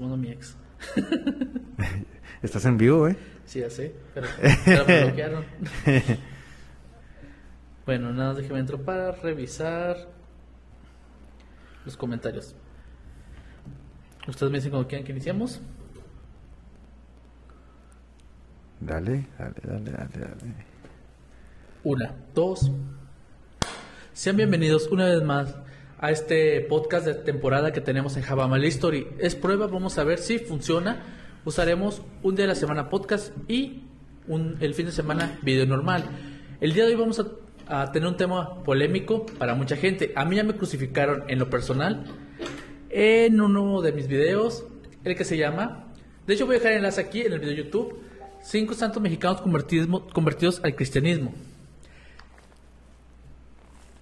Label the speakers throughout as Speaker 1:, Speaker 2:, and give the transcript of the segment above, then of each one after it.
Speaker 1: Mando mi ex.
Speaker 2: Estás en vivo, ¿eh?
Speaker 1: Sí, ya sé, pero, pero me bloquearon. bueno, nada más déjeme entro para revisar los comentarios. Ustedes me dicen cuando quieran que iniciemos.
Speaker 2: Dale, dale, dale, dale, dale.
Speaker 1: Una, dos. Sean bienvenidos una vez más a este podcast de temporada que tenemos en Javamal History. Es prueba, vamos a ver si funciona. Usaremos un día de la semana podcast y un, el fin de semana video normal. El día de hoy vamos a, a tener un tema polémico para mucha gente. A mí ya me crucificaron en lo personal en uno de mis videos, el que se llama, de hecho voy a dejar el enlace aquí en el video de YouTube, cinco santos mexicanos convertidos, al cristianismo.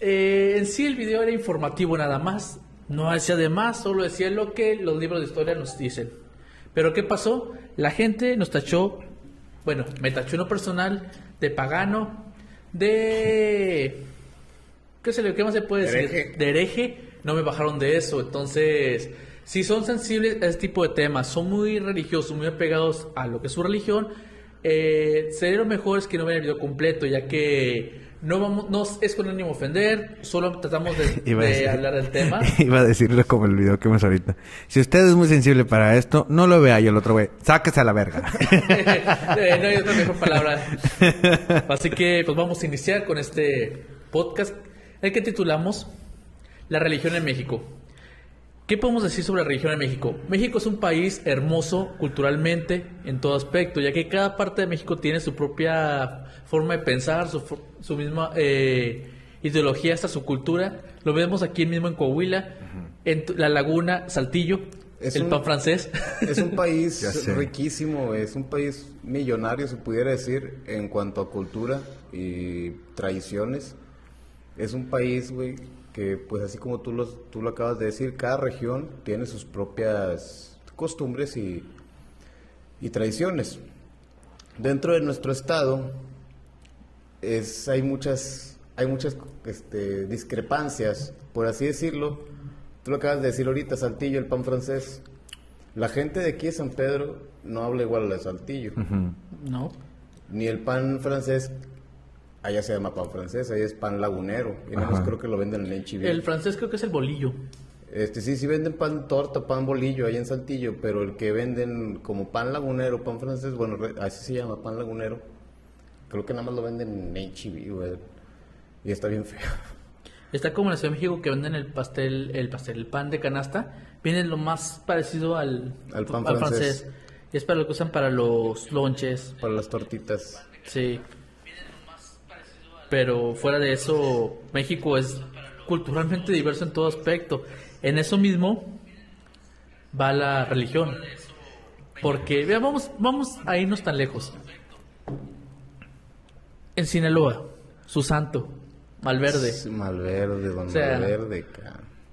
Speaker 1: Eh, en sí el video era informativo nada más, no hacía de más, solo decía lo que los libros de historia nos dicen. Pero ¿qué pasó? La gente nos tachó, bueno, me tachó en lo personal de pagano, de... ¿Qué, se le, qué más se puede decir?
Speaker 3: Hereje.
Speaker 1: De hereje. No me bajaron de eso. Entonces, si son sensibles a este tipo de temas, son muy religiosos, muy apegados a lo que es su religión, eh, sería lo mejor es que no vean el video completo, ya que no vamos, no es con ánimo ofender, solo tratamos de,
Speaker 2: decir-
Speaker 1: hablar del tema.
Speaker 2: Iba a decirlo como el video que vemos ahorita. Si usted es muy sensible para esto, no lo vea y el otro güey, sáquese a la verga.
Speaker 1: Eh, no hay otra mejor palabra. Así que pues vamos a iniciar con este podcast, el que titulamos La religión en México. ¿Qué podemos decir sobre la religión en México? México es un país hermoso culturalmente en todo aspecto, ya que cada parte de México tiene su propia forma de pensar, su, su misma eh, ideología, hasta su cultura. Lo vemos aquí mismo en Coahuila, en la laguna, Saltillo,
Speaker 3: Es
Speaker 1: el
Speaker 3: un-
Speaker 1: pan francés.
Speaker 3: Es un país riquísimo, es un país millonario, se pudiera decir, en cuanto a cultura y tradiciones. Es un país, güey, que pues así como tú, los, tú lo acabas de decir, cada región tiene sus propias costumbres y, y tradiciones. Dentro de nuestro estado es, hay muchas, hay muchas este, discrepancias, por así decirlo. Tú lo acabas de decir ahorita, Saltillo, el pan francés. La gente de aquí de San Pedro no habla igual a la de Saltillo.
Speaker 1: no.
Speaker 3: Ni el pan francés, allá se llama pan francés, ahí es pan lagunero. Y nada más creo que lo venden en HB.
Speaker 1: El francés creo que es el bolillo.
Speaker 3: Este, sí, sí venden pan torta, pan bolillo ahí en Saltillo, pero el que venden como pan lagunero, pan francés, bueno, así se llama, pan lagunero. Creo que nada más lo venden en HB, güey. Y está bien feo.
Speaker 1: Está como en la Ciudad de México que venden el pastel, el pastel, el pan de canasta. Viene lo más parecido al,
Speaker 3: Al pan francés.
Speaker 1: Y es para lo que usan para los lonches.
Speaker 3: Para las tortitas.
Speaker 1: Sí. Pero fuera de eso, México es culturalmente diverso en todo aspecto. En eso mismo va la religión. Porque, vea, vamos, vamos a irnos tan lejos. En Sinaloa, su santo, Malverde.
Speaker 3: Malverde, don
Speaker 1: O sea,
Speaker 3: Malverde,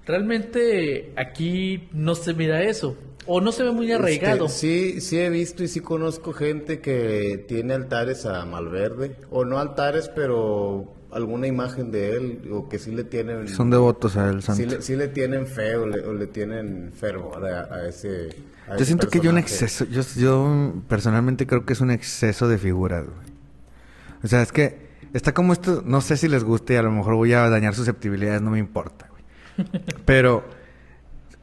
Speaker 1: Realmente aquí no se mira eso. O no se ve muy arraigado.
Speaker 3: Este, sí, sí he visto y sí conozco gente que tiene altares a Malverde. O no altares, pero alguna imagen de él. O que sí le tienen...
Speaker 2: Son devotos a él, santo.
Speaker 3: Sí le, sí le tienen fe o le, o le tienen fervor a, a ese a
Speaker 2: Yo
Speaker 3: ese
Speaker 2: siento que hay un exceso. Yo, yo personalmente creo que es un exceso de figuras, güey. O sea, es que está como esto. No sé si les guste y a lo mejor voy a dañar susceptibilidades, no me importa, güey. Pero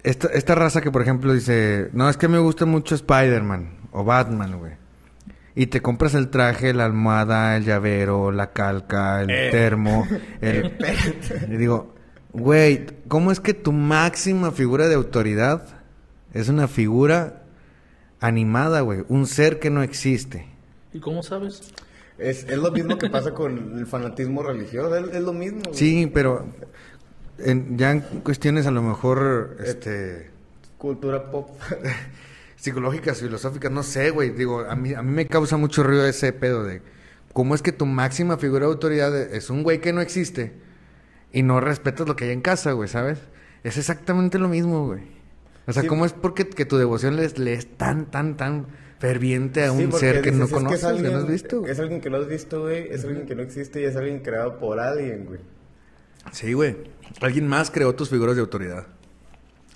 Speaker 2: esta, esta raza que, por ejemplo, dice: No, es que me gusta mucho Spider-Man o Batman, güey. Y te compras el traje, la almohada, el llavero, la calca, el
Speaker 3: Eh.
Speaker 2: termo, el... y digo, güey, ¿cómo es que tu máxima figura de autoridad es una figura animada, güey? Un ser que no existe.
Speaker 1: ¿Y cómo sabes?
Speaker 3: Es, es lo mismo que pasa con el fanatismo religioso. Es, es lo mismo. güey.
Speaker 2: Sí, pero en- ya en cuestiones a lo mejor, este...
Speaker 3: Cultura pop.
Speaker 2: psicológicas, filosóficas, no sé, güey. Digo, a mí, a mí me causa mucho ruido ese pedo de cómo es que tu máxima figura de autoridad es un güey que no existe y no respetas lo que hay en casa, güey, ¿sabes? Es exactamente lo mismo, güey. O sea,
Speaker 3: Sí.
Speaker 2: ¿cómo es porque que tu devoción le es, le es tan, tan, tan ferviente a un ser que no
Speaker 3: dices,
Speaker 2: conoces,
Speaker 3: es
Speaker 2: que no has visto? güey?
Speaker 3: Es alguien que no has visto, güey. Es alguien que no existe y es alguien creado por alguien, güey.
Speaker 2: Sí, güey. Alguien más creó tus figuras de autoridad.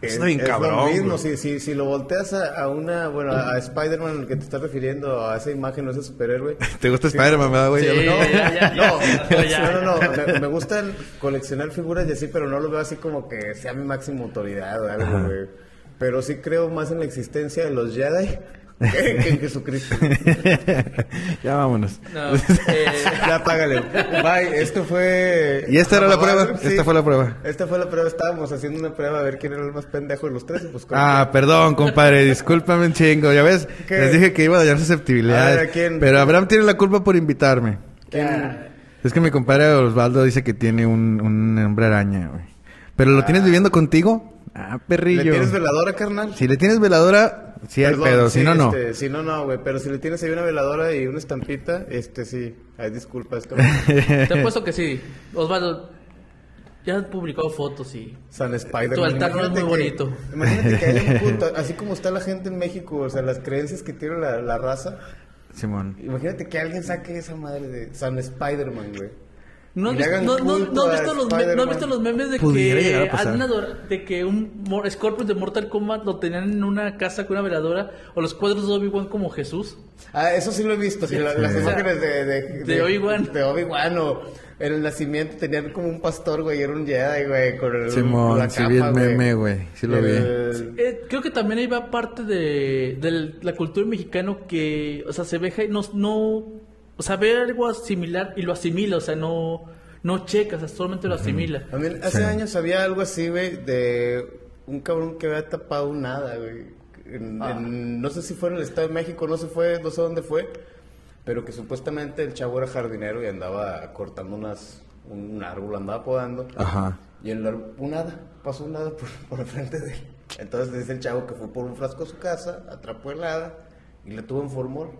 Speaker 2: Eso está bien
Speaker 3: es
Speaker 2: cabrón,
Speaker 3: lo mismo, si, si, si lo volteas a, a una, bueno, a Spider-Man al que te estás refiriendo, a esa imagen, o ese superhéroe.
Speaker 2: ¿Te gusta Spider-Man, verdad, güey?
Speaker 1: Sí,
Speaker 2: Ya lo-
Speaker 1: ya, ya, ya,
Speaker 3: No,
Speaker 1: ya.
Speaker 3: no, no, no, me, me gustan coleccionar figuras y así, pero no lo veo así como que sea mi máxima autoridad o algo, güey. Pero sí creo más en la existencia de los Jedi que, en Jesucristo.
Speaker 2: ya vámonos.
Speaker 1: No, eh,
Speaker 3: ya apágale. Bye, esto fue...
Speaker 2: Y esta era la prueba, esta fue la prueba.
Speaker 3: Esta fue la prueba, estábamos haciendo una prueba a ver quién era el más pendejo de los tres y pues
Speaker 2: Ah, perdón, compadre, discúlpame un chingo. Ya ves,
Speaker 3: ¿Qué?
Speaker 2: les dije que iba a dañar susceptibilidades.
Speaker 3: A ver, ¿a quién?
Speaker 2: Pero Abraham tiene la culpa por invitarme. Es que mi compadre Osvaldo dice que tiene un, un hombre araña, güey. ¿Pero lo tienes viviendo contigo? Ah,
Speaker 3: ¿Le
Speaker 2: perrillo.
Speaker 3: tienes veladora, carnal?
Speaker 2: Si le tienes veladora, sí hay
Speaker 3: Perdón,
Speaker 2: pedo. Si no, no.
Speaker 3: este, si no, no, güey. Pero si le tienes ahí una veladora y una estampita, este sí. Ay, disculpas, cabrón.
Speaker 1: Te apuesto que sí. Osvaldo, ya has publicado fotos y...
Speaker 3: San Spider-Man.
Speaker 1: Tu altar no es muy
Speaker 3: Imagínate que-
Speaker 1: bonito.
Speaker 3: Imagínate que haya un así como está la gente en México, o sea, las creencias que tiene la, la raza.
Speaker 2: Simón.
Speaker 3: Imagínate que alguien saque esa madre de San Spider-Man, güey.
Speaker 1: ¿No has, visto, no, no- no has visto los, me- ¿no has visto los memes de
Speaker 2: Pudiera
Speaker 1: que, de que un Scorpion de Mortal Kombat lo tenían en una casa con una veladora o los cuadros de Obi-Wan como Jesús?
Speaker 3: Ah, eso sí lo he visto, sí, la- las
Speaker 1: Sí.
Speaker 3: imágenes de... De,
Speaker 1: De Obi-Wan.
Speaker 3: De Obi-Wan o en el nacimiento tenían como un pastor, güey, era un Jedi, güey, con el,
Speaker 2: Simón,
Speaker 3: la
Speaker 2: sí
Speaker 3: capa,
Speaker 2: vi el meme, güey. Sí lo vi.
Speaker 3: El-
Speaker 1: Eh, creo que también ahí va parte de, de la cultura mexicana que, o sea, se ve, no, no, o sea, ve algo similar y lo asimila, o sea, no, no checa, o sea, solamente lo asimila.
Speaker 3: También hace
Speaker 2: Sí.
Speaker 3: años había algo así, güey, de un cabrón que había tapado un nada, güey. En-
Speaker 1: Ah.
Speaker 3: en- no sé si fue en el Estado de México, no se fue, no sé dónde fue, pero que supuestamente el chavo era jardinero y andaba cortando unas, un árbol, andaba podando.
Speaker 2: Ajá.
Speaker 3: Y el árbol, un hada, pasó un hada por, por el frente de él. Entonces dice el chavo que fue por un frasco a su casa, atrapó el hada y la tuvo en formol.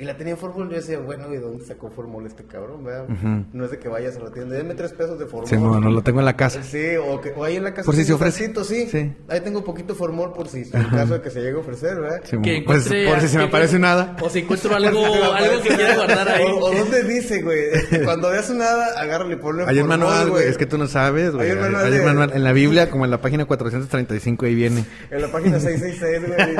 Speaker 3: Y la tenía en formol y yo decía, bueno, ¿y dónde sacó formol este cabrón? verdad? No es de que vayas a la tienda, dame tres pesos de formol.
Speaker 2: Simón, no lo tengo en la casa.
Speaker 3: Sí, o, que, o ahí en la casa.
Speaker 2: Por si se ofrece.
Speaker 3: sí.
Speaker 2: Sí.
Speaker 3: Ahí tengo poquito formol por si, en caso de que se llegue a ofrecer, ¿verdad?
Speaker 1: Que
Speaker 2: Pues por si se me
Speaker 1: que-
Speaker 2: aparece nada.
Speaker 1: O si encuentro algo, algo que quiera guardar ahí.
Speaker 3: O, o dónde dice, güey. Cuando veas un hada, agárrale y ponle
Speaker 2: Hay un manual, güey. Es que tú no sabes, güey.
Speaker 3: Hay un
Speaker 2: Hay
Speaker 3: manual
Speaker 2: hay un manual. En la Biblia, como en la página 435, ahí viene.
Speaker 3: En la página 666, güey.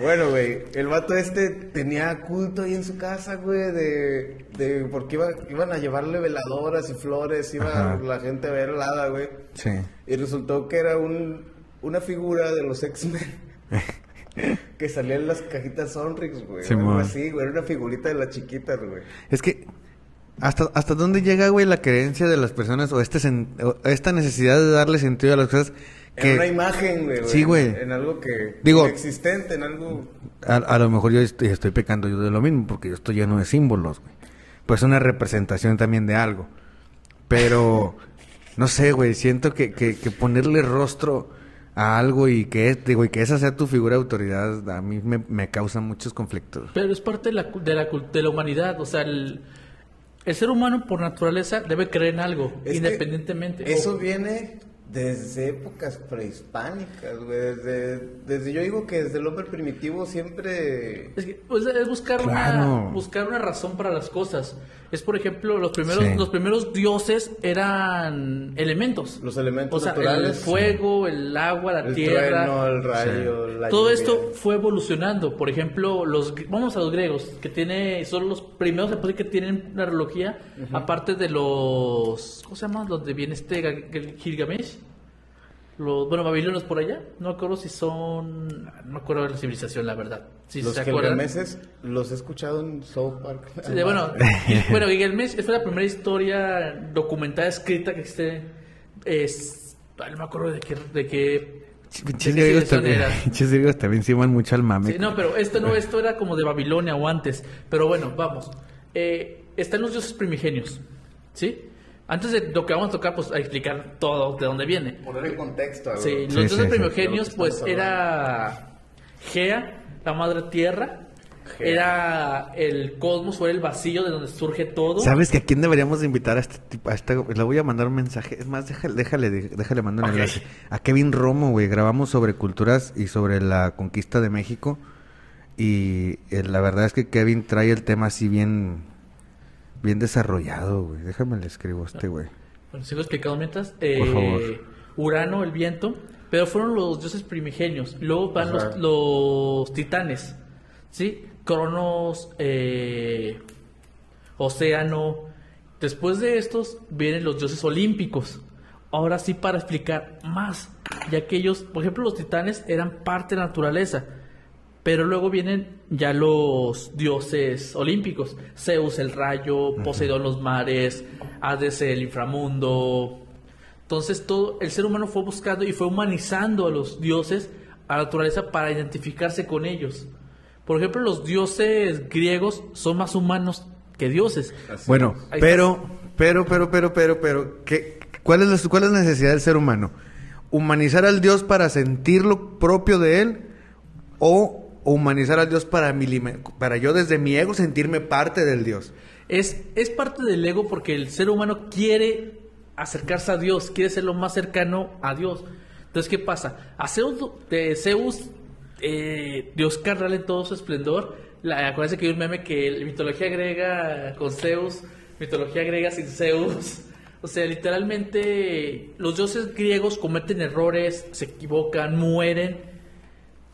Speaker 3: bueno, güey, el vato este tenía ahí en su casa, güey, de, de porque iba, iban a llevarle veladoras y flores, iba
Speaker 2: Ajá.
Speaker 3: la gente a ver el hada, güey.
Speaker 2: Sí.
Speaker 3: Y resultó que era un, una figura de los X-Men. que salía en las cajitas Sonrix, güey. algo así, güey. Era una figurita de las chiquitas, güey.
Speaker 2: Es que, ¿hasta, ¿hasta dónde llega, güey, la creencia de las personas o, este sen- o esta necesidad de darle sentido a las cosas
Speaker 3: En una imagen, güey.
Speaker 2: Sí, güey.
Speaker 3: En, en algo que...
Speaker 2: Digo-
Speaker 3: Inexistente, en algo...
Speaker 2: a, a lo mejor yo estoy, estoy pecando yo de lo mismo porque yo estoy lleno de símbolos, güey. Pues una representación también de algo. Pero, no sé, güey, siento que, que, que ponerle rostro a algo y que, es- digo, y que esa sea tu figura de autoridad, a mí me, me causa muchos conflictos.
Speaker 1: Pero es parte de la, de la, de la humanidad, o sea, el, el ser humano por naturaleza debe creer en algo,
Speaker 3: Es
Speaker 1: independientemente.
Speaker 3: Eso
Speaker 1: O-
Speaker 3: viene desde épocas prehispánicas, güey. Desde, desde, yo digo que desde el hombre primitivo siempre...
Speaker 1: Es, que, o sea, es buscar
Speaker 2: Claro.
Speaker 1: una buscar una razón para las cosas. Es por ejemplo los primeros
Speaker 2: Sí.
Speaker 1: los primeros dioses eran elementos.
Speaker 3: Los elementos
Speaker 1: o sea,
Speaker 3: naturales.
Speaker 1: el fuego, el agua, la
Speaker 3: El
Speaker 1: tierra.
Speaker 3: trueno, el rayo, la
Speaker 1: Todo
Speaker 3: lluvia.
Speaker 1: esto fue evolucionando. Por ejemplo, los vamos a los griegos, que tiene son los primeros que tienen una analogía aparte de los ¿cómo se llama? Donde viene este Ga- Ga- Gilgamesh. Los, bueno, babilonios por allá. No me acuerdo si son. No me acuerdo de la civilización, la verdad. Si
Speaker 3: los
Speaker 1: se acuerdan.
Speaker 3: gilgameses los he escuchado en South Park.
Speaker 1: Sí, de- bueno, bueno, Gilgamesh fue la primera historia documentada escrita que existe. Es, no me acuerdo de qué. De qué
Speaker 2: griegos pinches griegos también se iban mucho al mame.
Speaker 1: Sí, no, pero esto no, esto era como de Babilonia o antes. Pero bueno, vamos. Eh, están los dioses primigenios, ¿sí? Antes de lo que vamos a tocar, pues a explicar todo de dónde viene.
Speaker 3: Poner en contexto. algo.
Speaker 1: Sí, los
Speaker 2: Sí,
Speaker 1: dioses
Speaker 2: sí,
Speaker 3: que
Speaker 1: pues era Gea, la madre tierra,
Speaker 3: Gea.
Speaker 1: era el cosmos, o era el vacío de donde surge todo.
Speaker 2: ¿Sabes que a quién deberíamos de invitar a este tipo? A esta, le voy a mandar un mensaje. Es más, déjale, déjale, déjale mandar un
Speaker 1: Ok.
Speaker 2: enlace. A Kevin Romo, güey. Grabamos sobre culturas y sobre la conquista de México. Y eh, la verdad es que Kevin trae el tema así bien, bien desarrollado, güey. Déjame le escribo a este, güey.
Speaker 1: Bueno, sigo explicando mientras. Eh,
Speaker 2: Por favor.
Speaker 1: Urano, el viento, Pero fueron los dioses primigenios. Luego van los titanes. ¿Sí? Cronos, eh, Océano. Después de estos vienen los dioses olímpicos. Ahora sí para explicar más. Ya que ellos, por ejemplo, los titanes eran parte de la naturaleza. Pero luego vienen ya los dioses olímpicos. Zeus el rayo, Poseidón los mares, Hades el inframundo. Entonces todo el ser humano fue buscando y fue humanizando a los dioses, a la naturaleza para identificarse con ellos. Por ejemplo, los dioses griegos son más humanos que dioses.
Speaker 3: Así
Speaker 2: Bueno, pero, pero, pero, pero, pero, pero, ¿qué, cuál, es la, ¿cuál es la necesidad del ser humano? ¿Humanizar al Dios para sentir lo propio de él? ¿O humanizar al Dios para, milime- para yo desde mi ego sentirme parte del Dios?
Speaker 1: Es, es parte del ego porque el ser humano quiere acercarse a Dios, quiere ser lo más cercano a Dios. Entonces, ¿qué pasa? A Zeus, de Zeus eh, Dios carnal en todo su esplendor. La, acuérdense que hay un meme que la mitología griega con Zeus, mitología griega sin Zeus. O sea, literalmente los dioses griegos cometen errores, se equivocan, mueren.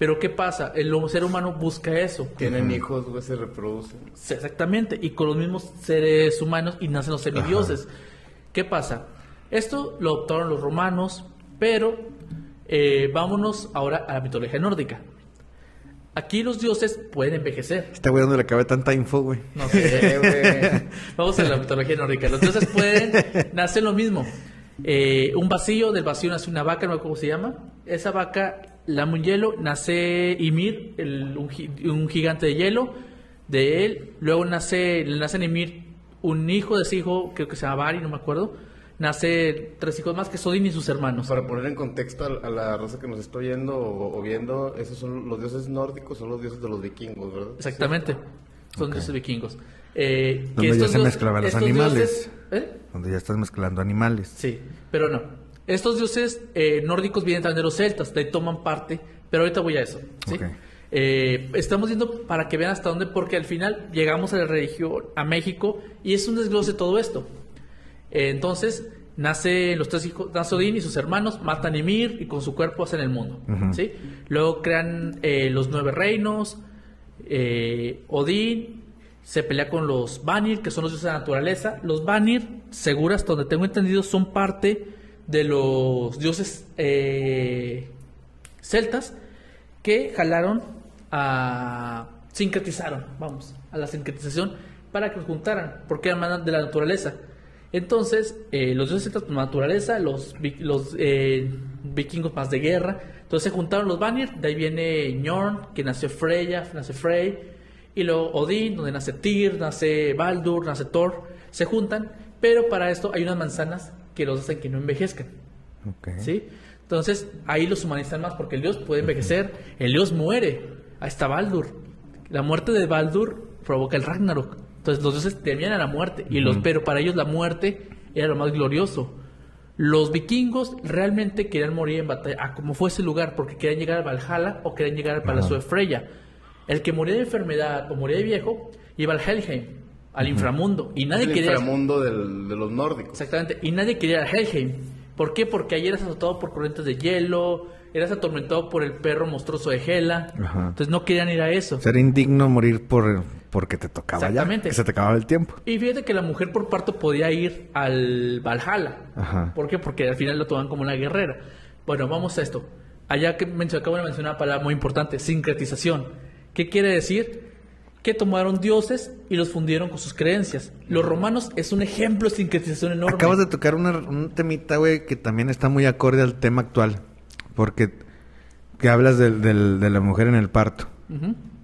Speaker 1: Pero ¿qué pasa? El ser humano busca eso.
Speaker 3: Tienen hijos, güey, se reproducen.
Speaker 1: Sí, Exactamente, y con los mismos seres humanos y nacen los semidioses. ¿Qué pasa? Esto lo adoptaron los romanos, pero eh, vámonos ahora a la mitología nórdica. Aquí los dioses pueden envejecer.
Speaker 2: Este güey donde le cabe tanta info, güey.
Speaker 1: No sé,
Speaker 3: güey.
Speaker 1: Vamos a la mitología nórdica. Los dioses pueden nacer lo mismo. Eh, un vacío, del vacío nace una vaca, no sé cómo se llama. Esa vaca la un hielo, nace Ymir, el- un, gi- un gigante de hielo, de él. Luego nace, le nace a Ymir un hijo de ese hijo, creo que se llama Bari, no me acuerdo. Nace tres hijos más que es Odín y sus hermanos.
Speaker 3: Para poner en contexto a, a la raza que nos está oyendo o, o viendo, esos son los dioses nórdicos, son los dioses de los vikingos, ¿verdad?
Speaker 1: Exactamente. Son dioses vikingos. Eh,
Speaker 2: Donde ya
Speaker 1: estos
Speaker 2: se mezclaban los animales.
Speaker 1: dioses- ¿eh?
Speaker 2: Donde ya estás mezclando animales.
Speaker 1: Sí, pero no. Estos dioses eh, nórdicos vienen también de los celtas, de ahí toman parte, pero ahorita voy a eso. Eh, estamos yendo para que vean hasta dónde, porque al final llegamos a la religión, a México, y es un desglose todo esto. Eh, entonces, nace los tres hijos, nace Odín y sus hermanos, matan a Ymir y con su cuerpo hacen el mundo. ¿sí? Luego crean eh, los nueve reinos, eh, Odín se pelea con los Vanir, que son los dioses de la naturaleza. Los Vanir, seguro hasta donde tengo entendido, son parte de los dioses eh, celtas que jalaron a... sincretizaron, vamos, a la sincretización para que los juntaran, porque eran de la naturaleza. Entonces, eh, los dioses celtas, pues, naturaleza, los, los eh, vikingos más de guerra. Entonces se juntaron los Vanir, de ahí viene Njorn, que nació Freya, nace Frey, y luego Odín, donde nace Tyr, nace Baldur, nace Thor, se juntan, pero para esto hay unas manzanas que los hacen que no envejezcan. ¿Sí? Entonces, ahí los humanizan más porque el dios puede envejecer, el dios muere. Ahí está Baldur. La muerte de Baldur provoca el Ragnarok. Entonces, los dioses temían a la muerte, y los, pero para ellos la muerte era lo más glorioso. Los vikingos realmente querían morir en batalla, a como fuese el lugar, porque querían llegar al Valhalla o querían llegar al Palacio de Freya. El que moría de enfermedad o moría de viejo iba al Helheim, al inframundo, y nadie
Speaker 3: el
Speaker 1: quería.
Speaker 3: inframundo del- de los nórdicos.
Speaker 1: Exactamente, y nadie quería ir a Helheim. ¿Por qué? Porque ahí eras azotado por corrientes de hielo, eras atormentado por el perro monstruoso de Hela.
Speaker 2: Ajá.
Speaker 1: Entonces no querían ir a eso.
Speaker 2: Ser indigno morir por porque te tocaba ya.
Speaker 1: Exactamente.
Speaker 2: Que se te acababa el tiempo.
Speaker 1: Y fíjate que la mujer por parto podía ir al Valhalla.
Speaker 2: Ajá.
Speaker 1: ¿Por qué? Porque al final lo toman como una guerrera. Bueno, vamos a esto. Allá que mencioné, acabo de mencionar una palabra muy importante, sincretización. ¿Qué quiere decir? Que tomaron dioses y los fundieron con sus creencias. Los romanos es un ejemplo de sincretización enorme.
Speaker 2: Acabas de tocar una- un temita, güey, que también está muy acorde al tema actual. Porque que hablas del- del- de la mujer en el parto.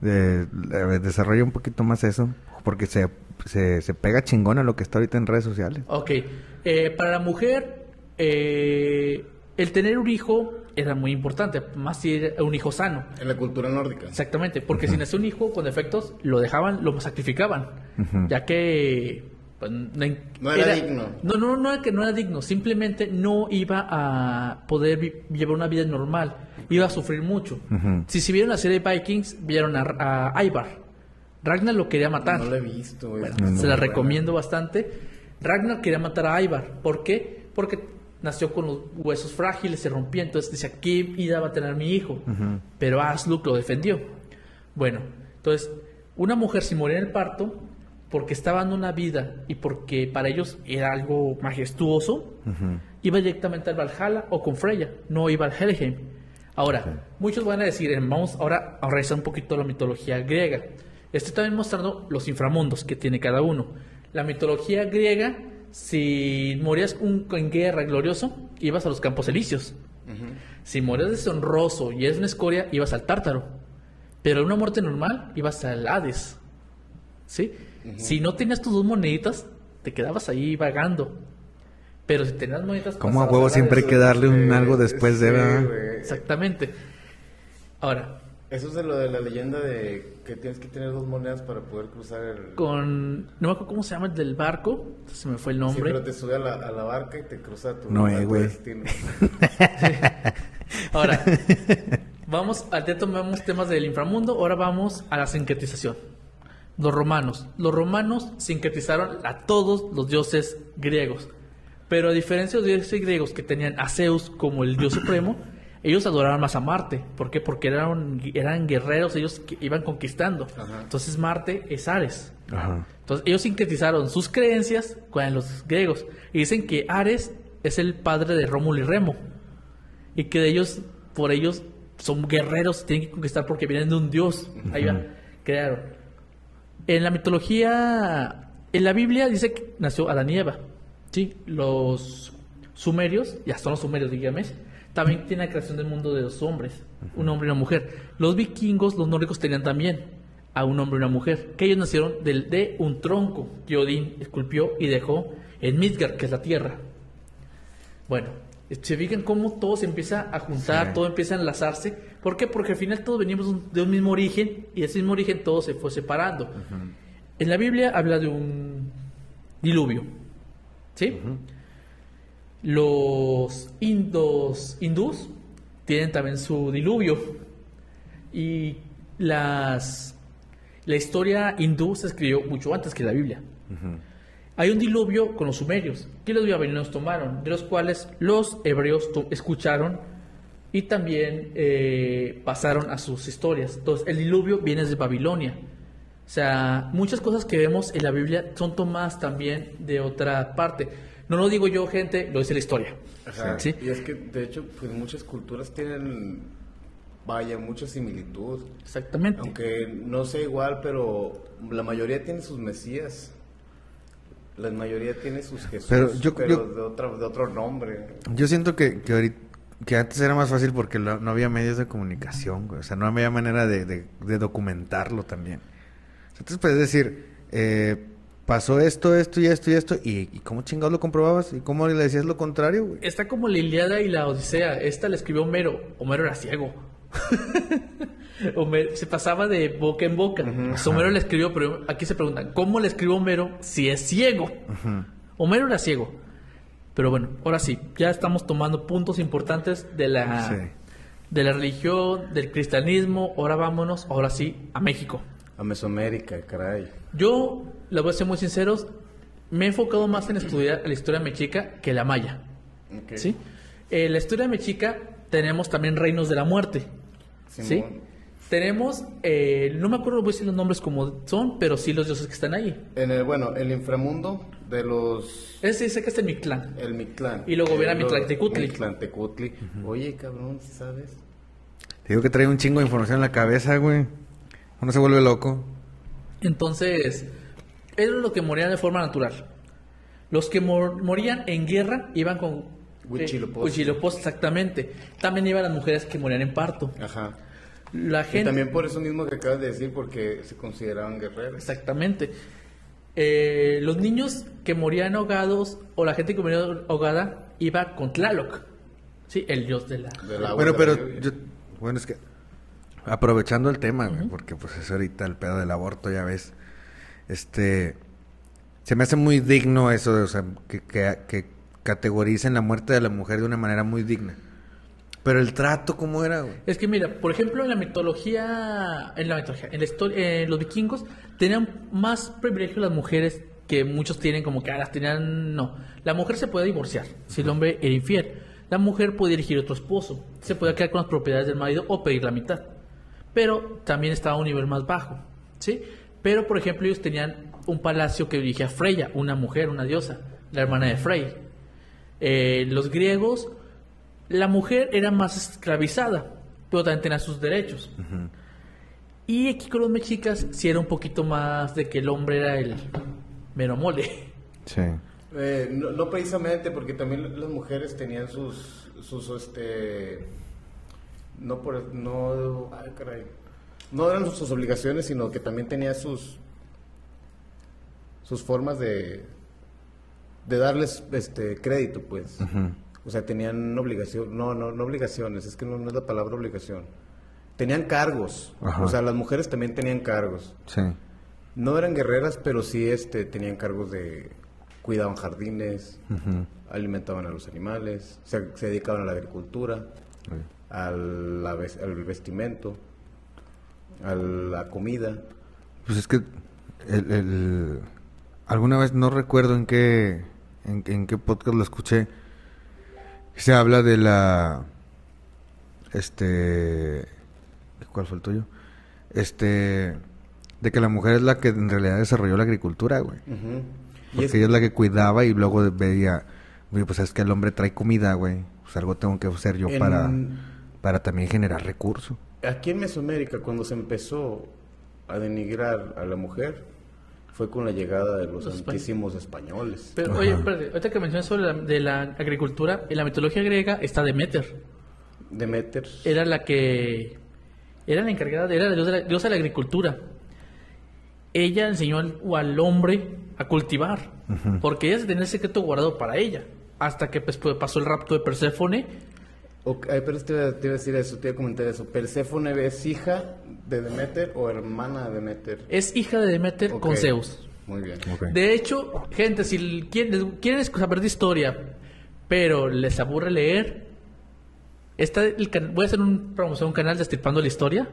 Speaker 2: De, de- desarrolla un poquito más eso. Porque se, se, se pega chingón a lo que está ahorita en redes sociales.
Speaker 1: Ok. Eh, para la mujer, eh, el tener un hijo era muy importante, más si era un hijo sano.
Speaker 3: En la cultura nórdica.
Speaker 1: Exactamente, porque si nació un hijo con defectos, lo dejaban, lo sacrificaban, ya que pues, no,
Speaker 3: era digno.
Speaker 1: No, no, no era que no era digno, simplemente no iba a poder llevar una vida normal, iba a sufrir mucho.
Speaker 2: Ujú.
Speaker 1: Si si vieron la serie Vikings, vieron a, a Ivar. Ragnar lo quería matar.
Speaker 3: No lo he visto.
Speaker 1: Bueno, se la recomiendo bastante. Ragnar quería matar a Ivar. ¿Por qué? Porque nació con los huesos frágiles, se rompía, entonces decía, ¿qué vida va a tener mi hijo? Pero Asluk lo defendió. Bueno, entonces, una mujer si moría en el parto, porque estaba dando una vida y porque para ellos era algo majestuoso, iba directamente al Valhalla o con Freya, no iba al Helheim. Ahora, muchos van a decir, eh, vamos ahora a revisar un poquito la mitología griega. Estoy también mostrando los inframundos que tiene cada uno. La mitología griega, si morías un, en guerra glorioso, ibas a los campos elíseos. Si morías deshonroso y eres una escoria, ibas al tártaro. Pero en una muerte normal, ibas al Hades. ¿Sí? Si no tenías tus dos moneditas, te quedabas ahí vagando. Pero si tenías moneditas...
Speaker 2: Como a huevo siempre hay que darle un algo después de...
Speaker 3: güey.
Speaker 1: Exactamente. Ahora,
Speaker 3: Eso es de lo de la leyenda de que tienes que tener dos monedas para poder cruzar el...
Speaker 1: con... No me acuerdo cómo se llama el del barco. Se me fue el
Speaker 3: Sí,
Speaker 1: nombre.
Speaker 3: pero te sube a la, a la barca y te cruza tu,
Speaker 2: Noé,
Speaker 3: a tu
Speaker 2: güey.
Speaker 3: destino.
Speaker 1: Ahora, vamos al ya tomamos temas del inframundo, ahora vamos a la sincretización. Los romanos. Los romanos sincretizaron a todos los dioses griegos. Pero a diferencia de los dioses griegos que tenían a Zeus como el dios supremo, ellos adoraban más a Marte. ¿Por qué? Porque eran, eran guerreros, ellos que iban conquistando.
Speaker 3: Ajá.
Speaker 1: Entonces Marte es Ares.
Speaker 2: Ajá.
Speaker 1: Entonces ellos sincretizaron sus creencias con los griegos y dicen que Ares es el padre de Rómulo y Remo y que de ellos, por ellos, son guerreros, tienen que conquistar porque vienen de un dios. Ahí va, crearon. En la mitología, en la Biblia dice que nació Adán y Eva. Sí, los sumerios, ya son los sumerios, dígame, también tienen la creación del mundo de dos hombres, un hombre y una mujer. Los vikingos, los nórdicos tenían también a un hombre y una mujer, que ellos nacieron del, de un tronco que Odín esculpió y dejó en Midgard, que es la tierra. Bueno, se fijan cómo todo se empieza a juntar,
Speaker 2: Sí.
Speaker 1: todo empieza a enlazarse. ¿Por qué? Porque al final todos venimos de un- mismo origen y de ese mismo origen todo se fue separando. En la Biblia habla de un diluvio. ¿Sí? Los indos, hindús tienen también su diluvio. Y las, la historia hindú se escribió mucho antes que la Biblia. Hay un diluvio con los sumerios, que los babilonios tomaron, de los cuales los hebreos escucharon y también eh, pasaron a sus historias. Entonces, el diluvio viene de Babilonia. O sea, muchas cosas que vemos en la Biblia son tomadas también de otra parte. No lo digo yo, gente, lo dice la historia.
Speaker 3: Ajá.
Speaker 1: ¿Sí?
Speaker 3: Y es que, de hecho, pues muchas culturas tienen, vaya, mucha similitud.
Speaker 1: Exactamente.
Speaker 3: Aunque no sea igual, pero la mayoría tiene sus mesías. La mayoría tiene sus Jesús,
Speaker 2: Pero
Speaker 3: pero,
Speaker 2: yo- yo-
Speaker 3: de, otra, de otro nombre.
Speaker 2: Yo siento que, que, ahorita- que antes era más fácil porque lo- no había medios de comunicación, güey. O sea, no había manera de, de- de documentarlo también. Entonces puedes decir, eh, pasó esto, esto y esto y esto, y, y ¿cómo chingados lo comprobabas? ¿Y cómo le decías lo contrario, güey?
Speaker 1: Está como la Iliada y la Odisea. Esta la escribió Homero. Homero era ciego. Homero se pasaba de boca en boca. Homero le escribió, pero aquí se preguntan, ¿cómo le escribió Homero si es ciego? Homero era ciego. Pero bueno, ahora sí, ya estamos tomando puntos importantes de la,
Speaker 2: Sí.
Speaker 1: de la religión, del cristianismo. Ahora vámonos, ahora sí, a México.
Speaker 3: A Mesoamérica, caray.
Speaker 1: Yo, les voy a ser muy sinceros, me he enfocado más en estudiar la historia mexica que la maya. ¿Sí? En la historia mexica tenemos también reinos de la muerte. ¿Sí? Tenemos, eh, no me acuerdo voy a decir los nombres como son, pero sí los dioses que están ahí.
Speaker 3: En el, bueno, el inframundo de los...
Speaker 1: Ese dice que está en Mictlán.
Speaker 3: El Mictlán.
Speaker 1: Y luego viene
Speaker 3: Eh, lo-
Speaker 1: Mictlantecutli.
Speaker 3: Mictlantecutli. Oye, cabrón, ¿sí ¿sabes?
Speaker 2: Te digo que trae un chingo de información en la cabeza, güey. Uno se vuelve loco.
Speaker 1: Entonces, era lo que morían de forma natural. Los que mor- morían en guerra iban con...
Speaker 3: Huitzilopochtli.
Speaker 1: Huitzilopochtli, exactamente. También iban las mujeres que morían en parto.
Speaker 3: Ajá.
Speaker 1: La
Speaker 3: Y
Speaker 1: gente...
Speaker 3: también por eso mismo que acabas de decir, porque se consideraban guerreros.
Speaker 1: Exactamente. Eh, los niños que morían ahogados o la gente que moría ahogada iba con Tlaloc. Sí, el dios de la...
Speaker 3: Del agua
Speaker 2: bueno,
Speaker 3: de la
Speaker 2: pero yo, bueno, es que aprovechando el tema, porque pues es ahorita el pedo del aborto, ya ves. Este se me hace muy digno eso, de, o sea, que, que, que categoricen la muerte de la mujer de una manera muy digna. Pero el trato, ¿cómo era, güey?
Speaker 1: Es que mira, por ejemplo, en la mitología, en la mitología, en la historia, eh, los vikingos tenían más privilegio las mujeres que muchos tienen como que ah, las tenían. No. La mujer se puede divorciar si el hombre era infiel. La mujer puede elegir otro esposo. Se puede quedar con las propiedades del marido o pedir la mitad. Pero también estaba a un nivel más bajo. ¿Sí? Pero, por ejemplo, ellos tenían un palacio que dirigía Freya, una mujer, una diosa, la hermana de Frey. Eh, los griegos, la mujer era más esclavizada, pero también tenía sus derechos. Y aquí con los mexicas sí era un poquito más de que el hombre era el mero mole.
Speaker 2: Sí.
Speaker 3: Eh, no, no precisamente, porque también las mujeres tenían sus, sus este, no por, no, ay, caray, no eran sus obligaciones, sino que también tenía sus, sus formas de, de darles, este, crédito, pues. O sea, tenían obligación, no, no, no obligaciones, es que no, no es la palabra obligación. Tenían cargos, o sea, las mujeres también tenían cargos.
Speaker 2: Sí.
Speaker 3: No eran guerreras, pero sí este, tenían cargos de cuidaban jardines, alimentaban a los animales, se, se dedicaban a la agricultura, al, la al vestimento, a la comida.
Speaker 2: Pues es que el, el- alguna vez no recuerdo en qué en, en qué podcast lo escuché. Se habla de la este ¿cuál fue el tuyo? Este de que la mujer es la que en realidad desarrolló la agricultura, güey. Porque
Speaker 3: es-
Speaker 2: ella es la que cuidaba y luego veía, "Oye, pues es que el hombre trae comida, güey. Pues algo tengo que hacer yo
Speaker 3: En-
Speaker 2: para para también generar recursos.
Speaker 3: Aquí en Mesoamérica, cuando se empezó a denigrar a la mujer, fue con la llegada de los,
Speaker 1: Los españoles.
Speaker 3: antísimos españoles.
Speaker 1: Pero, oye, espérate, ahorita que mencionas sobre la, de la agricultura, en la mitología griega está Demeter.
Speaker 3: Demeter.
Speaker 1: Era la que. Era la encargada, de- era la diosa de la, diosa de la agricultura. Ella enseñó al, o al hombre a cultivar. Porque ella tenía el secreto guardado para ella. Hasta que pues, pues, pasó el rapto de Perséfone.
Speaker 3: Ok, ay, pero te iba, te iba a decir eso, te iba a comentar eso. ¿Perséfone es hija de Demeter o hermana de Demeter?
Speaker 1: Es hija de Demeter con Zeus.
Speaker 3: Muy bien.
Speaker 1: De hecho, gente, si quieren, quieren saber de historia, pero les aburre leer, está el can- voy a hacer un promoción un canal Destripando la Historia.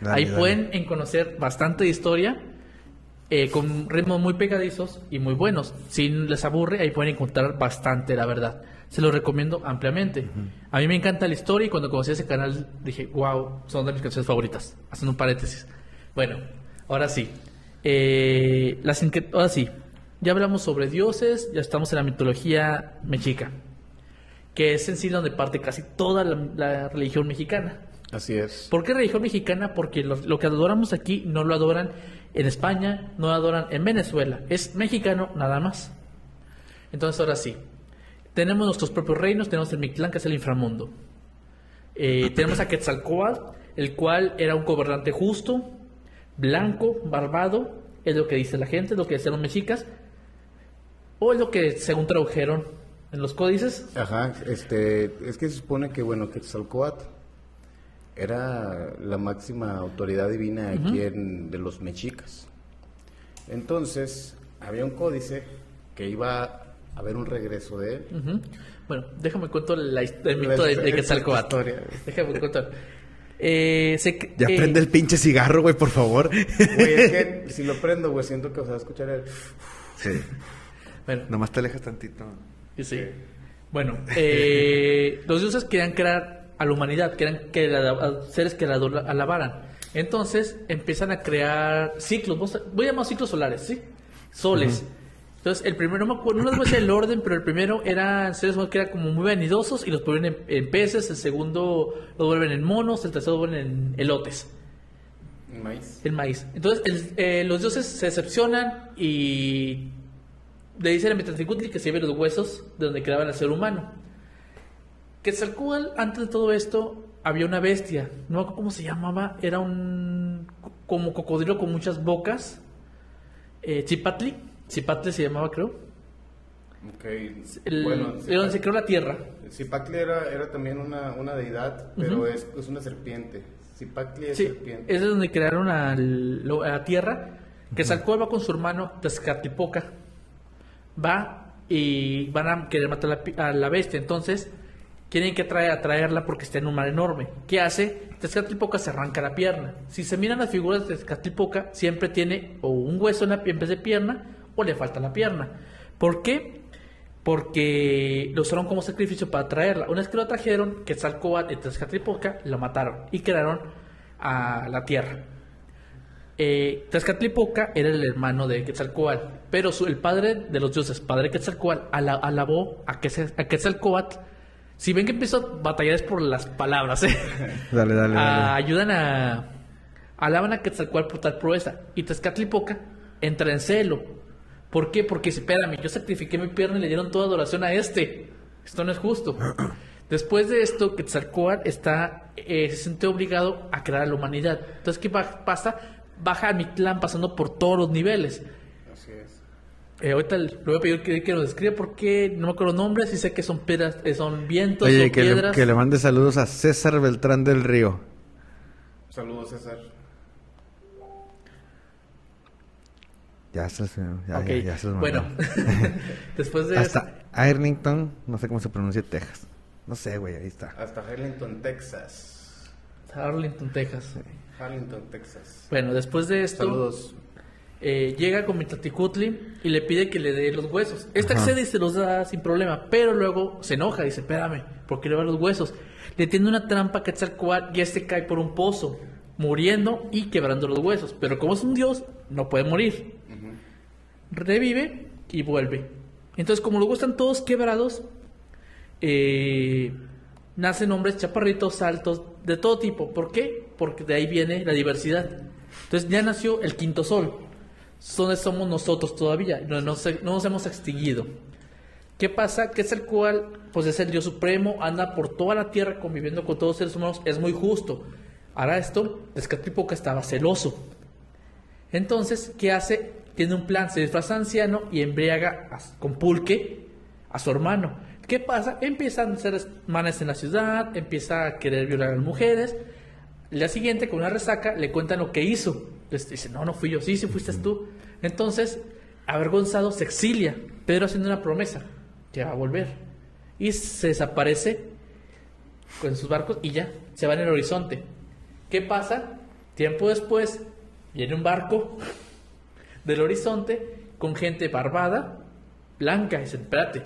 Speaker 2: Dale,
Speaker 1: Ahí
Speaker 2: dale.
Speaker 1: pueden en conocer bastante de historia, eh, con ritmos muy pegadizos y muy buenos. Si les aburre, ahí pueden encontrar bastante, la verdad. Se lo recomiendo ampliamente. A mí me encanta la historia y cuando conocí ese canal dije, wow, son de mis canciones favoritas. Haciendo un paréntesis. Bueno, ahora sí. Eh, las ahora sí. Ya hablamos sobre dioses, ya estamos en la mitología mexica, que es en sí donde parte casi toda la- la religión mexicana.
Speaker 3: Así es.
Speaker 1: ¿Por qué religión mexicana? Porque lo, lo que adoramos aquí no lo adoran en España, no lo adoran en Venezuela. Es mexicano nada más. Entonces ahora sí. Tenemos nuestros propios reinos, tenemos el Mictlán, que es el inframundo. Eh, tenemos a Quetzalcóatl, el cual era un gobernante justo, blanco, barbado, es lo que dice la gente, es lo que decían los mexicas, o es lo que según tradujeron en los códices.
Speaker 3: Ajá, este, es que se supone que, bueno, Quetzalcóatl era la máxima autoridad divina aquí en, de los mexicas. Entonces, había un códice que iba haber un regreso de él.
Speaker 1: Bueno, déjame cuento la, his- el
Speaker 3: La
Speaker 1: mito de, de
Speaker 3: historia.
Speaker 1: Déjame contar. Eh, se-
Speaker 2: Ya
Speaker 1: eh,
Speaker 2: prende el pinche cigarro, güey, por favor.
Speaker 3: Güey, es que si lo prendo, güey, siento que se va a escuchar el...
Speaker 2: Sí.
Speaker 1: Bueno,
Speaker 2: Nomás te alejas tantito.
Speaker 1: sí. Bueno, eh, los dioses querían crear a la humanidad, querían que la- a seres que la alabaran. Entonces empiezan a crear ciclos, voy a llamar ciclos solares, ¿sí? Soles. Entonces, el primero, no me acuerdo, no les voy a decir el orden, pero el primero eran seres que eran como muy vanidosos y los ponen en, en peces, el segundo lo vuelven en monos, el tercero lo vuelven en elotes.
Speaker 3: maíz.
Speaker 1: El maíz. Entonces, el- eh, los dioses se decepcionan y le dicen a Metatricutli que se lleve los huesos de donde creaban al ser humano. Quetzalcóatl, antes de todo esto, había una bestia. No me acuerdo cómo se llamaba. Era un co- como cocodrilo con muchas bocas. Eh, Chipatli. Chipatli se llamaba, creo.
Speaker 3: Ok.
Speaker 1: El,
Speaker 3: bueno,
Speaker 1: de donde se creó la tierra.
Speaker 3: Era, era también una, una deidad, pero es, es una serpiente. Zipacli es
Speaker 1: Sí,
Speaker 3: serpiente.
Speaker 1: es de donde crearon a la tierra. Que Quetzalcóatl va con su hermano Tezcatlipoca. Va y van a querer matar a la, a la bestia. Entonces, quieren que trae, atraerla porque está en un mar enorme. ¿Qué hace? Tezcatlipoca se arranca la pierna. Si se miran las figuras de Tezcatlipoca, siempre tiene o un hueso en, la, en vez de pierna o le falta la pierna. ¿Por qué? Porque lo usaron como sacrificio para traerla. Una vez que lo trajeron, Quetzalcóatl y Tezcatlipoca lo mataron y quedaron a la tierra. Eh, Tezcatlipoca era el hermano de Quetzalcóatl, pero su- el padre de los dioses, padre Quetzalcóatl, ala- alabó a, Quetzal- a Quetzalcóatl. Si ven que empiezo a batallar es por las palabras, ¿eh?
Speaker 2: Dale, dale,
Speaker 1: Ah,
Speaker 2: dale.
Speaker 1: ayudan a. Alaban a Quetzalcóatl por tal proeza. Y Tezcatlipoca entra en celo. ¿Por qué? Porque espérame, yo sacrifiqué mi pierna y le dieron toda adoración a este. Esto no es justo. Después de esto, Quetzalcóatl está, eh, se siente obligado a crear a la humanidad. Entonces, ¿qué pa- pasa? Baja a Mictlán pasando por todos los niveles.
Speaker 3: Así es.
Speaker 1: Eh, ahorita le voy a pedir que, que nos describa porque no me acuerdo nombres y sé que son piedras, eh, son vientos
Speaker 2: Oye,
Speaker 1: o
Speaker 2: que le,
Speaker 1: piedras.
Speaker 2: que le mande saludos a César Beltrán del Río.
Speaker 3: Saludos, César.
Speaker 2: Ya se, ya,
Speaker 1: Ok,
Speaker 2: ya, ya se los mandó.
Speaker 1: bueno, después de eso-
Speaker 2: Hasta Arlington, no sé cómo se pronuncia Texas. No sé, güey, ahí está.
Speaker 3: Hasta Harlington, Texas.
Speaker 1: Arlington, Texas.
Speaker 3: Texas.
Speaker 1: Bueno, después de esto,
Speaker 3: Saludos.
Speaker 1: eh, llega con Mitaticutli y le pide que le dé los huesos.
Speaker 2: Ajá.
Speaker 1: accede y se los da sin problema, pero luego se enoja y dice, espérame, ¿por qué le va los huesos? Le tiende una trampa a Quetzalcóatl y este cae por un pozo, muriendo y quebrando los huesos. Pero como es un dios, no puede morir. Revive y vuelve. Entonces, como luego están todos quebrados, eh, nacen hombres chaparritos, altos, de todo tipo. ¿Por qué? Porque de ahí viene la diversidad. Entonces ya nació el quinto sol. Somos nosotros todavía. No, nos hemos extinguido. ¿Qué pasa? Que es el cual, pues es el Dios supremo, anda por toda la tierra conviviendo con todos los seres humanos. Es muy justo. Ahora esto, Tezcatlipoca estaba celoso. Entonces, ¿qué hace? Tiene un plan, se disfraza anciano y embriaga con pulque a su hermano. ¿Qué pasa? Empiezan a hacer manes en la ciudad, empieza a querer violar a las mujeres. Día siguiente, con una resaca, le cuentan lo que hizo. Dice, no, no fui yo, sí, sí fuiste tú. Entonces, avergonzado, se exilia, Pedro haciendo una promesa, que va a volver. Y se desaparece con sus barcos y ya, se va en el horizonte. ¿Qué pasa? Tiempo después, viene un barco del horizonte con gente barbada, blanca, y dice, espérate,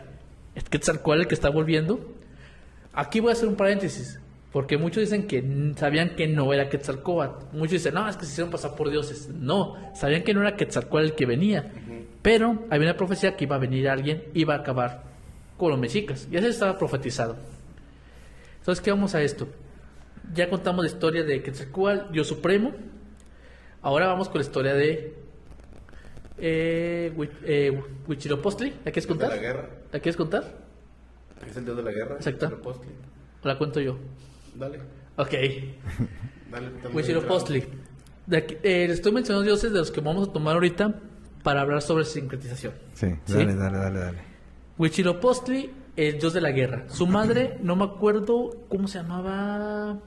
Speaker 1: es Quetzalcóatl el que está volviendo. Aquí voy a hacer un paréntesis, porque muchos dicen que sabían que no era Quetzalcóatl. Muchos dicen, no, es que se hicieron pasar por dioses. No, sabían que no era Quetzalcóatl el que venía. Pero había una profecía que iba a venir alguien, iba a acabar con los mexicas. Y eso estaba profetizado. Entonces, ¿qué vamos a esto? Ya contamos la historia de Quetzalcóatl, Dios Supremo. Ahora vamos con la historia de eh, eh, Huitzilopochtli. ¿La quieres
Speaker 3: De
Speaker 1: contar?
Speaker 3: la guerra.
Speaker 1: ¿La quieres contar?
Speaker 3: Es el dios de la guerra.
Speaker 1: Exacto.
Speaker 3: Huitzilopochtli.
Speaker 1: ¿O la cuento yo?
Speaker 3: Dale.
Speaker 1: Ok.
Speaker 3: Dale.
Speaker 1: De aquí- eh, les estoy mencionando dioses de los que vamos a tomar ahorita para hablar sobre sincretización.
Speaker 2: Sí,
Speaker 1: Sí.
Speaker 2: dale, dale, dale, dale.
Speaker 1: Huitzilopochtli, el dios de la guerra. Su madre, no me acuerdo cómo se llamaba.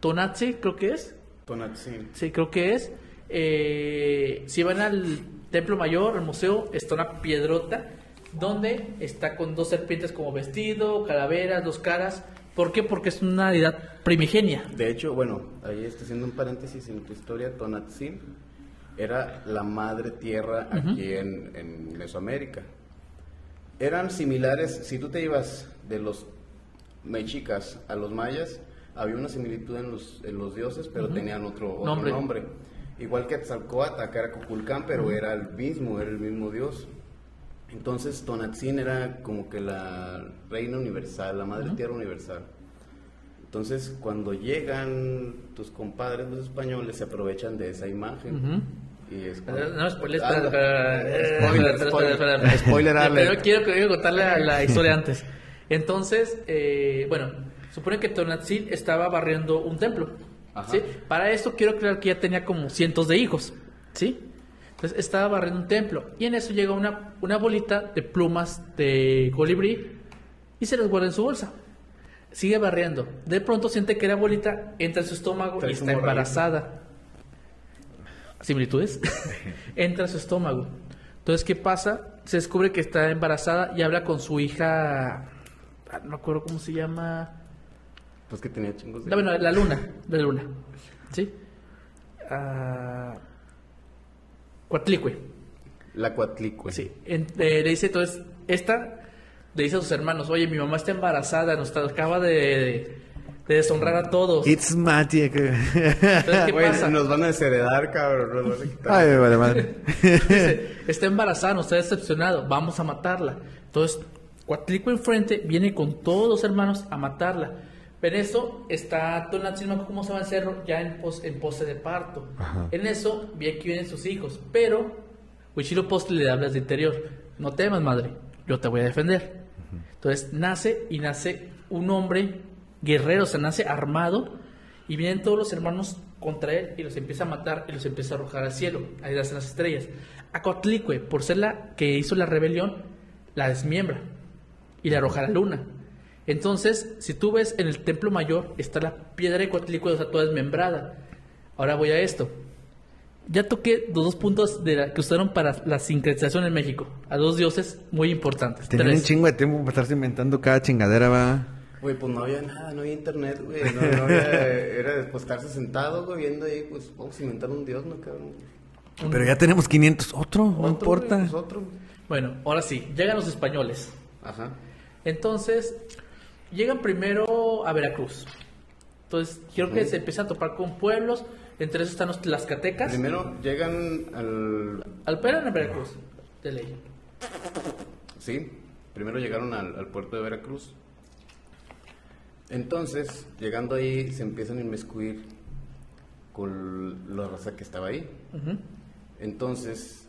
Speaker 1: Tonatzi, creo que es.
Speaker 3: Tonatzin.
Speaker 1: Sí, creo que es. Eh, si van al templo mayor, al museo, está una piedrota donde está con dos serpientes como vestido, calaveras, dos caras. ¿Por qué? Porque es una deidad primigenia.
Speaker 3: De hecho, bueno, ahí estoy haciendo un paréntesis en tu historia. Tonatzin era la madre tierra aquí en, en Mesoamérica. Eran similares, si tú te ibas de los mexicas a los mayas, había una similitud en los, en los dioses, pero tenían otro, otro
Speaker 1: Nombre.
Speaker 3: nombre. Igual que Tzalcoatl, acá era Cuculcán, pero era el mismo, era el mismo dios. Entonces Tonatzin era como que la reina universal, la madre tierra universal. Entonces cuando llegan tus compadres los españoles se aprovechan de esa imagen.
Speaker 1: Ujú.
Speaker 3: Y es
Speaker 1: No, spoiler,
Speaker 3: Ah,
Speaker 1: eh,
Speaker 3: spoiler.
Speaker 1: Pero quiero, quiero contar la, la historia antes. Entonces, eh, bueno, supone que Tonatzin estaba barriendo un templo. Para esto quiero creer que ya tenía como cientos de hijos. ¿sí? Entonces estaba barriendo un templo. Y en eso llega una, una bolita de plumas de colibrí y se las guarda en su bolsa. Sigue barriendo. De pronto siente que la bolita entra en su estómago
Speaker 3: Trae
Speaker 1: y está embarazada similitudes, entra a su estómago. Entonces, ¿qué pasa? Se descubre que está embarazada y habla con su hija, ah, no me acuerdo cómo se llama,
Speaker 3: Pues que tenía chingos de...
Speaker 1: no, bueno, la luna, la luna, ¿sí? Cuatlicue.
Speaker 3: La Coatlicue.
Speaker 1: Sí, en- eh, le dice entonces, esta le dice a sus hermanos, oye, mi mamá está embarazada, nos acaba de, de deshonrar a todos.
Speaker 2: It's magic.
Speaker 1: Entonces, ¿qué
Speaker 3: Güey,
Speaker 1: pasa?
Speaker 3: nos van a desheredar, cabrón. Nos van a quitar.
Speaker 2: Ay, vale madre.
Speaker 1: Dice, está embarazada, nos está decepcionado, vamos a matarla. Entonces, Cuatlico enfrente viene con todos los hermanos a matarla. Pero en eso está Tonantzin, ¿cómo se va el cerro? Ya en, pos- en pose de parto. En eso, vi aquí vienen sus hijos. Pero, Huichilopochtli le hablas de interior. No temas, madre, yo te voy a defender. Entonces, nace y nace un hombre guerrero, o sea, nace armado. Y vienen todos los hermanos contra él y los empieza a matar y los empieza a arrojar al cielo. Ahí hacen las estrellas. A Coatlicue, por ser la que hizo la rebelión, la desmiembra y le arroja a la luna. Entonces, si tú ves en el templo mayor, está la piedra de Coatlicue, o sea, toda desmembrada. Ahora voy a esto. Ya toqué los dos puntos de la, que usaron para la sincretización en México. A dos dioses muy importantes.
Speaker 2: Tenían un chingo de tiempo para estarse inventando cada chingadera, va.
Speaker 3: Güey, pues no había nada, no había internet, güey. No, no había, era de pues, estarse sentado, güey, viendo ahí, pues vamos a inventar un dios, ¿no, cabrón?
Speaker 2: Pero ya tenemos 500. Otro, no importa.
Speaker 3: güey, pues, otro.
Speaker 1: Bueno, ahora sí, llegan los españoles.
Speaker 3: Ajá.
Speaker 1: Entonces, llegan primero a Veracruz. Entonces, quiero que se empiecen a topar con pueblos. Entre esos están los tlaxcatecas.
Speaker 3: Primero llegan al...
Speaker 1: Alperan a Veracruz, de ley.
Speaker 3: Sí, primero llegaron al, al puerto de Veracruz. Entonces, llegando ahí, se empiezan a inmiscuir con la raza que estaba ahí. Entonces,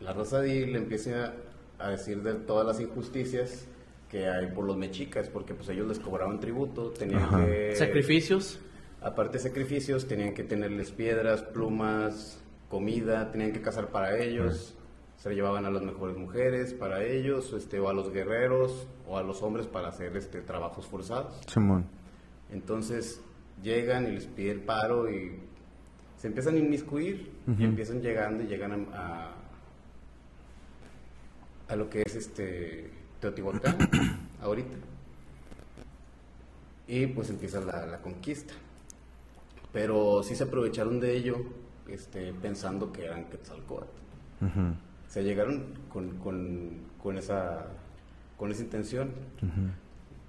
Speaker 3: la raza de ahí le empieza a decir de todas las injusticias que hay por los mexicas, porque pues ellos les cobraban tributo, tenían
Speaker 2: Ajá.
Speaker 3: que...
Speaker 1: Sacrificios.
Speaker 3: Aparte de sacrificios, tenían que tenerles piedras, plumas, comida, tenían que cazar para ellos, se llevaban a las mejores mujeres para ellos, este, o a los guerreros, o a los hombres para hacer este, trabajos forzados.
Speaker 2: Simón.
Speaker 3: Entonces llegan y les piden paro y se empiezan a inmiscuir y empiezan llegando y llegan a, a, a lo que es este Teotihuacán ahorita. Y pues empieza la, la conquista. Pero sí se aprovecharon de ello este, pensando que eran Quetzalcóatl. Sea, llegaron con, con, con esa, con esa intención,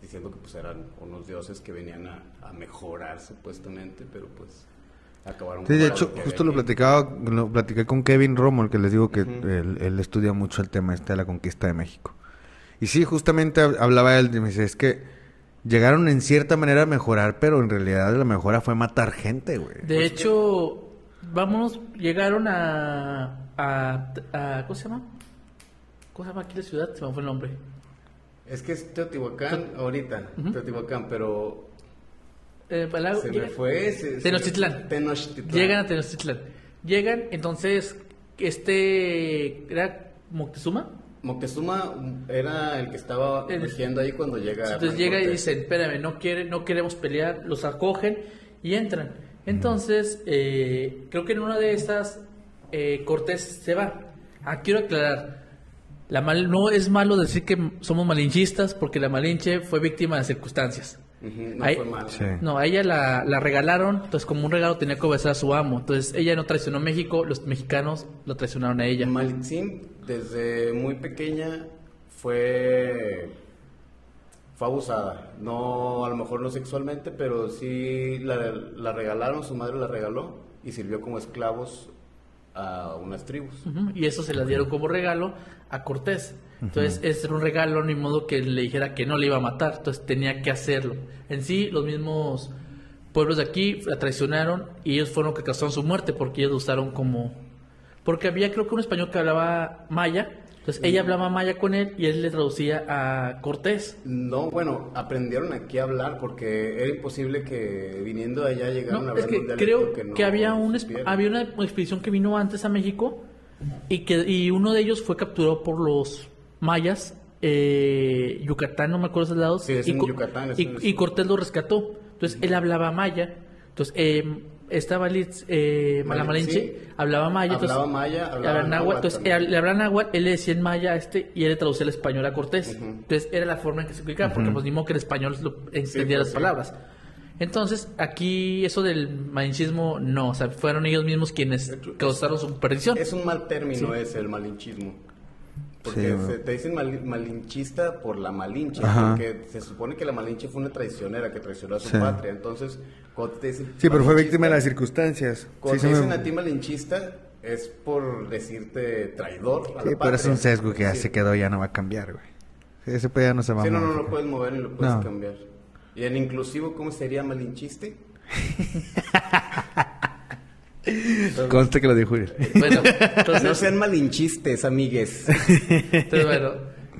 Speaker 3: diciendo que pues eran unos dioses que venían a, a mejorar supuestamente, pero pues acabaron
Speaker 2: Sí, de hecho, justo lo platicaba, lo platiqué con Kevin Romo, el que les digo que él, él estudia mucho el tema este de la conquista de México. Y sí, justamente hab- hablaba él, y me dice, es que llegaron en cierta manera a mejorar, pero en realidad la mejora fue matar gente, güey.
Speaker 1: De hecho, vámonos, llegaron a, a, a- ¿Cómo se llama? ¿Cómo se llama aquí la ciudad? Se me fue el nombre.
Speaker 3: Es que es Teotihuacán ahorita, Teotihuacán, pero
Speaker 1: Eh, para-
Speaker 3: se me fue ese... se-
Speaker 1: Tenochtitlán.
Speaker 3: Tenochtitlán.
Speaker 1: Llegan a Tenochtitlán. Llegan, entonces, este, ¿era Moctezuma?
Speaker 3: Moctezuma era el que estaba
Speaker 1: El-
Speaker 3: rigiendo ahí cuando llega...
Speaker 1: Entonces
Speaker 3: Hernán
Speaker 1: llega y dicen, espérame, no, quiere, no queremos pelear, los acogen y entran. Entonces, eh, creo que en una de estas, eh, Cortés se va. Ah, quiero aclarar, la mal, no es malo decir que somos malinchistas porque la Malinche fue víctima de circunstancias.
Speaker 3: No fue mal.
Speaker 2: Sí.
Speaker 1: No, a ella la, la regalaron, entonces como un regalo tenía que obedecer a su amo. Entonces ella no traicionó a México, los mexicanos lo traicionaron a ella.
Speaker 3: Malitzin, desde muy pequeña, fue, fue abusada. No, a lo mejor no sexualmente, pero sí la, la regalaron, su madre la regaló y sirvió como esclavos a unas tribus.
Speaker 1: Y eso se la dieron como regalo a Cortés. Entonces, ese era un regalo, ni modo que le dijera que no le iba a matar. Entonces, tenía que hacerlo. En sí, los mismos pueblos de aquí la traicionaron y ellos fueron los que causaron su muerte porque ellos lo usaron como. Porque había, creo que un español que hablaba maya. Entonces, ella hablaba maya con él y él le traducía a Cortés.
Speaker 3: No, bueno, aprendieron aquí a hablar porque era imposible que viniendo de allá llegaran a
Speaker 1: No,
Speaker 3: hablar
Speaker 1: es que creo que,
Speaker 3: no
Speaker 1: había, un, había una expedición que vino antes a México y que y uno de ellos fue capturado por los mayas, eh, Yucatán, no me acuerdo esos lados,
Speaker 3: Sí, es
Speaker 1: y,
Speaker 3: en Yucatán, es
Speaker 1: y,
Speaker 3: en
Speaker 1: y. Cortés lo rescató. Entonces él hablaba maya, entonces eh, estaba Litz, eh,
Speaker 3: Mal-
Speaker 1: la Malinche,
Speaker 3: sí.
Speaker 1: hablaba maya,
Speaker 3: Hablaba
Speaker 1: entonces,
Speaker 3: maya, hablaba
Speaker 1: náhuatl,
Speaker 3: náhuatl
Speaker 1: entonces él- le hablaba náhuatl, él le decía en maya a este y él le traducía el español a Cortés.
Speaker 3: Ujú.
Speaker 1: Entonces era la forma en que se explicaba, porque pues ni modo que el español lo entendía
Speaker 3: pues,
Speaker 1: las
Speaker 3: sí.
Speaker 1: palabras. Entonces, aquí eso del malinchismo, no, o sea, fueron ellos mismos quienes causaron su perdición.
Speaker 3: Es un mal término ese, el malinchismo. Porque
Speaker 2: Sí,
Speaker 3: se- te dicen mal- malinchista por la malinche,
Speaker 2: Ajá.
Speaker 3: porque se supone que la malinche fue una traicionera que traicionó a su
Speaker 2: Sí.
Speaker 3: patria. Entonces, cuando te dicen
Speaker 2: Sí, pero fue víctima de las circunstancias.
Speaker 3: Cuando
Speaker 2: Sí,
Speaker 3: te dicen
Speaker 2: me-
Speaker 3: a ti malinchista, es por decirte traidor a la
Speaker 2: Sí, pero
Speaker 3: patria.
Speaker 2: es un sesgo que ya
Speaker 3: Sí.
Speaker 2: se quedó, ya no va a cambiar, güey. Sí, ese pedo ya no se va
Speaker 3: Sí,
Speaker 2: a
Speaker 3: no, no, no
Speaker 2: modificar.
Speaker 3: lo puedes mover ni lo puedes
Speaker 2: No.
Speaker 3: cambiar. ¿Y en inclusivo cómo sería malinchiste?
Speaker 2: Conste que lo dijo Uriel.
Speaker 1: Bueno, entonces,
Speaker 3: No sean malinchistes, amigues.
Speaker 1: entonces, bueno,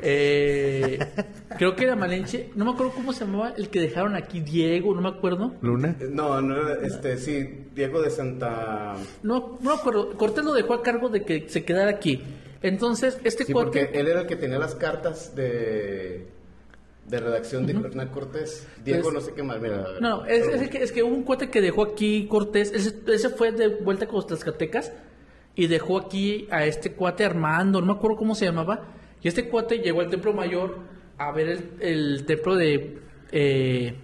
Speaker 1: eh, creo que era Malinche, no me acuerdo cómo se llamaba el que dejaron aquí, Diego, no me acuerdo.
Speaker 2: ¿Luna?
Speaker 3: No, no era, este, sí, Diego de Santa...
Speaker 1: No, no me acuerdo. Cortés lo dejó a cargo de que se quedara aquí. Entonces, este
Speaker 3: Sí,
Speaker 1: cuate...
Speaker 3: porque él era el que tenía las cartas de, de redacción de Hernán Cortés. Diego
Speaker 1: Pues-
Speaker 3: no sé qué más, mira.
Speaker 1: No, es, es que, es que hubo un cuate que dejó aquí Cortés, ese, ese fue de vuelta con los tlaxcaltecas y dejó aquí a este cuate Armando, no me acuerdo cómo se llamaba, y este cuate llegó al templo mayor a ver el, el templo de... Eh,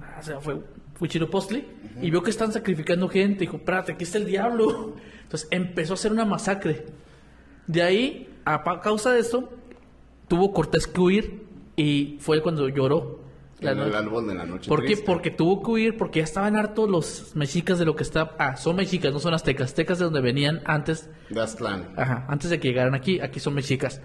Speaker 1: ah, se me fue Huitzilopochtli, y vio que están sacrificando gente, dijo, espérate, aquí está el diablo. Entonces empezó a hacer una masacre. De ahí, a causa de eso, tuvo Cortés que huir y fue cuando lloró. la
Speaker 3: en el árbol de la noche.
Speaker 1: ¿Por qué? Porque tuvo que huir porque ya estaban hartos los mexicas de lo que está... Ah, son mexicas, no son aztecas. Aztecas de donde venían antes,
Speaker 3: De Aztlán.
Speaker 1: ajá, antes de que llegaran aquí. Aquí son mexicas.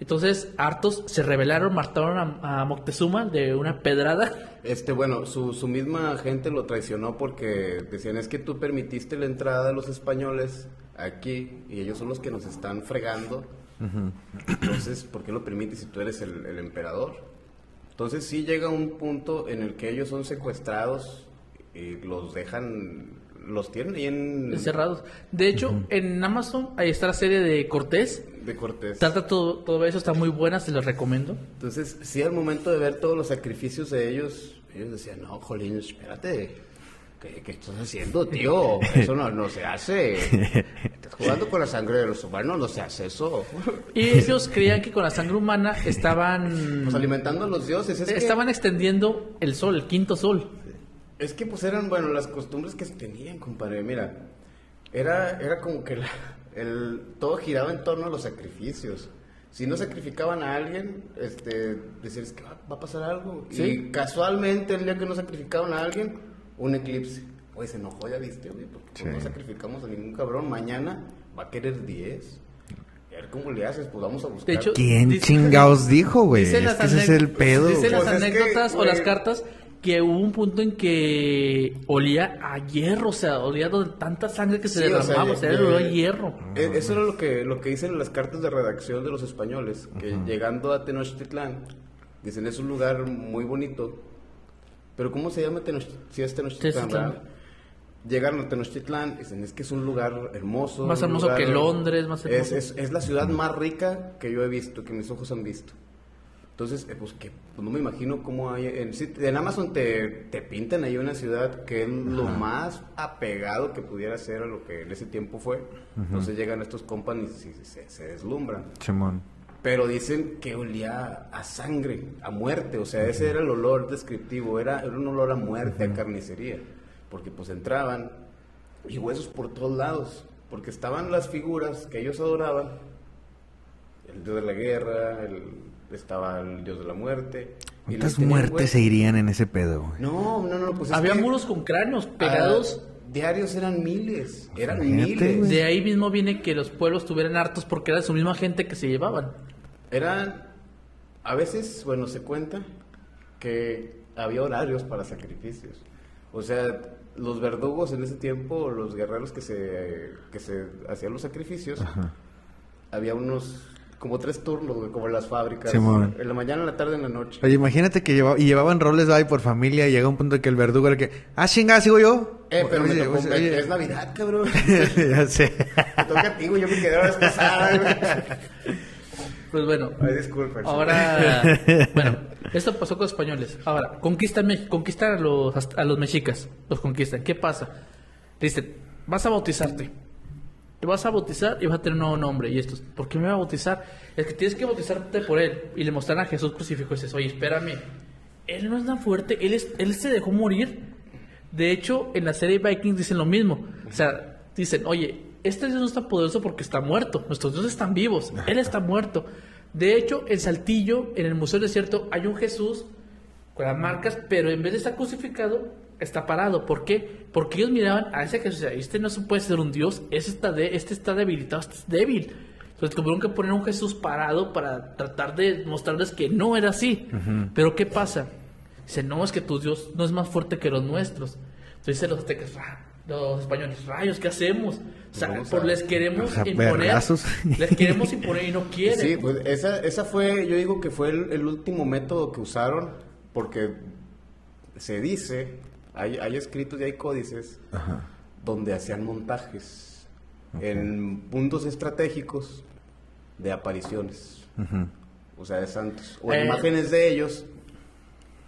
Speaker 1: Entonces, hartos se rebelaron, mataron a, a Moctezuma de una pedrada.
Speaker 3: Este, bueno, su, su misma gente lo traicionó porque decían es que tú permitiste la entrada de los españoles aquí y ellos son los que nos están fregando. Entonces, ¿por qué lo permites si tú eres el, el emperador? Entonces sí llega un punto en el que ellos son secuestrados y los dejan, los tienen ahí en...
Speaker 1: Encerrados. De hecho, en Amazon ahí está la serie de Cortés.
Speaker 3: De Cortés.
Speaker 1: Trata todo, todo eso, está muy buena, se los recomiendo.
Speaker 3: Entonces, sí, al momento de ver todos los sacrificios de ellos, ellos decían, no, Jolín, espérate, ¿qué, qué estás haciendo, tío? Eso no, no se hace. Estás jugando con la sangre de los humanos, no se hace eso.
Speaker 1: Y ellos creían que con la sangre humana estaban...
Speaker 3: Pues alimentando a los dioses, es que,
Speaker 1: estaban extendiendo el sol, el quinto sol.
Speaker 3: es que pues eran, bueno, las costumbres que tenían, compadre, mira, era, era como que la- el, todo giraba en torno a los sacrificios. Si no sacrificaban a alguien, este, decían, es que va, va a pasar algo.
Speaker 1: Sí.
Speaker 3: Y casualmente, el día que no sacrificaban a alguien, un eclipse. Oye, se enojó, ya viste, güey, porque pues,
Speaker 2: Sí.
Speaker 3: no sacrificamos a ningún cabrón. Mañana va a querer 10. A ver cómo le haces, pues vamos a buscar.
Speaker 1: De hecho,
Speaker 2: ¿Quién
Speaker 1: Dice-
Speaker 2: chingados dijo, güey? Es
Speaker 1: las
Speaker 2: que ese es el pedo.
Speaker 1: Dicen las
Speaker 3: Pues es que,
Speaker 1: anécdotas o las cartas que hubo un punto en que olía a hierro, o sea, olía de tanta sangre que se
Speaker 3: Sí,
Speaker 1: derramaba, o sea, era olor a hierro.
Speaker 3: E- Eso era lo que, lo que dicen en las cartas de redacción de los españoles, que llegando a Tenochtitlán, dicen es un lugar muy bonito, pero ¿cómo se llama Tenochtitlán? Si es Tenochtitlán,
Speaker 1: Tenochtitlán.
Speaker 3: ¿verdad? Llegaron a Tenochtitlán, dicen es que es un lugar hermoso.
Speaker 1: Más hermoso
Speaker 3: lugar-
Speaker 1: que Londres, más
Speaker 3: es,
Speaker 1: hermoso.
Speaker 3: es, es la ciudad más rica que yo he visto, que mis ojos han visto. Entonces, eh, pues que pues, no me imagino cómo hay... En, en Amazon te, te pintan ahí una ciudad que es lo más apegado que pudiera ser a lo que en ese tiempo fue. Entonces llegan estos compas y se, se- se deslumbran.
Speaker 2: Simón.
Speaker 3: Pero dicen que olía a sangre, a muerte. O sea, ese era el olor descriptivo. Era, era un olor a muerte, a carnicería. Porque pues entraban y huesos por todos lados. Porque estaban las figuras que ellos adoraban. El dios de la guerra, el, estaba el dios de la muerte.
Speaker 2: ¿Cuántas muertes
Speaker 3: huesos.
Speaker 2: se irían en ese pedo, güey?
Speaker 3: No, no, no. Pues es
Speaker 1: Había
Speaker 3: que,
Speaker 1: muros con cráneos pegados.
Speaker 3: ah, diarios eran miles. Eran
Speaker 2: Imagínate,
Speaker 3: miles.
Speaker 1: De ahí mismo viene que los pueblos estuvieran hartos porque era su misma gente que se llevaban.
Speaker 3: Eran, a veces, bueno, se cuenta que había horarios para sacrificios. O sea, los verdugos en ese tiempo, los guerreros que se, que se hacían los sacrificios, había unos, como tres turnos, güey, como en las fábricas.
Speaker 2: Simón.
Speaker 3: En la mañana, en la tarde, en la noche.
Speaker 2: Oye, imagínate que lleva- y llevaban roles ahí por familia y llega un punto en que el verdugo era que, ah, chinga, sigo yo.
Speaker 3: Eh, pero me tocó,
Speaker 2: oye, oye.
Speaker 3: es Navidad, cabrón.
Speaker 2: ya sé.
Speaker 3: Me toca a ti, güey, yo me quedé ahora descansada, güey.
Speaker 1: Pues bueno,
Speaker 3: Ay, disculpa.
Speaker 1: ahora, bueno, esto pasó con los españoles. Ahora, conquistan, conquistan a los, a los mexicas, los conquistan. ¿Qué pasa? Dicen, vas a bautizarte. Te vas a bautizar y vas a tener un nuevo nombre. Y estos, ¿por qué me va a bautizar? Es que tienes que bautizarte por él. Y le mostraron a Jesús crucifijo y dices, oye, espérame. él no es tan fuerte, él, es, él se dejó morir. De hecho, en la serie Vikings dicen lo mismo. O sea, dicen, oye, este Dios no está poderoso porque está muerto. Nuestros dioses están vivos. Él está muerto. De hecho, en Saltillo, en el Museo del Desierto, hay un Jesús con las marcas, pero en vez de estar crucificado, está parado. ¿Por qué? Porque ellos miraban a ese Jesús. Este no se puede ser un Dios. Este está, de, este está debilitado, este es débil. Entonces tuvieron que poner un Jesús parado para tratar de mostrarles que no era así. Pero ¿qué pasa? Dice, no, es que tu Dios no es más fuerte que los nuestros. Entonces dicen los aztecas, "Ra- los españoles, rayos, ¿qué hacemos? O sea, por les queremos imponer.
Speaker 2: vergazos.
Speaker 1: Les queremos imponer y no quieren.
Speaker 3: Sí, pues esa, esa fue, yo digo que fue el, el último método que usaron, porque se dice, hay, hay escritos y hay códices donde hacían montajes en puntos estratégicos de apariciones, o sea, de santos, o
Speaker 1: Eh.
Speaker 3: imágenes de ellos.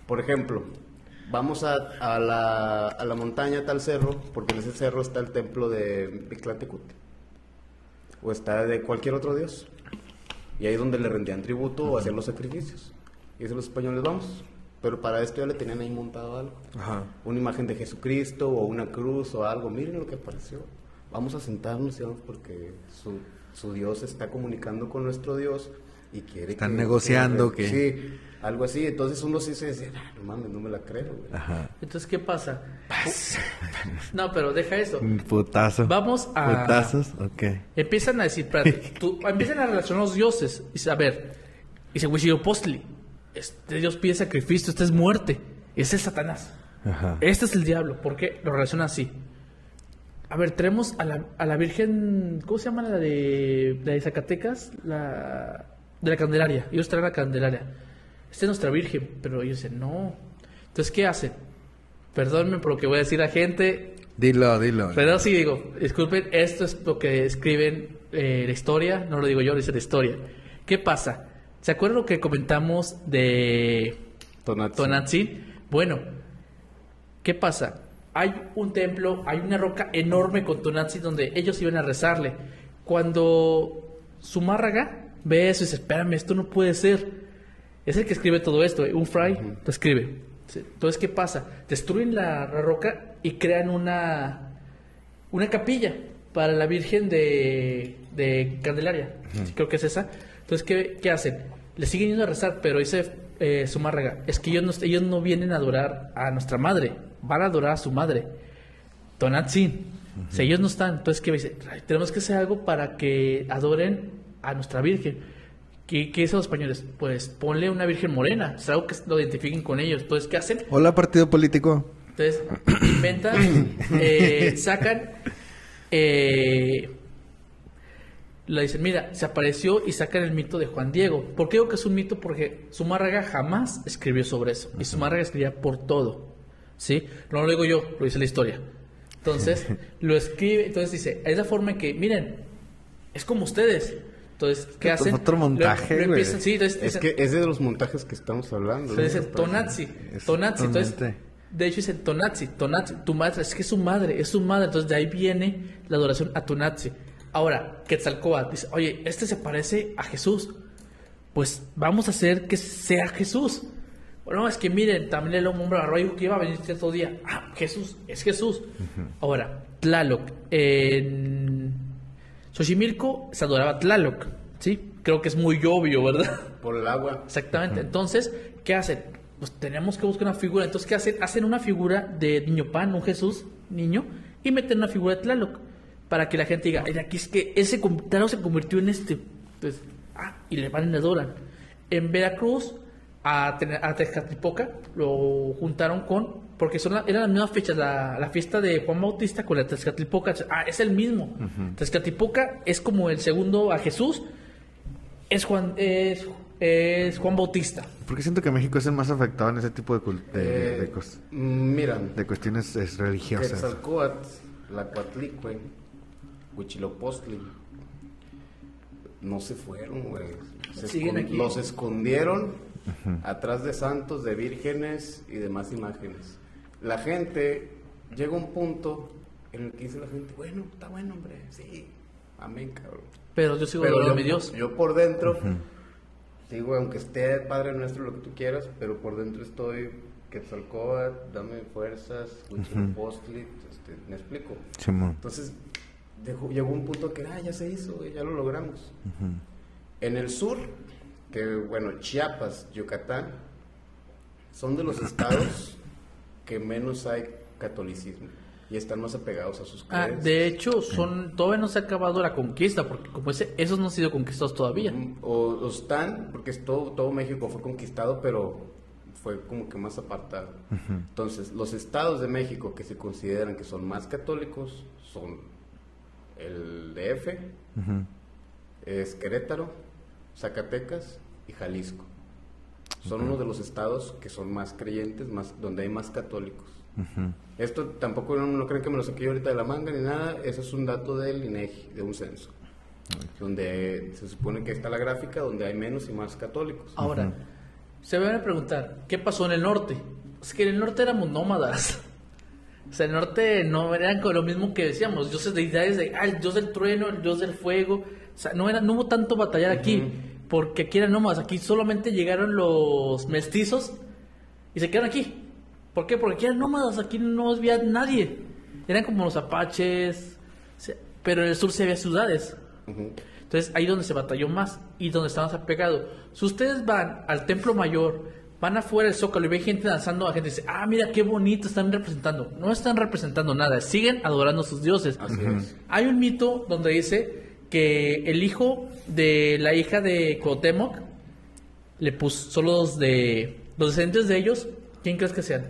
Speaker 3: Por ejemplo, vamos a, a la, a la montaña, tal cerro, porque en ese cerro está el templo de Mictlantecuhtli o está de cualquier otro dios. Y ahí es donde le rendían tributo o hacían los sacrificios. Y dicen los españoles, vamos. Pero para esto ya le tenían ahí montado algo.
Speaker 2: Ajá.
Speaker 3: Una imagen de Jesucristo o una cruz o algo. Miren lo que apareció. Vamos a sentarnos y vamos porque su, su Dios está comunicando con nuestro Dios y quiere
Speaker 2: Están negociando que-
Speaker 3: Sí, algo así. Entonces uno sí se dice, "Ah, no mames, no me la creo. güey".
Speaker 2: Ajá.
Speaker 1: Entonces, ¿qué pasa? No, pero deja eso.
Speaker 2: Putazo.
Speaker 1: Vamos a-
Speaker 2: Putazos, ok.
Speaker 1: Empiezan a decir, espérate, tú- empiezan a relacionar los dioses. Y dice, a ver, dice Huitzilopochtli, este Dios pide sacrificio, esta es muerte. Ese es Satanás.
Speaker 2: Ajá.
Speaker 1: Este es el diablo. ¿Por qué? Lo relaciona así. A ver, tenemos a la, a la Virgen, ¿cómo se llama la de, la de Zacatecas? La de la Candelaria. Ellos traen la Candelaria. Esta es nuestra Virgen, pero ellos dicen, no. Entonces, ¿qué hacen? Perdónenme por lo que voy a decir a la gente.
Speaker 2: Dilo, dilo.
Speaker 1: Pero sí digo, disculpen, esto es lo que escriben eh, la historia, no lo digo yo, lo dice la historia. ¿Qué pasa? ¿Se acuerdan lo que comentamos de
Speaker 3: Tonatzi.
Speaker 1: Bueno, ¿qué pasa? Hay un templo, hay una roca enorme con Tonantzin donde ellos iban a rezarle. Cuando Zumárraga ve eso y dice, espérame, esto no puede ser. Es el que escribe todo esto, ¿eh? un fray lo escribe. Entonces, ¿qué pasa? Destruyen la, la roca y crean una, una capilla para la Virgen de, de Candelaria. Creo que es esa. Entonces, ¿qué, qué hacen? Le siguen yendo a rezar, pero dice eh, Zumárraga, es que ellos no, ellos no vienen a adorar a nuestra madre, van a adorar a su madre. Tonatzin. Si ellos no están, entonces, ¿qué dice? "Ay, Tenemos que hacer algo para que adoren a nuestra Virgen. ¿Qué, qué dicen los españoles? Pues ponle una Virgen morena, es algo que lo identifiquen con ellos. Entonces, ¿qué hacen?
Speaker 2: Hola, partido político.
Speaker 1: Entonces, inventan, eh, sacan, eh, le dicen, mira, se apareció y sacan el mito de Juan Diego. ¿Por qué digo que es un mito? Porque Zumárraga jamás escribió sobre eso. Y Zumárraga escribía por todo. ¿Sí? No lo digo yo, lo dice la historia. Entonces, lo escribe, entonces dice, es la forma en que, miren, es como ustedes. Entonces, ¿qué hacen?
Speaker 2: otro montaje,
Speaker 1: Lo- lo
Speaker 2: güey.
Speaker 1: empiezan- sí, entonces
Speaker 3: Es
Speaker 1: dicen-
Speaker 3: que es de los montajes que estamos hablando.
Speaker 1: entonces
Speaker 3: ¿no?
Speaker 1: dicen Tonazzi,
Speaker 2: Es
Speaker 1: Tonazzi, entonces, de hecho dicen Tonazzi, Tonazzi, tu madre, es que es su madre, es su madre, entonces de ahí viene la adoración a Tonazzi. Ahora, Quetzalcóatl dice, oye, este se parece a Jesús, pues vamos a hacer que sea Jesús. Bueno, es que miren, también el hombre arroyo que iba a venir cierto día, ah, Jesús, es Jesús. Ahora, Tlaloc, en Xochimilco se adoraba a Tlaloc, ¿sí? Creo que es muy obvio, ¿verdad?
Speaker 3: Por el agua.
Speaker 1: Exactamente. Entonces, ¿qué hacen? Pues tenemos que buscar una figura. Entonces, ¿qué hacen? Hacen una figura de niño pan, un Jesús, niño, y meten una figura de Tlaloc. Para que la gente diga, "Ay, aquí es que ese Tlaloc se convirtió en este. Entonces, ah, y le van y le adoran. En Veracruz, a, a Tezcatlipoca, lo juntaron con. Porque son la- eran las mismas fechas, la, la fiesta de Juan Bautista con la Tezcatlipoca. Ah, es el mismo. Tezcatlipoca es como el segundo a Jesús, es Juan, es, es Juan Bautista.
Speaker 2: Porque siento que México es el más afectado en ese tipo de, de,
Speaker 3: Eh,
Speaker 2: de cos-
Speaker 3: mm, Mira,
Speaker 2: de cuestiones es, religiosas.
Speaker 3: Quetzalcóatl, la Cuatlicue, Huichilopostli, no se fueron, güey. Se
Speaker 1: Siguen aquí.
Speaker 3: Los escondieron atrás de santos, de vírgenes y demás imágenes. La gente llega a un punto en el que dice la gente, bueno, está bueno, hombre, sí, amén, cabrón.
Speaker 1: Pero yo sigo
Speaker 3: Pero yo,
Speaker 1: mi Dios.
Speaker 3: yo por dentro Sí, güey, aunque esté Padre Nuestro, lo que tú quieras, pero por dentro estoy Quetzalcóatl, dame fuerzas, Huitzilopochtli, este, ¿me explico? Entonces, dejó- llegó un punto que, ah, ya se hizo, ya lo logramos. En el sur, que bueno, Chiapas, Yucatán, son de los estados que menos hay catolicismo y están más apegados a sus
Speaker 1: Ah,
Speaker 3: creencias.
Speaker 1: de hecho, son todavía no se ha acabado la conquista, porque como ese, esos no han sido conquistados todavía.
Speaker 3: Mm, O, o están, porque es todo, todo México fue conquistado, pero fue como que más apartado. Entonces, los estados de México que se consideran que son más católicos son el DF, es Querétaro, Zacatecas y Jalisco. Son uno de los estados que son más creyentes, más donde hay más católicos. Esto tampoco no, no creen que me lo saqué yo ahorita de la manga ni nada, eso es un dato del INEGI, de un censo, donde se supone que está la gráfica donde hay menos y más católicos.
Speaker 1: Ahora, se van a preguntar, ¿qué pasó en el norte? Es que en el norte éramos nómadas. O sea, en el norte no eran con lo mismo que decíamos, dioses de deidades de, ah, el dios del trueno, el dios del fuego. O sea, no, era, no hubo tanto batallar aquí, porque aquí eran nómadas. Aquí solamente llegaron los mestizos y se quedaron aquí. ¿Por qué? Porque aquí eran nómadas, aquí no había nadie. Eran como los apaches, pero en el sur sí había ciudades. Entonces ahí donde se batalló más y donde está más apegado. Si ustedes van al templo mayor, van afuera del zócalo y ven gente danzando, la gente dice, ah, mira qué bonito están representando. No están representando nada, siguen adorando a sus dioses.
Speaker 3: Así es.
Speaker 1: Hay un mito donde dice que el hijo de la hija de Cuauhtémoc le puso, son los de los descendientes de ellos, ¿quién crees que sean?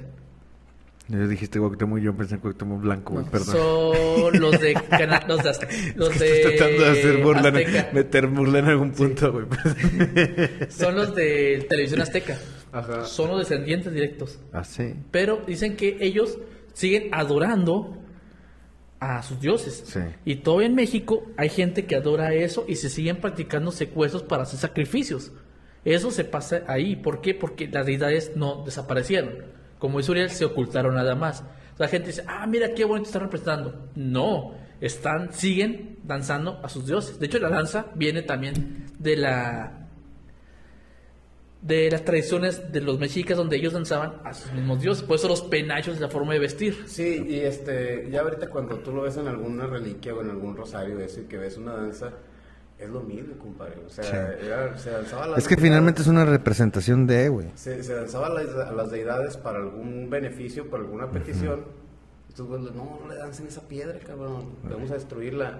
Speaker 2: Ya dijiste Cuauhtémoc y yo pensé en Cuauhtémoc Blanco, güey, perdón.
Speaker 1: Son los de Cana- los de, Azte- los
Speaker 2: Es
Speaker 1: de
Speaker 2: que estoy tratando de hacer burla, en-
Speaker 1: Azteca.
Speaker 2: meter burla en algún punto, güey.
Speaker 1: Son los de Televisión Azteca.
Speaker 3: Ajá.
Speaker 1: Son los descendientes directos.
Speaker 2: ah, sí.
Speaker 1: Pero dicen que ellos siguen adorando a sus dioses.
Speaker 2: Sí.
Speaker 1: Y todavía en México hay gente que adora eso y se siguen practicando secuestros para hacer sacrificios. Eso se pasa ahí. ¿Por qué? Porque las deidades no desaparecieron. Como dice Uriel, se ocultaron nada más. La gente dice, ah, mira qué bonito están representando. No, están, siguen danzando a sus dioses. De hecho, la danza viene también de la de las tradiciones de los mexicas donde ellos danzaban a sus mismos dioses. Por eso los penachos es la forma de vestir.
Speaker 3: Sí, y este, ya ahorita cuando tú lo ves en alguna reliquia o en algún rosario, eso, y que ves una danza, es lo mismo, compadre. O sea,
Speaker 2: Sí.
Speaker 3: era- se danzaba a las
Speaker 2: Es que
Speaker 3: deidades-
Speaker 2: finalmente es una representación de, güey.
Speaker 3: Se, se danzaba a las, a las deidades para algún beneficio, para alguna petición. Estos güeyes, no, no le dancen esa piedra, cabrón. Vamos a destruirla.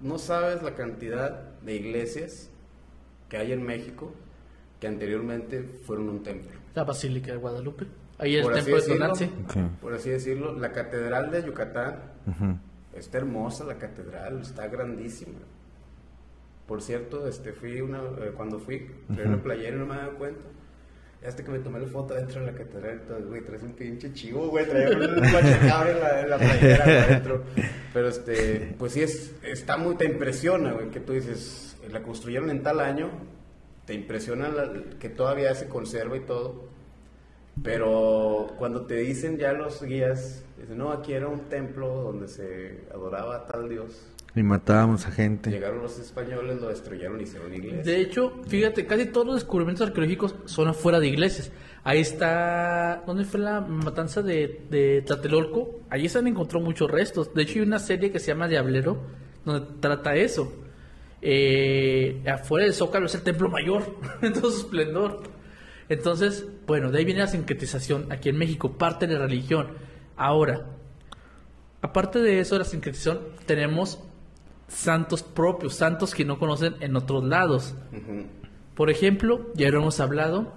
Speaker 3: No sabes la cantidad de iglesias que hay en México que anteriormente fueron un templo.
Speaker 1: La Basílica de Guadalupe. Ahí el
Speaker 3: Por así
Speaker 1: templo de
Speaker 3: decirlo.
Speaker 1: Tonantzin.
Speaker 2: Ok.
Speaker 3: Por así decirlo, la catedral de Yucatán
Speaker 2: Ujú.
Speaker 3: Está hermosa la catedral, está grandísima. Por cierto, este fui una, eh, cuando fui, traía una playera y no me había dado cuenta. Hasta que me tomé la foto dentro de la catedral todo, güey, traes un pinche chivo, güey, traía un guachacabra en la, en la playera adentro. Pero este, pues sí, es, está muy, te impresiona, güey, que tú dices, la construyeron en tal año, te impresiona la- que todavía se conserva y todo. Pero cuando te dicen ya los guías, dicen, no, aquí era un templo donde se adoraba a tal dios.
Speaker 2: Y matábamos a gente.
Speaker 3: Llegaron los españoles, lo destruyeron y hicieron iglesia.
Speaker 1: De hecho, fíjate, casi todos los descubrimientos arqueológicos son afuera de iglesias. Ahí está, ¿dónde fue la matanza de, de Tlatelolco? Allí se han encontrado muchos restos. De hecho, hay una serie que se llama Diablero, donde trata eso. Eh, afuera del Zócalo es el templo mayor, en todo su esplendor. Entonces, bueno, de ahí viene la sincretización aquí en México, parte de la religión. Ahora, aparte de eso, de la sincretización, tenemos santos propios, santos que no conocen en otros lados. Por ejemplo, ya lo hemos hablado,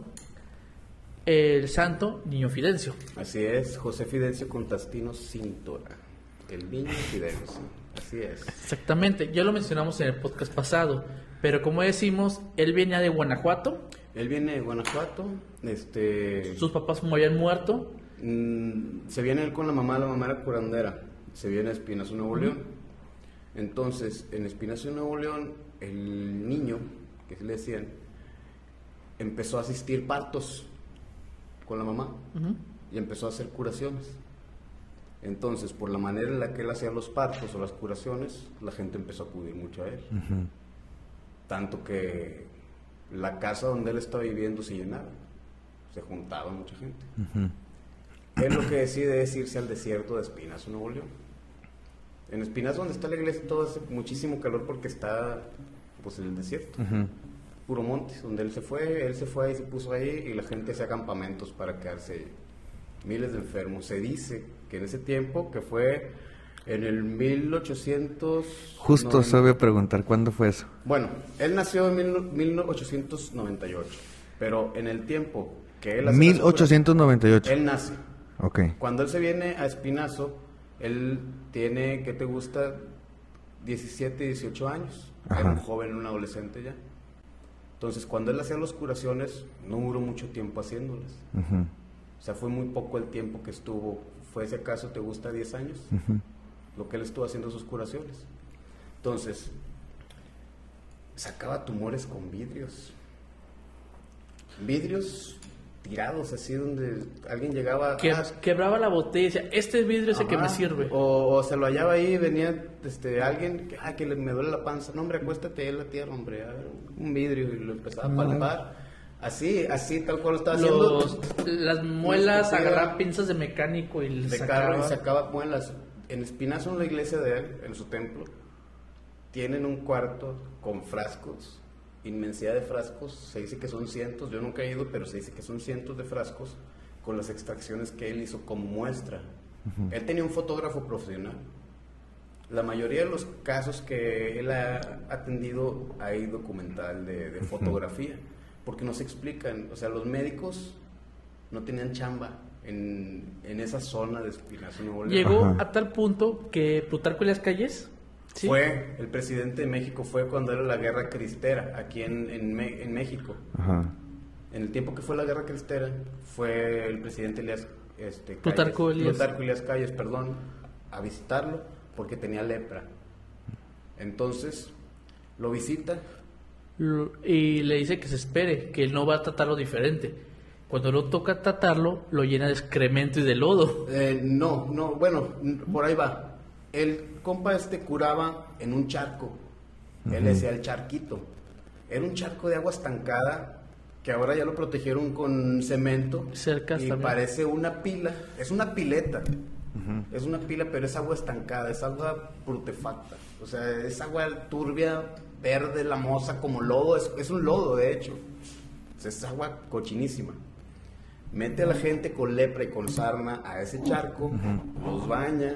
Speaker 1: el santo Niño Fidencio.
Speaker 3: Así es, José Fidencio Contastino Cintora. El niño Fidencio. Así es.
Speaker 1: Exactamente, ya lo mencionamos en el podcast pasado, pero como decimos, él venía de Guanajuato,
Speaker 3: Él viene de Guanajuato. Este.
Speaker 1: sus papás como habían muerto,
Speaker 3: Mm, se viene él con la mamá, la mamá era curandera, se viene a Espinazo, Nuevo León. Entonces, en Espinazo, Nuevo León, el niño, que le decían, empezó a asistir partos con la mamá y empezó a hacer curaciones. Entonces, por la manera en la que él hacía los partos o las curaciones, la gente empezó a acudir mucho a él. Tanto que la casa donde él estaba viviendo se llenaba. Se juntaba mucha gente. Él lo que decide es irse al desierto de Espinazo, Nuevo León. En Espinazo, donde está la iglesia, todo hace muchísimo calor porque está pues en el desierto. Puro montes, donde él se fue, él se fue y se puso ahí y la gente hacía campamentos para quedarse ahí. Miles de enfermos. Se dice que en ese tiempo, que fue en el 1800...
Speaker 2: Justo se voy a preguntar, ¿cuándo fue eso?
Speaker 3: Bueno, él nació en mil- 1898, pero en el tiempo que él... hace las
Speaker 2: 1898.
Speaker 3: Él nace.
Speaker 2: Ok.
Speaker 3: Cuando él se viene a Espinazo, él tiene, ¿qué te gusta? 17, 18 años. Era un joven, un adolescente ya. Entonces, cuando él hacía las curaciones, no duró mucho tiempo haciéndolas. O sea, fue muy poco el tiempo que estuvo. ¿Fue ese acaso, te gusta, 10 años? Lo que él estuvo haciendo sus curaciones. Entonces, sacaba tumores con vidrios. Vidrios tirados, así donde alguien llegaba...
Speaker 1: Que,
Speaker 3: "Ah,
Speaker 1: quebraba la botella y decía, este vidrio es el que me sirve.
Speaker 3: O, o se lo hallaba ahí, venía este, alguien que, ah, que le, me duele la panza. No, hombre, acuéstate ahí en la tierra, hombre. a ver, un vidrio y lo empezaba a palpar. Así, así, tal cual lo estaba haciendo.
Speaker 1: Los, las muelas agarraban pinzas de mecánico y les
Speaker 3: de
Speaker 1: sacaba.
Speaker 3: carro y sacaba muelas. En Espinazo, en la iglesia de él, en su templo, tienen un cuarto con frascos, inmensidad de frascos. Se dice que son cientos, yo nunca he ido, pero se dice que son cientos de frascos con las extracciones que él hizo como muestra. Él tenía un fotógrafo profesional. La mayoría de los casos que él ha atendido hay documental de, de fotografía, porque no se explican. O sea, los médicos no tenían chamba en, en esa zona de Espinazo, Nuevo León.
Speaker 1: Llegó
Speaker 2: Ajá.
Speaker 1: a tal punto que Plutarco Elias Calles ¿sí?
Speaker 3: Fue, el presidente de México fue cuando era la guerra cristera, aquí en, en, en México.
Speaker 2: Ajá.
Speaker 3: En el tiempo que fue la guerra cristera, fue el presidente Elías, este, Calles-
Speaker 1: Plutarco Elías.
Speaker 3: Plutarco Elías Calles, perdón, a visitarlo porque tenía lepra. Entonces, lo visita,
Speaker 1: y le dice que se espere, que él no va a tratarlo diferente. Cuando lo toca tratarlo, lo llena de excremento y de lodo.
Speaker 3: Eh, no, no, bueno, por ahí va. El compa este curaba en un charco. Él decía el charquito. Era un charco de agua estancada que ahora ya lo protegieron con cemento.
Speaker 1: Cercas
Speaker 3: y
Speaker 1: también.
Speaker 3: parece una pila. Es una pileta. Es una pila, pero es agua estancada, es agua brutefacta. O sea, es agua turbia, verde, lamosa, como lodo. Es, es un lodo, de hecho. Es agua cochinísima. Mete a la gente con lepra y con sarna a ese charco, los baña,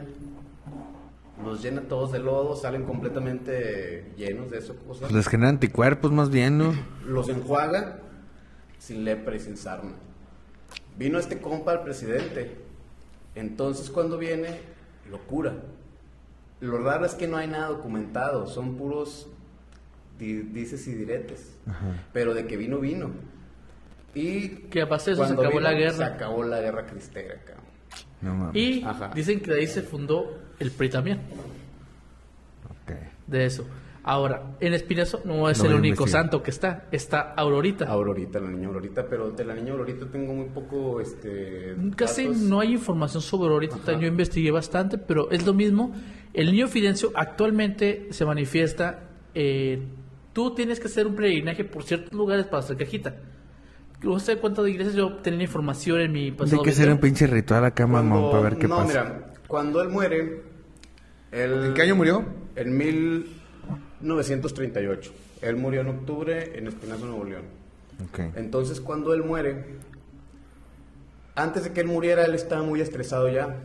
Speaker 3: los llena todos de lodo, salen completamente llenos de cosas.
Speaker 2: Pues les generan anticuerpos más bien, ¿no?
Speaker 3: Los enjuaga sin lepra y sin sarna. Vino este compa al presidente. Entonces cuando viene, lo cura. Lo raro es que no hay nada documentado, son puros di- dices y diretes. Pero de que vino, vino. Y
Speaker 1: Que a base de eso se acabó la
Speaker 3: Se
Speaker 1: guerra.
Speaker 3: acabó la guerra cristera, cabrón.
Speaker 2: No mames.
Speaker 1: Y
Speaker 3: Ajá.
Speaker 1: dicen que de ahí se fundó el PRI también,
Speaker 2: Ok.
Speaker 1: de eso. Ahora, en Espinazo no es
Speaker 2: No
Speaker 1: el único santo que está, está Aurorita.
Speaker 3: Aurorita, la niña Aurorita, pero de la niña Aurorita tengo muy poco, este...
Speaker 1: Casi
Speaker 3: datos.
Speaker 1: no hay información sobre Aurorita,
Speaker 3: Ajá.
Speaker 1: yo investigué bastante, pero es lo mismo. El niño Fidencio actualmente se manifiesta, eh, tú tienes que hacer un peregrinaje por ciertos lugares para hacer cajita. No sé cuántas iglesias yo tenía información en mi
Speaker 2: Hay
Speaker 1: pasado.
Speaker 2: que hacer un pinche ritual acá, mamón,
Speaker 3: Cuando-
Speaker 2: para ver qué
Speaker 3: no,
Speaker 2: pasa.
Speaker 3: mira, cuando él muere... él-
Speaker 2: ¿En qué año murió?
Speaker 3: En 1938. Él murió en octubre en Espinazo, Nuevo León.
Speaker 2: Ok.
Speaker 3: Entonces, cuando él muere, antes de que él muriera, él estaba muy estresado ya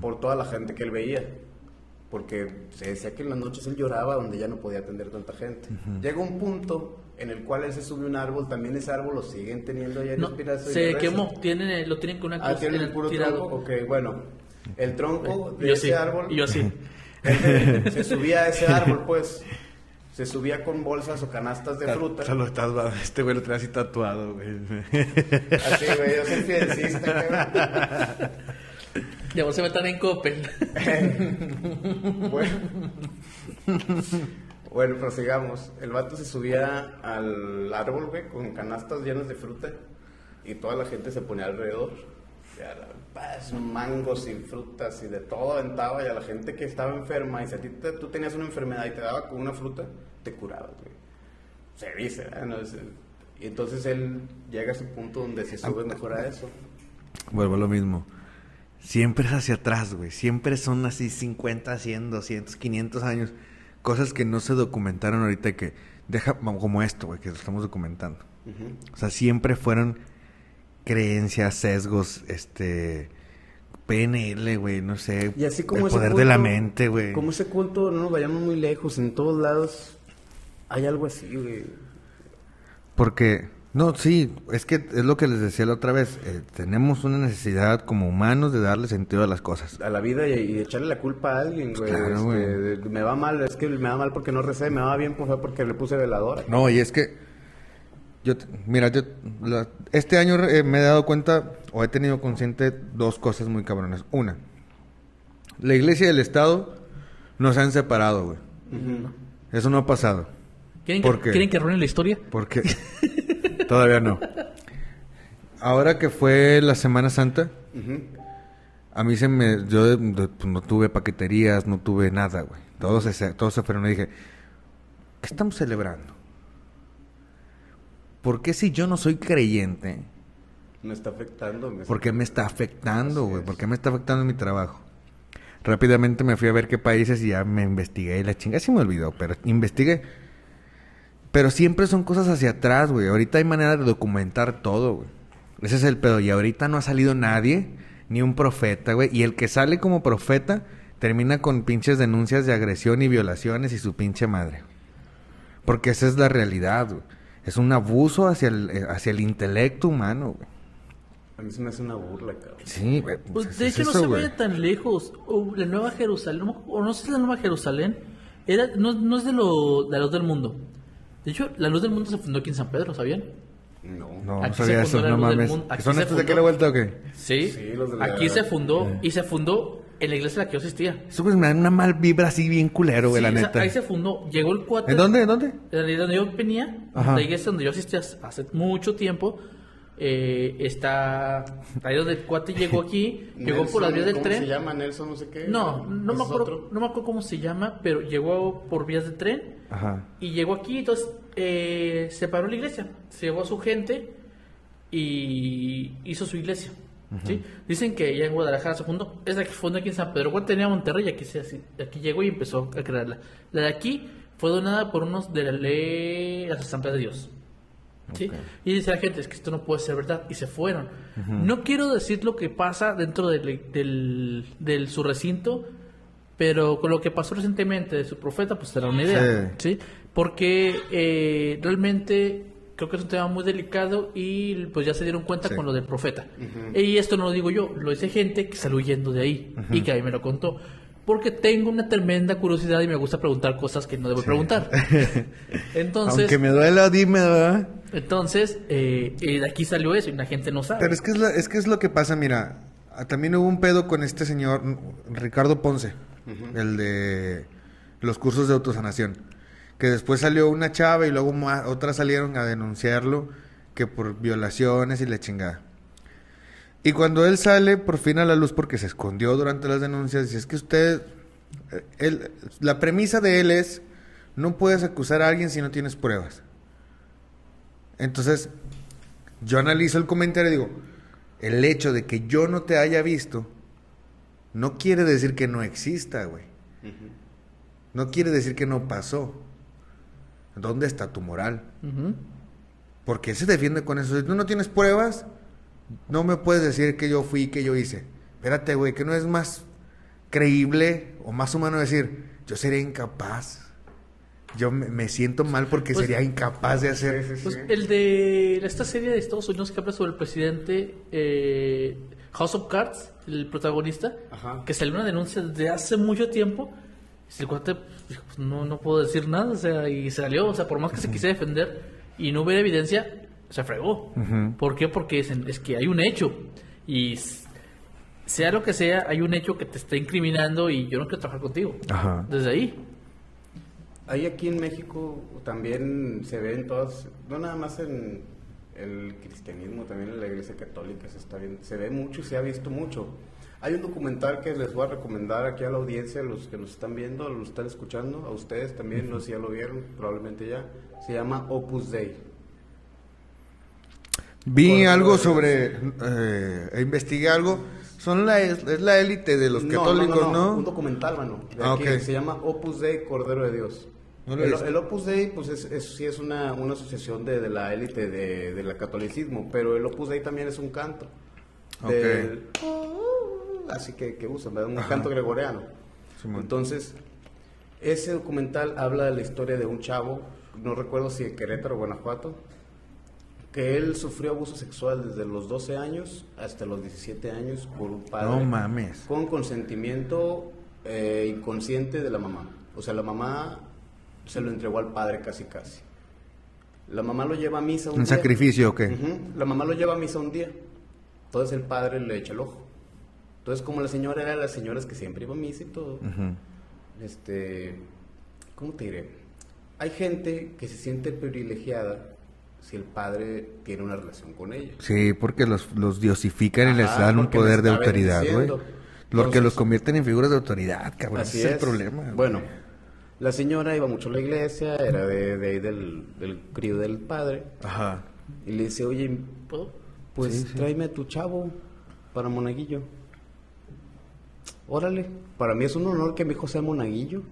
Speaker 3: por toda la gente que él veía. Porque se decía que en las noches él lloraba donde ya no podía atender tanta gente. Llega un punto en el cual él se sube a un árbol, también ese árbol lo siguen teniendo allá en
Speaker 1: No,
Speaker 3: y
Speaker 1: se quemó, tienen, lo tienen con una
Speaker 3: Ah,
Speaker 1: cruz
Speaker 3: tiene
Speaker 1: en
Speaker 3: el puro
Speaker 1: tirado.
Speaker 3: tronco. Ok, bueno. El tronco de
Speaker 1: yo
Speaker 3: ese
Speaker 1: sí,
Speaker 3: árbol.
Speaker 1: yo sí.
Speaker 3: Él se subía a ese árbol, pues. Se subía con bolsas o canastas de fruta.
Speaker 2: este güey lo trae así tatuado, güey.
Speaker 3: Así, güey, yo soy fidencista,
Speaker 1: Y ahora se metan en Coppel.
Speaker 3: Bueno. bueno, prosigamos. El vato se subía al árbol, güey, con canastas llenas de fruta. Y toda la gente se ponía alrededor. Y a la- pues, mangos y frutas y de todo aventaba. Y a la gente que estaba enferma, y si a ti te- tú tenías una enfermedad y te daba con una fruta, te curabas, güey. Se dice, ¿verdad? No, es- Y entonces él llega a ese punto donde se sube mejor a eso.
Speaker 2: Vuelvo a lo mismo. Siempre es hacia atrás, güey. Siempre son así 50, 100, 200, 500 años. Cosas que no se documentaron ahorita y que deja como esto, güey, que lo estamos documentando. O sea, siempre fueron creencias, sesgos, este PNL, güey, no sé,
Speaker 3: Y así como
Speaker 2: el poder
Speaker 3: culto,
Speaker 2: de la mente, güey.
Speaker 3: Como ese culto, no nos vayamos muy lejos. En todos lados hay algo así, güey.
Speaker 2: Porque no, sí, es que es lo que les decía la otra vez, eh, tenemos una necesidad como humanos de darle sentido a las cosas.
Speaker 3: A la vida y, y echarle la culpa a alguien, güey.
Speaker 2: Claro,
Speaker 3: Este,
Speaker 2: güey.
Speaker 3: me va mal, es que me va mal porque no recé, me va bien pues, porque le puse veladora.
Speaker 2: No, y es que yo, mira, yo la- este año eh, me he dado cuenta o he tenido consciente dos cosas muy cabronas. Una, la iglesia y el Estado nos han separado, güey. Eso no ha pasado.
Speaker 1: ¿Quieren
Speaker 2: ¿Por
Speaker 1: que,
Speaker 2: qué?
Speaker 1: ¿Quieren que arruine la historia?
Speaker 2: Porque todavía no. Ahora que fue la Semana Santa, a mí se me... Yo pues, no tuve paqueterías, no tuve nada, güey. Todos se, todos se fueron y dije, ¿qué estamos celebrando? ¿Por qué si yo no soy creyente?
Speaker 3: Me está afectando. me
Speaker 2: ¿Por qué me está afectando, güey? ¿Por qué me está afectando mi trabajo? Rápidamente me fui a ver qué países y ya me investigué y la chingada sí me olvidó, pero investigué. Pero siempre son cosas hacia atrás, güey. Ahorita hay manera de documentar todo, güey. Ese es el pedo. Y ahorita no ha salido nadie, ni un profeta, güey. Y el que sale como profeta termina con pinches denuncias de agresión y violaciones y su pinche madre. Porque esa es la realidad, güey. Es un abuso hacia el, eh, hacia el intelecto humano, güey.
Speaker 3: A mí se me hace una burla, cabrón.
Speaker 2: Sí, güey.
Speaker 1: Pues,
Speaker 2: es
Speaker 1: de hecho, no
Speaker 2: eso,
Speaker 1: se
Speaker 2: güey.
Speaker 1: vaya tan lejos. O la Nueva Jerusalén, o no sé si es la Nueva Jerusalén, era, no, no es de, lo, de la luz del mundo. De hecho, la luz del mundo se fundó aquí en San Pedro, ¿sabían?
Speaker 3: No.
Speaker 2: No, no
Speaker 1: Aquí
Speaker 2: sabía
Speaker 1: se fundó
Speaker 2: eso,
Speaker 1: la
Speaker 2: no
Speaker 1: luz del
Speaker 2: mames.
Speaker 1: mundo. Aquí
Speaker 2: ¿Son
Speaker 1: se
Speaker 2: estos de
Speaker 1: fundó.
Speaker 2: qué la vuelta o qué?
Speaker 1: Sí.
Speaker 3: Sí, los de la-
Speaker 1: Aquí se fundó y se fundó en la iglesia en la que yo asistía.
Speaker 2: Eso pues me da una mal vibra así bien culero, güey,
Speaker 1: Sí,
Speaker 2: la
Speaker 1: o sea,
Speaker 2: neta.
Speaker 1: ahí se fundó. Llegó el cuate.
Speaker 2: ¿En dónde? ¿En dónde?
Speaker 1: De donde yo venía,
Speaker 2: Ajá.
Speaker 1: la iglesia donde yo asistía hace mucho tiempo, eh, está ahí donde el cuate llegó aquí, llegó por las vías del
Speaker 3: ¿cómo
Speaker 1: tren.
Speaker 3: se llama? Nelson, no sé qué.
Speaker 1: No, no
Speaker 3: ¿Ese
Speaker 1: me acuerdo, no me acuerdo cómo se llama, pero llegó por vías de tren
Speaker 2: Ajá.
Speaker 1: y llegó aquí, entonces eh, se paró la iglesia, se llevó a su gente y hizo su iglesia. ¿sí? Dicen que ya en Guadalajara se fundó, es la que fundó aquí en San Pedro. Igual tenía Monterrey aquí, se, así- aquí llegó y empezó a crearla. La de aquí fue donada por unos de la ley a la Asamblea de Dios. ¿Sí? Y dice la gente, es que esto no puede ser verdad, y se fueron. No quiero decir lo que pasa dentro del, del, del su recinto, pero con lo que pasó recientemente de su profeta, pues te da una idea. ¿sí? Porque eh, realmente creo que es un tema muy delicado y pues ya se dieron cuenta
Speaker 2: Sí.
Speaker 1: con lo del profeta. Y esto no lo digo yo, lo dice gente que salió huyendo de ahí y que a mí me lo contó. Porque tengo una tremenda curiosidad y me gusta preguntar cosas que no debo preguntar. Entonces,
Speaker 2: Aunque me duela, dime, ¿verdad?
Speaker 1: entonces eh, eh, de aquí salió eso y la gente no sabe.
Speaker 2: Pero es que es, la- es que es lo que pasa, mira. También hubo un pedo con este señor, Ricardo Ponce, el de los cursos de autosanación. Que después salió una chava y luego otras salieron a denunciarlo que por violaciones y la chingada. Y cuando él sale por fin a la luz porque se escondió durante las denuncias, dice, es que usted, eh, él- la premisa de él es, no puedes acusar a alguien si no tienes pruebas. Entonces, yo analizo el comentario y digo, el hecho de que yo no te haya visto, no quiere decir que no exista, güey. No quiere decir que no pasó. ¿Dónde está tu moral?
Speaker 1: Ujú.
Speaker 2: Porque él se defiende con eso. Si tú no tienes pruebas, no me puedes decir que yo fui, que yo hice. Espérate, güey, que no es más creíble o más humano decir, yo sería incapaz. Yo me, me siento mal porque
Speaker 1: Pues-
Speaker 2: sería incapaz de hacer.
Speaker 1: Pues el de esta serie de Estados Unidos que habla sobre el presidente eh, House of Cards, el protagonista,
Speaker 3: Ajá.
Speaker 1: que salió una denuncia desde hace mucho tiempo. Y el cuate dijo, pues, no, no puedo decir nada, o sea, y salió, o sea, por más que se quise defender y no hubiera evidencia, se fregó. ¿Por qué? Porque dicen, es que hay un hecho y sea lo que sea, hay un hecho que te está incriminando y yo no quiero trabajar contigo.
Speaker 2: Ajá.
Speaker 1: Desde ahí.
Speaker 3: Ahí aquí en México también se ven todas, no nada más en el cristianismo, también en la iglesia católica se está viendo, se ve mucho y se ha visto mucho. Hay un documental que les voy a recomendar aquí a la audiencia, a los que nos están viendo, los están escuchando, a ustedes también, no sé si ya lo vieron, probablemente ya. Se llama Opus Dei.
Speaker 2: Vi algo sobre... Eh, investigué algo. Son la, es, la élite de los
Speaker 3: No,
Speaker 2: católicos, ¿no?
Speaker 3: no, Un documental, mano. de
Speaker 2: Ah,
Speaker 3: aquí. Se llama Opus Dei Cordero de Dios.
Speaker 2: No
Speaker 3: el, Opus Dei, pues es, es- sí es una, una asociación de, de la élite de, de la catolicismo, pero el Opus Dei también es un canto. Del- así que, que usan, ¿verdad? un canto gregoriano. Entonces, ese documental habla de la historia de un chavo, no recuerdo si en Querétaro o Guanajuato, que él sufrió abuso sexual desde los 12 años hasta los 17 años por un padre
Speaker 2: No mames.
Speaker 3: con consentimiento eh, inconsciente de la mamá. O sea, la mamá se lo entregó al padre casi casi. La mamá lo lleva a misa un,
Speaker 2: ¿Un
Speaker 3: día.
Speaker 2: sacrificio o qué?
Speaker 3: La mamá lo lleva a misa un día. Entonces el padre le echa el ojo. Entonces como la señora era de las señoras que siempre iba a misa y todo, este, ¿cómo te diré? Hay gente que se siente privilegiada si el padre tiene una relación con ella.
Speaker 2: Sí, porque los, los diosifican y les dan un
Speaker 3: porque
Speaker 2: poder de autoridad, güey.
Speaker 3: bendiciendo.
Speaker 2: Lo que
Speaker 3: Entonces-
Speaker 2: los convierten en figuras de autoridad, cabrón.
Speaker 3: Así
Speaker 2: Ese es el problema.
Speaker 3: Bueno, la señora iba mucho a la iglesia, era de, de ahí del, del crío del padre,
Speaker 2: Ajá.
Speaker 3: y le dice, oye,
Speaker 1: ¿Puedo?
Speaker 3: pues
Speaker 2: Sí, sí.
Speaker 3: tráeme a tu chavo para monaguillo. Órale, para mí es un honor que mi hijo sea monaguillo.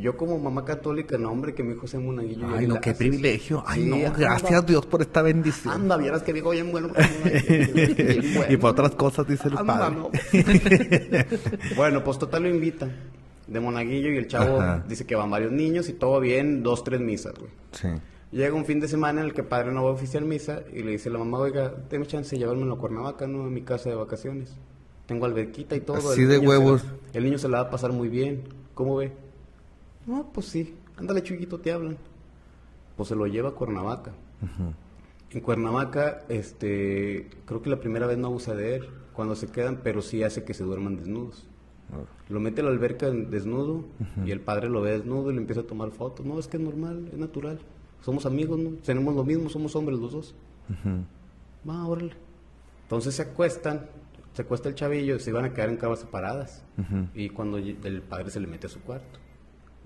Speaker 3: Yo como mamá católica, no hombre, que mi hijo sea monaguillo.
Speaker 2: Ay, no, qué privilegio. Ay,
Speaker 3: Sí,
Speaker 2: no,
Speaker 3: anda.
Speaker 2: gracias Dios por esta bendición.
Speaker 3: Anda, vieras que hijo bien bueno. bien bueno.
Speaker 2: Y por otras cosas, dice el
Speaker 3: Anda,
Speaker 2: padre.
Speaker 3: no. bueno, pues total lo invitan de monaguillo y el chavo
Speaker 2: Ajá.
Speaker 3: dice que van varios niños y todo bien, dos, tres misas, güey.
Speaker 2: Sí.
Speaker 3: Llega un fin de semana en el que el padre no va a oficiar misa y le dice a la mamá, oiga, tenme chance de llevármelo a Cuernavaca, ¿no? A mi casa de vacaciones. Tengo alberquita y todo.
Speaker 2: Así
Speaker 3: el
Speaker 2: de
Speaker 3: la-
Speaker 2: huevos.
Speaker 3: el niño se la va a pasar muy bien. ¿Cómo ve? No, pues sí. Ándale, chiquito, te hablan. Pues se lo lleva a Cuernavaca. En Cuernavaca, este, creo que la primera vez no abusa de él cuando se quedan, pero sí hace que se duerman desnudos. Lo mete a la alberca desnudo y el padre lo ve desnudo y le empieza a tomar fotos. No, es que es normal, es natural. Somos amigos, ¿no? Tenemos lo mismo, somos hombres los dos. Va, órale. Entonces se acuestan, se acuesta el chavillo y se iban a quedar en camas separadas. Y cuando el padre se le mete a su cuarto.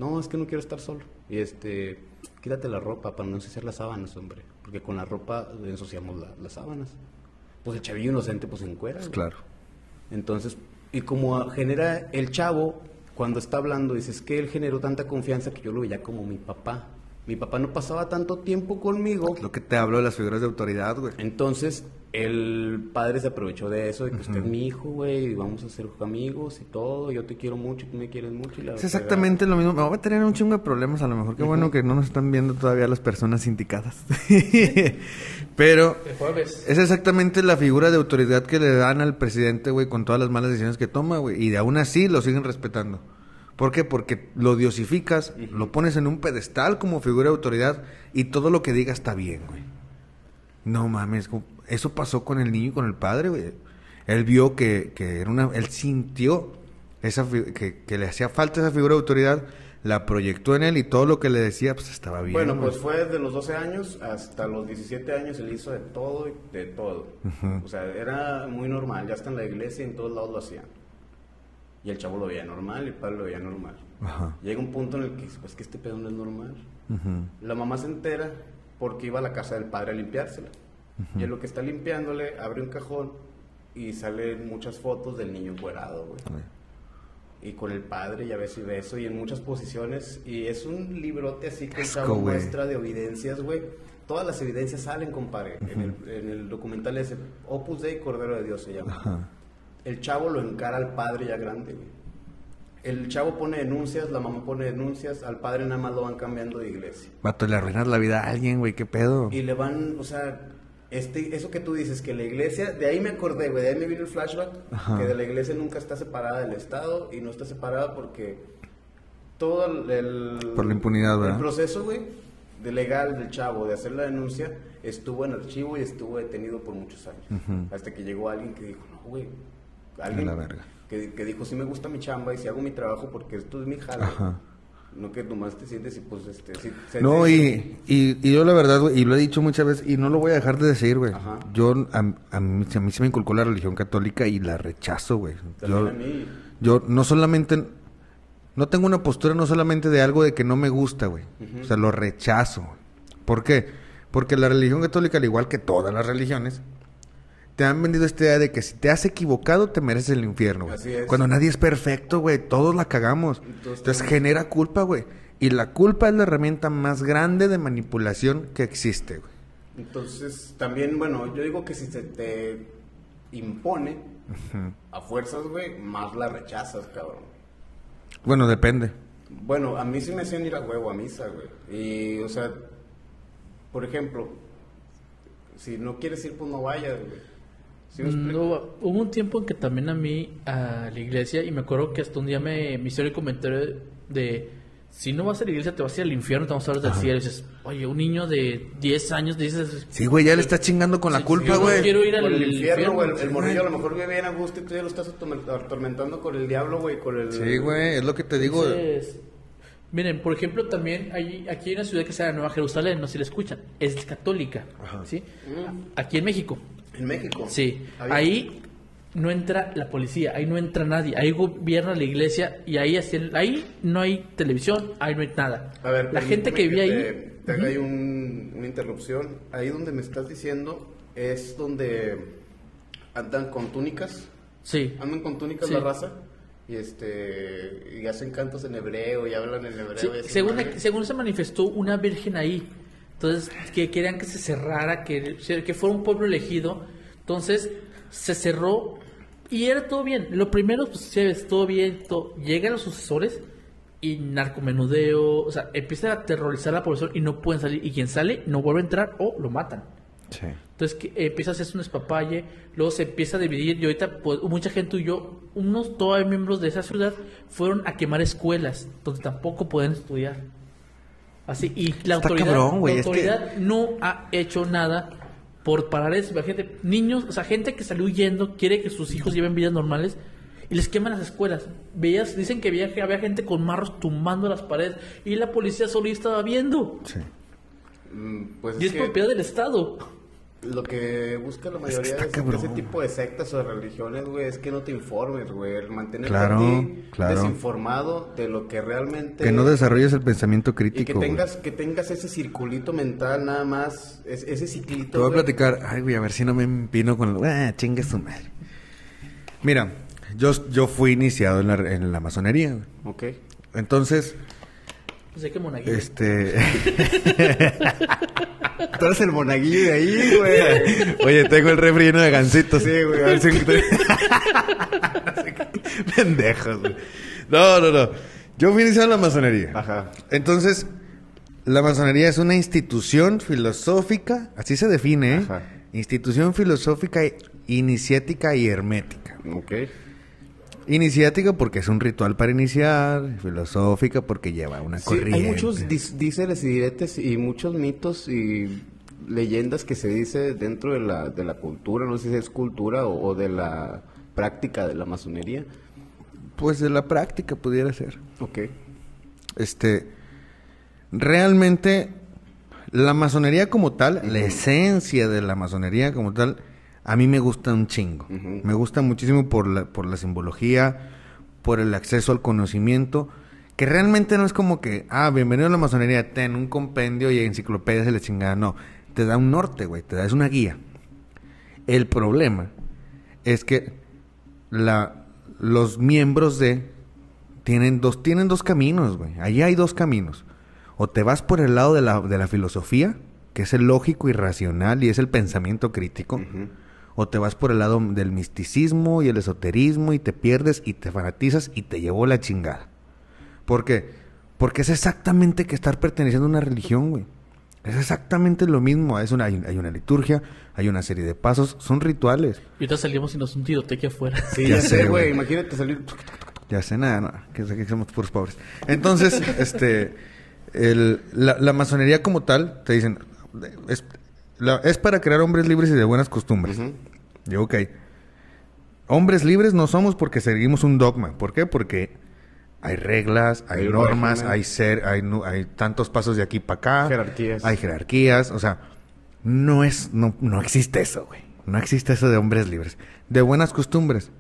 Speaker 3: No, es que no quiero estar solo. Y este, quítate la ropa para no ensuciar las sábanas, hombre. Porque con la ropa ensuciamos la- las sábanas. Pues el chavillo inocente pues se encuera.
Speaker 2: Pues claro.
Speaker 3: Entonces, y como genera el chavo, cuando está hablando, dices que él generó tanta confianza que yo lo veía como mi papá. Mi papá no pasaba tanto tiempo conmigo.
Speaker 2: Lo que te hablo de las figuras de autoridad, güey.
Speaker 3: Entonces, el padre se aprovechó de eso, de que usted es mi hijo, güey, y vamos a ser amigos y todo. Yo te quiero mucho, tú me quieres mucho. Y la
Speaker 2: Es exactamente lo mismo. Me voy a tener un chingo de problemas. A lo mejor qué bueno que no nos están viendo todavía las personas indicadas. Pero es exactamente la figura de autoridad que le dan al presidente, güey, con todas las malas decisiones que toma, güey. Y de aún así lo siguen respetando. ¿Por qué? Porque lo diosificas, lo pones en un pedestal como figura de autoridad y todo lo que diga está bien, güey. No mames, como- eso pasó con el niño y con el padre, güey. Él vio que, que era una, él sintió esa que, que le hacía falta esa figura de autoridad, la proyectó en él y todo lo que le decía, pues estaba bien.
Speaker 3: Bueno, pues fue desde los 12 años hasta los 17 años él hizo de todo y de todo. O sea, era muy normal, ya hasta en la iglesia y en todos lados lo hacían. Y el chavo lo veía normal y el padre lo veía normal.
Speaker 2: Ajá.
Speaker 3: Llega un punto en el que dice, pues que este pedo no es normal. La mamá se entera porque iba a la casa del padre a limpiársela. Y en lo que está limpiándole, abre un cajón y salen muchas fotos del niño encuerado, güey. Y con el padre, y a veces y beso, y en muchas posiciones. Y es un librote así que
Speaker 2: güey.
Speaker 3: muestra de evidencias, güey. Todas las evidencias salen, compadre. en, el, en el documental ese, Opus Dei, Cordero de Dios se llama. El chavo lo encara al padre ya grande, güey. El chavo pone denuncias, la mamá pone denuncias, al padre nada más lo van cambiando de iglesia.
Speaker 2: Vato, le arruinas la vida a alguien, güey, qué pedo.
Speaker 3: Y le van, o sea, este, eso que tú dices, que la iglesia, de ahí me acordé, güey, de ahí me vino el flashback,
Speaker 2: Ajá.
Speaker 3: que de la iglesia nunca está separada del Estado y no está separada porque todo el...
Speaker 2: Por la impunidad, ¿verdad?
Speaker 3: El proceso, güey, de legal del chavo, de hacer la denuncia, estuvo en archivo y estuvo detenido por muchos años. Hasta que llegó alguien que dijo, no, güey, alguien
Speaker 2: la verga.
Speaker 3: Que, que dijo, sí me gusta mi chamba y si hago mi trabajo porque esto es mi jala.
Speaker 2: Ajá.
Speaker 3: No que nomás te sientes y pues este... se-
Speaker 2: No, y, y, y yo la verdad, güey, y lo he dicho muchas veces, y no lo voy a dejar de decir, güey.
Speaker 3: Ajá.
Speaker 2: Yo, a, a mí, a mí se me inculcó la religión católica y la rechazo, güey. Yo,
Speaker 3: a mí.
Speaker 2: yo no solamente, no tengo una postura no solamente de algo de que no me gusta, güey. O sea, lo rechazo. ¿Por qué? Porque la religión católica, al igual que todas las religiones, te han vendido esta idea de que si te has equivocado, te mereces el infierno, güey.
Speaker 3: Así es.
Speaker 2: Cuando nadie es perfecto, güey. Todos la cagamos.
Speaker 3: Entonces,
Speaker 2: Entonces genera culpa, güey. Y la culpa es la herramienta más grande de manipulación que existe, güey.
Speaker 3: Entonces, también, bueno, yo digo que si se te impone a fuerzas, güey, más la rechazas, cabrón.
Speaker 2: Bueno, depende.
Speaker 3: Bueno, a mí sí me hacían ir a huevo a misa, güey. Y, o sea, por ejemplo, si no quieres ir, pues no vayas, güey. ¿Sí?
Speaker 1: No, hubo un tiempo en que también a mí, a la iglesia, y me acuerdo que hasta un día me, me hicieron el comentario de, si no vas a la iglesia te vas a ir al infierno, te vamos a hablar del cielo. Y dices, oye, un niño de 10 años dices,
Speaker 2: Sí, güey, ya le estás chingando con la
Speaker 1: Sí,
Speaker 2: culpa,
Speaker 1: yo no
Speaker 2: güey.
Speaker 1: quiero ir al
Speaker 3: el infierno, güey. El, morrillo a lo mejor vive bien a gusto y tú ya lo estás atorment- atormentando con el diablo, güey, con el...
Speaker 2: Sí, güey, es lo que te digo.
Speaker 1: Entonces, miren, por ejemplo, también hay, aquí hay una ciudad que se llama Nueva Jerusalén, no sé si la escuchan, es católica, ¿sí? Aquí en México,
Speaker 3: En México.
Speaker 1: sí.
Speaker 3: Ahí-
Speaker 1: Ahí no entra la policía, ahí no entra nadie, ahí gobierna la iglesia y ahí, así- ahí no hay televisión, ahí no hay nada.
Speaker 3: A ver,
Speaker 1: la gente que vive ahí...
Speaker 3: Te, te haga ahí un- una interrupción. Ahí donde me estás diciendo es donde andan con túnicas.
Speaker 1: Sí,
Speaker 3: Andan con túnicas
Speaker 1: Sí.
Speaker 3: la raza. Y este y hacen cantos en hebreo y hablan en hebreo.
Speaker 1: Sí, según, según se manifestó una virgen ahí. Entonces, que querían que se cerrara, que, que fuera un pueblo elegido. Entonces, se cerró y era todo bien. Lo primero, pues, sí, es todo bien. todo- Llegan los sucesores y narcomenudeo. O sea, empiezan a aterrorizar a la población y no pueden salir. Y quien sale no vuelve a entrar o lo matan.
Speaker 2: Sí.
Speaker 1: Entonces que, empieza a hacerse un espapalle, luego se empieza a dividir y ahorita pues, mucha gente huyó, unos todavía miembros de esa ciudad fueron a quemar escuelas donde tampoco pueden estudiar. Así, y la
Speaker 2: Está
Speaker 1: autoridad,
Speaker 2: cabrón,
Speaker 1: la
Speaker 2: es que-
Speaker 1: autoridad no ha hecho nada por parar eso. Imagínate, niños, o sea, gente que salió huyendo, quiere que sus hijos lleven vidas normales y les queman las escuelas. Veías, dicen que había, había gente con marros tumbando las paredes y la policía solo estaba viendo.
Speaker 2: Sí.
Speaker 3: Mm, Pues
Speaker 1: Y es
Speaker 3: que
Speaker 1: propiedad del Estado.
Speaker 3: Lo que busca la mayoría
Speaker 2: está
Speaker 3: de, ese-
Speaker 2: cabrón.
Speaker 3: de ese tipo de sectas o de religiones, güey, es que no te informes, güey. el Mantenerte
Speaker 2: Claro,
Speaker 3: a ti
Speaker 2: claro.
Speaker 3: desinformado de lo que realmente...
Speaker 2: Que no desarrolles el pensamiento
Speaker 3: Y que
Speaker 2: crítico. güey.
Speaker 3: tengas, que tengas ese circulito mental nada más, es- ese ciclito.
Speaker 2: Te voy a platicar. Ay, güey, a ver si no me empino con lo. Ah, chingue su madre. Mira, yo, yo fui iniciado en la, en la masonería. güey.
Speaker 3: Ok.
Speaker 2: Entonces,
Speaker 1: Pues hay que monaguillo.
Speaker 2: este.
Speaker 3: Tú eres el monaguillo de ahí, güey.
Speaker 2: Oye, tengo el refri lleno de gancitos.
Speaker 3: Sí, güey, a ver si-
Speaker 2: Pendejos, güey. No, no, no. Yo fui iniciado en la masonería.
Speaker 3: Ajá.
Speaker 2: Entonces, la masonería es una institución filosófica, así se define, ¿eh?
Speaker 3: Ajá.
Speaker 2: Institución filosófica, iniciática y hermética.
Speaker 3: Ok.
Speaker 2: Iniciática porque es un ritual para iniciar, filosófica porque lleva una
Speaker 3: Sí,
Speaker 2: corriente.
Speaker 3: hay muchos díceres y diretes y muchos mitos y leyendas que se dice dentro de la, de la cultura, no sé si es cultura o, o de la práctica de la masonería.
Speaker 2: Pues de la práctica pudiera ser.
Speaker 3: Ok.
Speaker 2: Este, realmente la masonería como tal, la esencia de la masonería como tal, a mí me gusta un chingo. Me gusta muchísimo por la, por la simbología, por el acceso al conocimiento, que realmente no es como que, ah, bienvenido a la masonería, ten un compendio y enciclopedias y la chingada. No, te da un norte, güey, te da es una guía. El problema es que la, los miembros de tienen dos, tienen dos caminos, güey. Allí hay dos caminos. O te vas por el lado de la, de la filosofía, que es el lógico y racional y es el pensamiento crítico. O te vas por el lado del misticismo y el esoterismo y te pierdes y te fanatizas y te llevó la chingada. ¿Por qué? Porque es exactamente que estar perteneciendo a una religión, güey. Es exactamente lo mismo. Es una, hay, hay una liturgia, hay una serie de pasos, son rituales.
Speaker 1: Y ahorita salimos y nos un tiroteque afuera.
Speaker 3: Sí,
Speaker 2: Ya
Speaker 3: ya,
Speaker 2: sé, güey.
Speaker 3: güey. Imagínate salir.
Speaker 2: Ya sé nada, no, que, que somos puros pobres. Entonces, este, el- la, la masonería como tal, te dicen, es, la- es para crear hombres libres y de buenas costumbres. Digo, ok. Hombres libres no somos porque seguimos un dogma. ¿Por qué? Porque hay reglas, hay, normas, hay ser, hay, hay tantos pasos de aquí para acá.
Speaker 3: Jerarquías.
Speaker 2: Hay jerarquías. O sea, no es, no, no existe eso, güey. No existe eso de hombres libres. De buenas costumbres.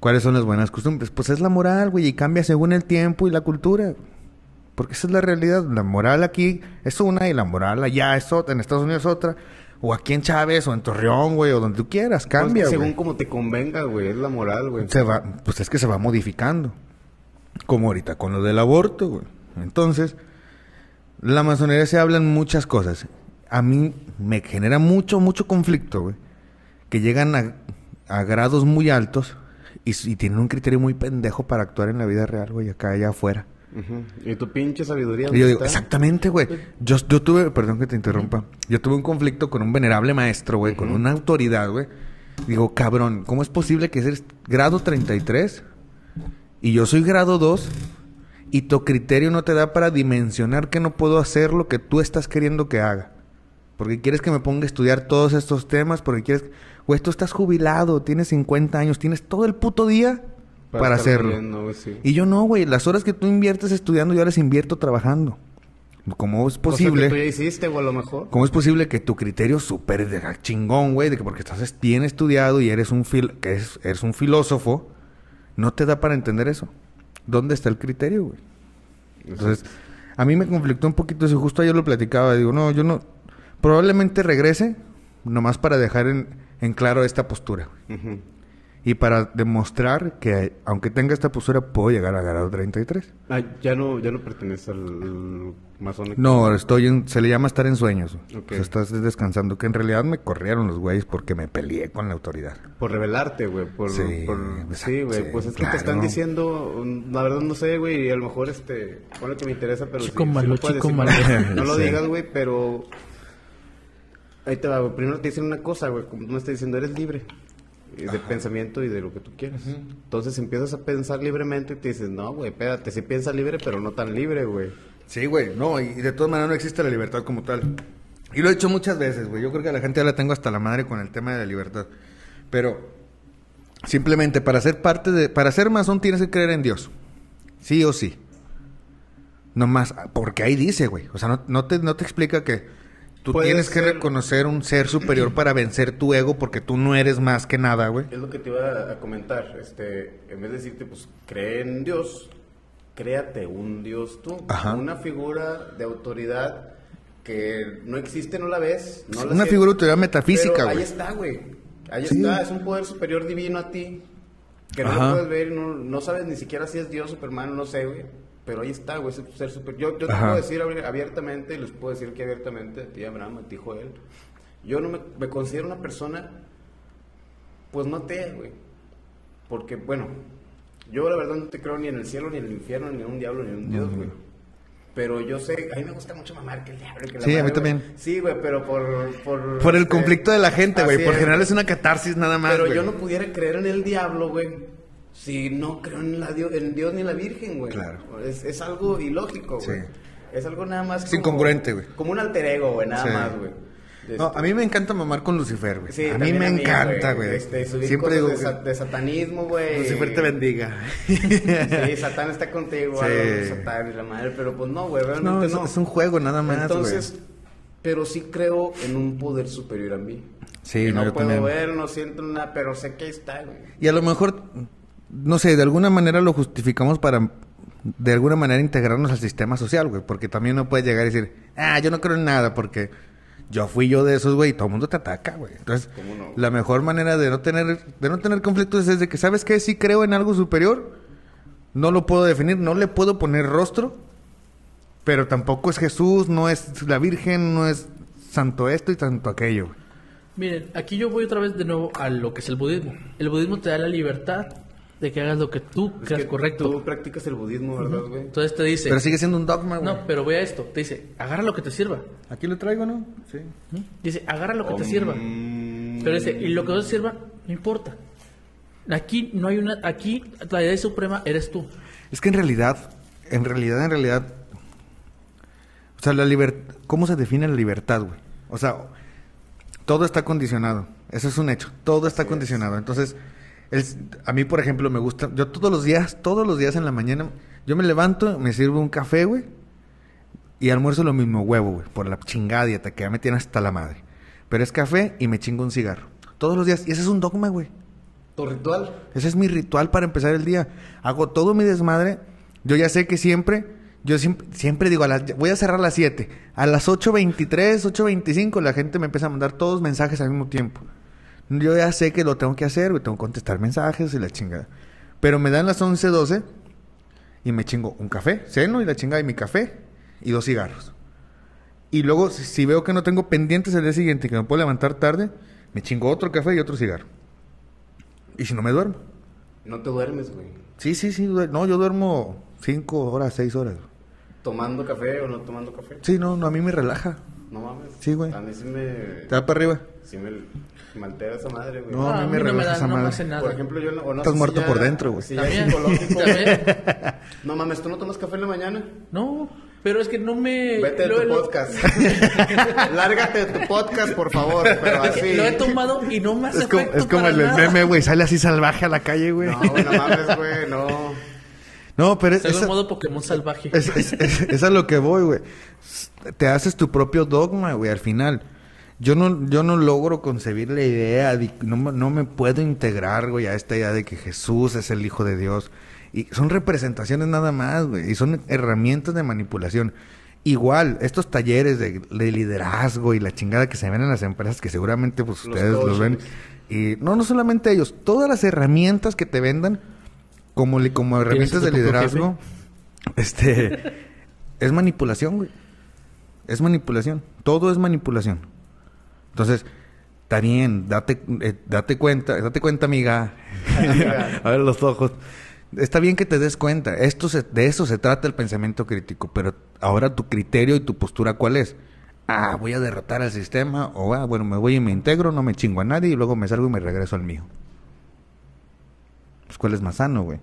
Speaker 2: ¿Cuáles son las buenas costumbres? Pues es la moral, güey, y cambia según el tiempo y la cultura. Porque esa es la realidad. La moral aquí es una y la moral allá es otra. En Estados Unidos es otra. O aquí en Chávez o en Torreón, güey, o donde tú quieras.
Speaker 3: Pues
Speaker 2: Cambia,
Speaker 3: que según como te convenga, güey, es la moral, güey.
Speaker 2: Se va, pues es que se va modificando. Como ahorita con lo del aborto, güey. Entonces, la masonería se hablan muchas cosas. A mí me genera mucho, mucho conflicto, güey. Que llegan a, a grados muy altos y, y tienen un criterio muy pendejo para actuar en la vida real, güey, acá allá afuera.
Speaker 3: Y tu pinche sabiduría.
Speaker 2: Y
Speaker 3: ¿dónde
Speaker 2: yo digo,
Speaker 3: está?
Speaker 2: exactamente, güey. Yo, yo tuve, perdón que te interrumpa, yo tuve un conflicto con un venerable maestro, güey, con una autoridad, güey. Digo, cabrón, ¿cómo es posible que eres grado 33 y yo soy grado 2 y tu criterio no te da para dimensionar que no puedo hacer lo que tú estás queriendo que haga? Porque quieres que me ponga a estudiar todos estos temas, porque quieres... Güey, tú estás jubilado, tienes 50 años, tienes todo el puto día para, hacerlo.
Speaker 3: leyendo, güey, sí.
Speaker 2: Y yo no, güey. Las horas que tú inviertes estudiando, yo las invierto trabajando. ¿Cómo es posible?
Speaker 3: que tú ya hiciste, güey, a lo mejor.
Speaker 2: ¿Cómo es posible que tu criterio súper de chingón, güey, de que porque estás bien estudiado y eres un fil que es, eres un filósofo, no te da para entender eso? ¿Dónde está el criterio, güey? Entonces, a mí me conflictó un poquito eso. Justo ayer lo platicaba. Digo, no, yo no... Probablemente regrese nomás para dejar en, en claro esta postura. Y para demostrar que, aunque tenga esta postura, puedo llegar a grado 33.
Speaker 3: Ah, ya no, ya no pertenece al masónico.
Speaker 2: No, estoy en, se le llama estar en sueños. O sea, estás descansando. Que en realidad me corrieron los güeyes porque me peleé con la autoridad.
Speaker 3: Por revelarte, güey. Por,
Speaker 2: Sí,
Speaker 3: por- sí, güey. pues es que
Speaker 2: claro.
Speaker 3: te están diciendo, la verdad no sé, güey, y a lo mejor este, pone que me interesa, pero
Speaker 1: Chico
Speaker 3: sí,
Speaker 1: malo, chico
Speaker 3: decir,
Speaker 1: malo.
Speaker 3: No, no lo
Speaker 2: Sí.
Speaker 3: digas, güey, pero ahí te va, güey. Primero te dicen una cosa, güey, como tú me estás diciendo, eres libre de pensamiento y de lo que tú quieras. Entonces empiezas a pensar libremente y te dices, no, güey, espérate, sí piensa libre, pero no tan libre, güey.
Speaker 2: Sí, güey. No, y de todas maneras no existe la libertad como tal. Y lo he hecho muchas veces, güey. Yo creo que a la gente ya la tengo hasta la madre con el tema de la libertad. Pero simplemente para ser parte de... Para ser masón tienes que creer en Dios. Sí o sí. No más... Porque ahí dice, güey. O sea, no, no te, no te explica que tú
Speaker 3: Puede
Speaker 2: tienes que
Speaker 3: ser-
Speaker 2: reconocer un ser superior para vencer tu ego porque tú no eres más que nada, güey.
Speaker 3: Es lo que te iba a comentar, este, en vez de decirte, pues, cree en Dios, créate un Dios tú,
Speaker 2: Ajá.
Speaker 3: una figura de autoridad que no existe, no la ves, no la
Speaker 2: Una
Speaker 3: sientes,
Speaker 2: figura de autoridad metafísica,
Speaker 3: pero
Speaker 2: güey.
Speaker 3: Ahí está, güey, ahí
Speaker 2: Sí.
Speaker 3: está, es un poder superior divino a ti, que no
Speaker 2: Ajá.
Speaker 3: lo puedes ver, no, no sabes ni siquiera si es Dios, Superman, no sé, güey. Pero ahí está, güey, ser superior. Yo, yo te
Speaker 2: Ajá.
Speaker 3: puedo decir abiertamente, y les puedo decir que abiertamente, a ti, Abraham, a ti, Joel, yo no me, me considero una persona pues no te, güey. Porque, bueno, yo la verdad no te creo ni en el cielo, ni en el infierno, ni en un diablo, ni en un dios, güey. Pero yo sé, a mí me gusta mucho mamar que el diablo, que la
Speaker 2: Sí, a mí también.
Speaker 3: Sí, güey, pero por... Por,
Speaker 2: Por el
Speaker 3: este,
Speaker 2: conflicto de la gente, güey. Por
Speaker 3: es,
Speaker 2: general es una catarsis nada más,
Speaker 3: Pero yo no pudiera creer en el diablo, güey, si no creo en, la Dios, en Dios ni la Virgen, güey.
Speaker 2: Claro.
Speaker 3: Es, es algo ilógico, güey.
Speaker 2: Sí.
Speaker 3: Es algo nada más
Speaker 2: Es incongruente, güey.
Speaker 3: Como un alter ego, güey, nada
Speaker 2: Sí.
Speaker 3: más, güey.
Speaker 2: No,
Speaker 3: Este,
Speaker 2: a mí me encanta mamar con Lucifer, güey.
Speaker 3: Sí,
Speaker 2: a mí me encanta, güey.
Speaker 3: Este,
Speaker 2: Siempre digo
Speaker 3: de, sa- de satanismo, güey.
Speaker 2: Lucifer te bendiga.
Speaker 3: Sí, Satán está contigo,
Speaker 2: Sí.
Speaker 3: Satán y la madre, pero pues no, güey,
Speaker 2: no,
Speaker 3: no.
Speaker 2: es, un juego nada más,
Speaker 3: Entonces, pero sí creo en un poder superior a mí.
Speaker 2: Sí, no,
Speaker 3: no, puedo
Speaker 2: también.
Speaker 3: ver, no siento nada, pero sé que está, güey.
Speaker 2: Y a lo mejor, no sé, de alguna manera lo justificamos para, de alguna manera, integrarnos al sistema social, güey. Porque también no puedes llegar y decir, ah, yo no creo en nada, porque yo fui yo de esos, güey, y todo el mundo te ataca, güey. Entonces,
Speaker 3: ¿Cómo no?
Speaker 2: la mejor manera de no tener, de no tener conflictos es de que, ¿sabes qué? Si creo en algo superior, no lo puedo definir, no le puedo poner rostro, pero tampoco es Jesús, no es la Virgen, no es santo esto y santo aquello, güey.
Speaker 1: Miren, aquí yo voy otra vez de nuevo a lo que es el budismo. El budismo te da la libertad de que hagas lo que tú
Speaker 3: Es
Speaker 1: creas
Speaker 3: que
Speaker 1: correcto.
Speaker 3: Tú practicas el budismo, ¿verdad, güey?
Speaker 1: Entonces te dice,
Speaker 2: Pero sigue siendo un dogma, güey.
Speaker 1: no, pero ve a esto, te dice, agarra lo que te sirva.
Speaker 2: Aquí lo traigo, ¿no? Sí.
Speaker 1: ¿Mm? Dice, agarra lo que te sirva. Pero dice, y lo que no te sirva, no importa. Aquí no hay una, aquí la idea suprema eres tú.
Speaker 2: Es que en realidad, en realidad, en realidad, o sea, la libertad, ¿cómo se define la libertad, güey? O sea, todo está condicionado. Eso es un hecho. Todo está condicionado. Entonces, el- a mí, por ejemplo, me gusta, yo todos los días, todos los días en la mañana, yo me levanto, me sirvo un café, güey, y almuerzo lo mismo, huevo, güey, por la chingada dieta que ya me tiene hasta la madre. Pero es café y me chingo un cigarro. Todos los días. Y ese es un dogma, güey.
Speaker 3: Tu ritual.
Speaker 2: Ese es mi ritual para empezar el día. Hago todo mi desmadre. Yo ya sé que siempre Yo siempre, siempre digo, a las, voy a cerrar a las 7. A las 8.23, 8.25 la gente me empieza a mandar todos mensajes al mismo tiempo. Yo ya sé que lo tengo que hacer, güey. Tengo que contestar mensajes y la chingada. Pero me dan las 11, 12 y me chingo un café, ceno y la chingada y mi café y dos cigarros. Y luego, si, veo que no tengo pendientes el día siguiente y que me puedo levantar tarde, me chingo otro café y otro cigarro. Y si no me duermo.
Speaker 3: No te duermes, güey.
Speaker 2: Sí, sí, sí. No, yo duermo 5 horas, 6 horas.
Speaker 3: ¿Tomando café o no tomando café?
Speaker 2: Sí, no, no, a mí me relaja.
Speaker 3: No mames.
Speaker 2: Sí, güey.
Speaker 3: A mí sí me...
Speaker 2: ¿Te da para arriba?
Speaker 3: Sí me, me altera esa madre, güey.
Speaker 2: No, a mí me relaja esa
Speaker 1: no me
Speaker 2: madre.
Speaker 1: hace nada.
Speaker 3: Por ejemplo, yo no, o no
Speaker 2: Estás
Speaker 3: sé si
Speaker 2: muerto
Speaker 3: ya-
Speaker 2: por dentro, güey.
Speaker 3: Si ya
Speaker 1: También,
Speaker 3: es psicológico.
Speaker 1: también.
Speaker 3: No mames, ¿tú no tomas café en la mañana?
Speaker 1: No, pero es que no me...
Speaker 3: Vete de
Speaker 1: lo-
Speaker 3: tu
Speaker 1: lo-
Speaker 3: podcast. Lárgate de tu podcast, por favor. Pero así.
Speaker 1: Lo he tomado y no me hace
Speaker 2: Es como, es como
Speaker 1: para
Speaker 2: el
Speaker 1: nada.
Speaker 2: meme, güey. Sale así salvaje a la calle, güey.
Speaker 3: No, güey, no mames, güey, no.
Speaker 2: No, pero es, esa-
Speaker 1: modo Pokémon salvaje.
Speaker 2: es, es- es- es a lo que voy, güey. Te haces tu propio dogma, güey, al final. Yo no, yo no logro concebir la idea, de- no, me- no me puedo integrar, güey, a esta idea de que Jesús es el Hijo de Dios. Y son representaciones nada más, güey, y son herramientas de manipulación. Igual, estos talleres de, de liderazgo y la chingada que se ven en las empresas, que seguramente pues
Speaker 3: Los
Speaker 2: ustedes los ven.
Speaker 3: coaches.
Speaker 2: Y no, no solamente ellos, todas las herramientas que te vendan, como, como herramientas de liderazgo, este, es manipulación, güey. Es manipulación. Todo es manipulación. Entonces, está bien, date, eh, date cuenta, date cuenta, amiga.
Speaker 3: Amiga.
Speaker 2: A ver los ojos. Está bien que te des cuenta. Esto se- de eso se trata el pensamiento crítico. Pero ahora tu criterio y tu postura, ¿cuál es? Ah, voy a derrotar al sistema. O, ah, bueno, me voy y me integro, no me chingo a nadie y luego me salgo y me regreso al mío. Pues, ¿cuál es más sano, güey?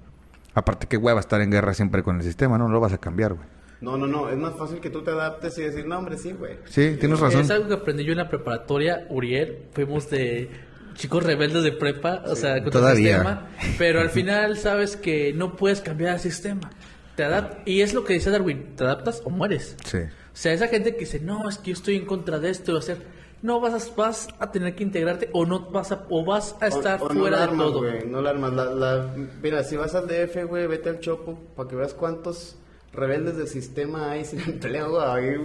Speaker 2: Aparte, que hueva estar en guerra siempre con el sistema, no lo vas a cambiar, güey.
Speaker 3: No, no, no. Es más fácil que tú te adaptes y decir, no, hombre, sí, güey.
Speaker 2: Sí, tienes razón.
Speaker 1: Es algo que aprendí yo en la preparatoria, Uriel. Fuimos de chicos rebeldes de prepa, o sea, contra
Speaker 2: Todavía.
Speaker 1: el sistema. Pero al final sabes que no puedes cambiar el sistema. Te adap- y es lo que dice Darwin, te adaptas o mueres.
Speaker 2: Sí.
Speaker 1: O sea, esa gente que dice, no, es que yo estoy en contra de esto, y va a hacer, no vas a, vas a tener que integrarte o no vas a, o vas a estar
Speaker 3: O- o no
Speaker 1: fuera
Speaker 3: la
Speaker 1: de
Speaker 3: armas,
Speaker 1: todo.
Speaker 3: no la armas. La, la- mira, si vas al DF, güey, vete al Chopo para que veas cuántos rebeldes del sistema hay sin empleo, ahí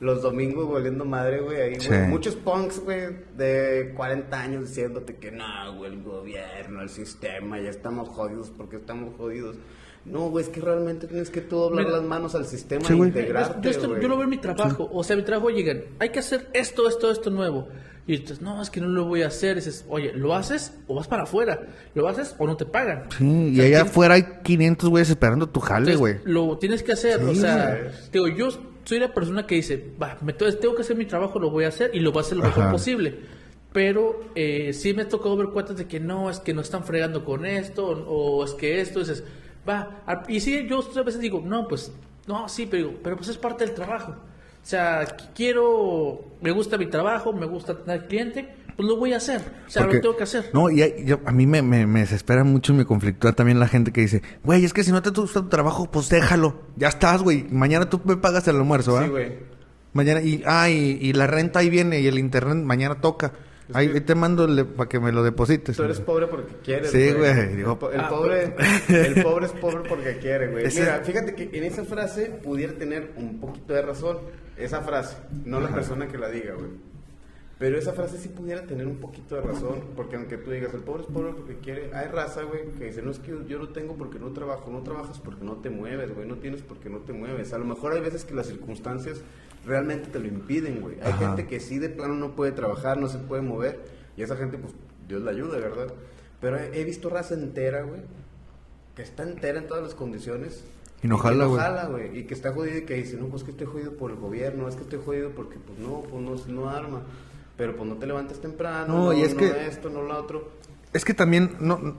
Speaker 3: los domingos volviendo madre, güey, ahí. Muchos punks, güey, de 40 años diciéndote que no, güey, el gobierno, el sistema, ya estamos jodidos porque estamos jodidos. No, güey, es que realmente tienes que tú doblar
Speaker 1: Mira.
Speaker 3: las manos al sistema
Speaker 2: Sí,
Speaker 3: e integrarte,
Speaker 1: yo, esto- yo lo veo en mi trabajo. O sea, mi trabajo llegan, hay que hacer esto, esto, esto nuevo. Y dices, no, es que no lo voy a hater. Y dices, oye, ¿lo haces o vas para afuera? ¿Lo haces o no te pagan?
Speaker 2: Sí, y
Speaker 1: O sea,
Speaker 2: allá
Speaker 1: tienes-
Speaker 2: afuera hay 500 güeyes esperando tu jale, güey.
Speaker 1: Lo tienes que hacer. o sea, digo, yo soy la persona que dice, va, me tengo que hacer mi trabajo, lo voy a hacer y lo voy a hacer lo mejor posible. Pero eh, sí me ha tocado ver cuentas de que no, es que nos están fregando con esto, o, o es que esto, dices, va. a- Y sí, yo a veces digo, no, pues, no, sí, pero, digo, pero pues es parte del trabajo. O sea, qu- quiero, me gusta mi trabajo, me gusta tener cliente, pues lo voy a hacer. O sea,
Speaker 2: Porque-
Speaker 1: lo tengo que hacer.
Speaker 2: No, y hay- yo- a mí me, me, me desespera mucho y me conflictúa también la gente que dice, güey, es que si no te gusta tu trabajo, pues déjalo. Ya estás, güey. Mañana tú me pagas el almuerzo, ¿ah?
Speaker 3: Sí, güey.
Speaker 2: Mañana, y, ah, y, y la renta ahí viene y el internet mañana toca. Ahí, ahí te mando para que me lo deposites.
Speaker 3: Tú eres pobre porque quieres.
Speaker 2: Sí, güey, digo-
Speaker 3: El, po- el
Speaker 1: Ah,
Speaker 3: pobre, el pobre es pobre porque quiere, güey.
Speaker 2: Ese-
Speaker 3: Mira, fíjate que en esa frase pudiera tener un poquito de razón. Esa frase, no la persona que la diga, güey. Pero esa frase sí pudiera tener un poquito de razón, porque aunque tú digas, el pobre es pobre porque quiere, hay raza, güey, que dice, no es que yo no tengo porque no trabajo, no trabajas porque no te mueves, güey, no tienes porque no te mueves. A lo mejor hay veces que las circunstancias realmente te lo impiden, güey. Hay
Speaker 2: Ajá.
Speaker 3: gente que sí de plano no puede trabajar, no se puede mover, y esa gente, pues, Dios la ayude, ¿verdad? Pero he, he visto raza entera, güey, que está entera en todas las condiciones.
Speaker 2: Y no jala, güey.
Speaker 3: jala, güey. Y que está jodido y que dice, no, pues que estoy jodido por el gobierno, es que estoy jodido porque, pues no, pues no, no arma. Pero pues no te levantas temprano,
Speaker 2: No,
Speaker 3: no,
Speaker 2: y es
Speaker 3: no
Speaker 2: que-
Speaker 3: esto, no lo otro.
Speaker 2: Es que también, no,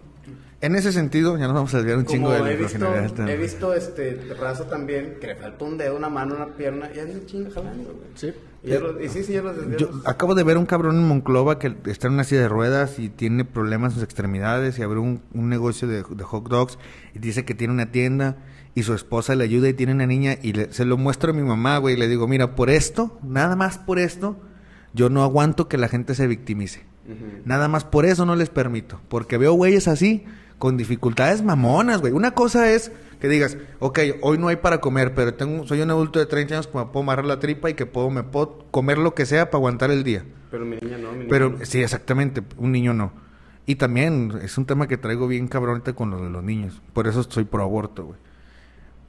Speaker 2: en ese sentido, ya nos vamos a desviar un chingo de la
Speaker 3: he visto, he visto este raza también que le falta un dedo, una mano, una pierna, y anda chinga jalando, güey.
Speaker 1: Sí.
Speaker 3: Y, ya lo- y sí, sí, ya los
Speaker 2: Yo acabo de ver un cabrón en Monclova que está en una silla de ruedas y tiene problemas en sus extremidades y abrió un, un negocio de, de hot dogs y dice que tiene una tienda y su esposa le ayuda y tiene una niña y le- se lo muestro a mi mamá, güey, y le digo, mira, por esto, nada más por esto, yo no aguanto que la gente se victimice. Nada más por eso no les permito, porque veo güeyes así con dificultades mamonas, güey. Una cosa es que digas, ok, hoy no hay para comer, pero tengo, soy un adulto de 30 años que me puedo amarrar la tripa y que puedo, me puedo comer lo que sea para aguantar el día.
Speaker 3: Pero mi niña no, mi niña
Speaker 2: Pero
Speaker 3: no.
Speaker 2: sí, exactamente, un niño no. Y también es un tema que traigo bien cabrón ahorita con lo de los niños. Por eso soy pro aborto, güey.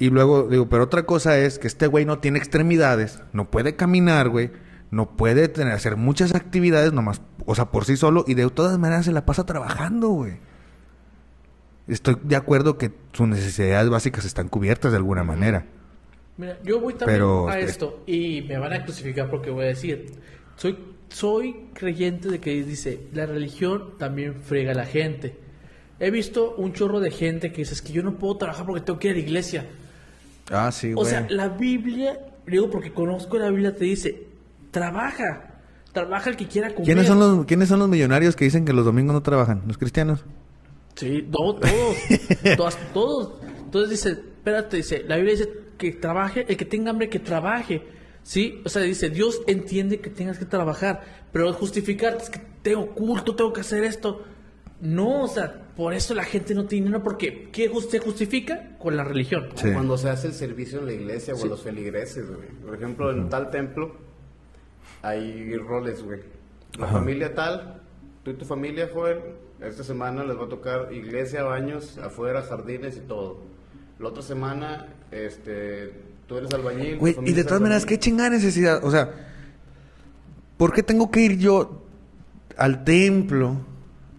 Speaker 2: Y luego digo, pero otra cosa es que este güey no tiene extremidades, no puede caminar, güey, no puede tener, hacer muchas actividades nomás, o sea, por sí solo, y de todas maneras se la pasa trabajando, güey. Estoy de acuerdo que sus necesidades básicas están cubiertas de alguna manera.
Speaker 1: Mira, yo voy también
Speaker 2: Pero,
Speaker 1: a
Speaker 2: este-
Speaker 1: esto y me van a crucificar porque voy a decir, soy, soy creyente de que dice, la religión también frega a la gente. He visto un chorro de gente que dice, es que yo no puedo trabajar porque tengo que ir a la iglesia.
Speaker 2: Ah, sí,
Speaker 1: O sea, la Biblia, digo porque conozco la Biblia, te dice, trabaja, trabaja el que quiera comer.
Speaker 2: ¿Quiénes son los quiénes son los millonarios que dicen que los domingos no trabajan? ¿Los cristianos?
Speaker 1: Sí, no, todos, todas- todos. Entonces dice, espérate, dice, la Biblia dice que trabaje, el que tenga hambre que trabaje. ¿Sí? O sea, dice, Dios entiende que tengas que trabajar, pero justificarte es que tengo culto, tengo que hacer esto. No, o sea, por eso la gente no tiene dinero, porque ¿qué se justifica? Con la religión.
Speaker 2: Sí.
Speaker 3: Cuando se hace el servicio en la iglesia o en los feligreses, güey. Por ejemplo, en tal templo hay roles, güey. La
Speaker 2: Ajá.
Speaker 3: familia tal, tú y tu familia, Joel, esta semana les va a tocar iglesia, baños, afuera, jardines y todo. La otra semana, este, tú eres albañil.
Speaker 2: Güey, y de todas maneras, qué chingada necesidad. O sea, ¿por qué tengo que ir yo al templo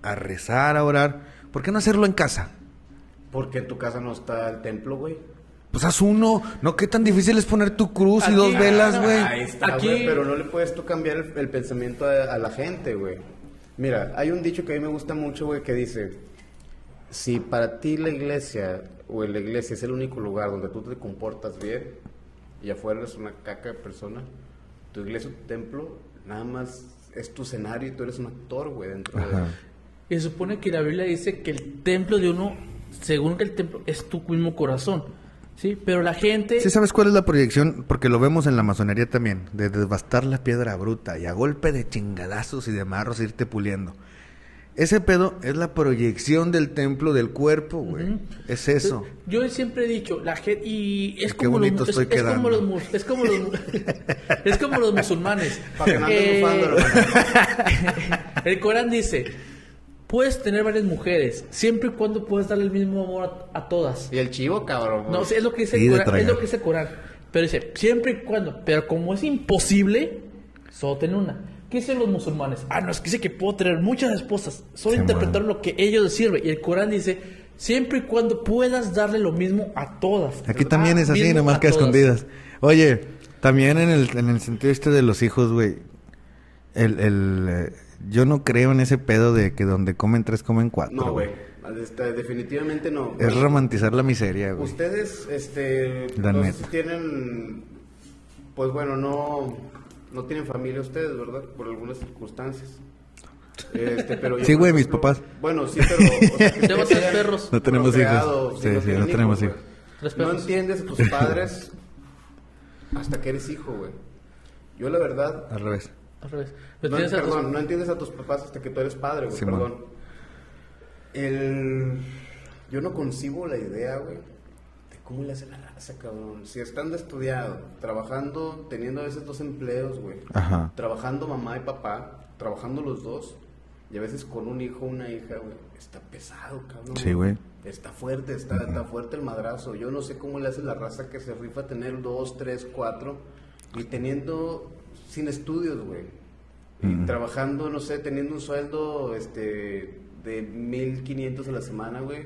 Speaker 2: a rezar, a orar? ¿Por qué no hacerlo en casa?
Speaker 3: Porque en tu casa no está el templo, güey.
Speaker 2: Pues haz uno. No, qué tan difícil es poner tu cruz y dos velas, güey.
Speaker 3: Ahí está,
Speaker 1: Aquí-
Speaker 3: güey, pero no le puedes tú cambiar el, el pensamiento a, a la gente, güey. Mira, hay un dicho que a mí me gusta mucho, güey, que dice, si para ti la iglesia o la iglesia es el único lugar donde tú te comportas bien y afuera eres una caca de persona, tu iglesia o tu templo nada más es tu escenario y tú eres un actor, güey, dentro de...
Speaker 2: Ajá.
Speaker 1: Y se supone que la Biblia dice que el templo de uno, según que el templo, es tu mismo corazón. ¿Sí? Pero la gente...
Speaker 2: ¿Sí sabes cuál es la proyección? Porque lo vemos en la masonería también. De devastar la piedra bruta y a golpe de chingadazos y de marros irte puliendo. Ese pedo es la proyección del templo del cuerpo, güey. Es eso.
Speaker 1: Yo siempre he dicho, la gente y es
Speaker 2: Qué
Speaker 1: como los,
Speaker 2: bonito
Speaker 1: es, como
Speaker 2: quedando.
Speaker 1: los mus- es como los mu- es como los musulmanes.
Speaker 3: Para que no andes
Speaker 1: Eh, el Corán dice, puedes tener varias mujeres siempre y cuando puedas darle el mismo amor a, a todas.
Speaker 3: Y el chivo, cabrón.
Speaker 1: No, sea, es lo que dice Corán, es lo que dice el Corán. Pero dice, siempre y cuando, pero como es imposible, solo ten una. ¿Qué dicen los musulmanes? Ah, no, es que dice que puedo tener muchas esposas. Solo
Speaker 2: Sí,
Speaker 1: interpretar lo que ellos les sirve. Y el Corán dice, siempre y cuando puedas darle lo mismo a todas.
Speaker 2: Aquí también
Speaker 1: Ah,
Speaker 2: es así, nomás que a escondidas. Oye, también en el, en el sentido este de los hijos, güey. El, el, eh, yo no creo en ese pedo de que donde comen tres, comen cuatro.
Speaker 3: No, güey. Este, definitivamente no.
Speaker 2: Es romantizar la miseria, güey.
Speaker 3: Ustedes, este,
Speaker 2: La neta.
Speaker 3: tienen, pues bueno, no, no tienen familia ustedes, ¿verdad? Por algunas circunstancias. Este, pero yo,
Speaker 2: Sí, güey, mis papás.
Speaker 3: Bueno, sí, pero... O sea, que
Speaker 1: Tengo
Speaker 3: ustedes
Speaker 1: tres
Speaker 3: hayan
Speaker 1: perros.
Speaker 2: No tenemos
Speaker 3: procreado,
Speaker 2: hijos.
Speaker 3: si
Speaker 2: Sí, sí, no tenemos hijos.
Speaker 1: Tres
Speaker 3: No
Speaker 1: perros.
Speaker 3: entiendes a tus padres hasta que eres hijo, güey. Yo la verdad...
Speaker 2: Al revés.
Speaker 1: Al revés.
Speaker 3: No,
Speaker 1: tienes a tus-
Speaker 3: perdón, no entiendes a tus papás hasta que tú eres padre, güey, perdón. El... Yo no concibo la idea, güey, de cómo le hace la raza, cabrón. Si estando estudiado, trabajando, teniendo a veces dos empleos, güey.
Speaker 2: Ajá.
Speaker 3: Trabajando mamá y papá, trabajando los dos, y a veces con un hijo o una hija, güey. Está pesado, cabrón.
Speaker 2: Sí, güey.
Speaker 3: Está fuerte, está, está fuerte el madrazo. Yo no sé cómo le hace la raza que se rifa tener dos, tres, cuatro, y teniendo, sin estudios, güey. Y trabajando, no sé, teniendo un sueldo, este, de 1500 a la semana, güey.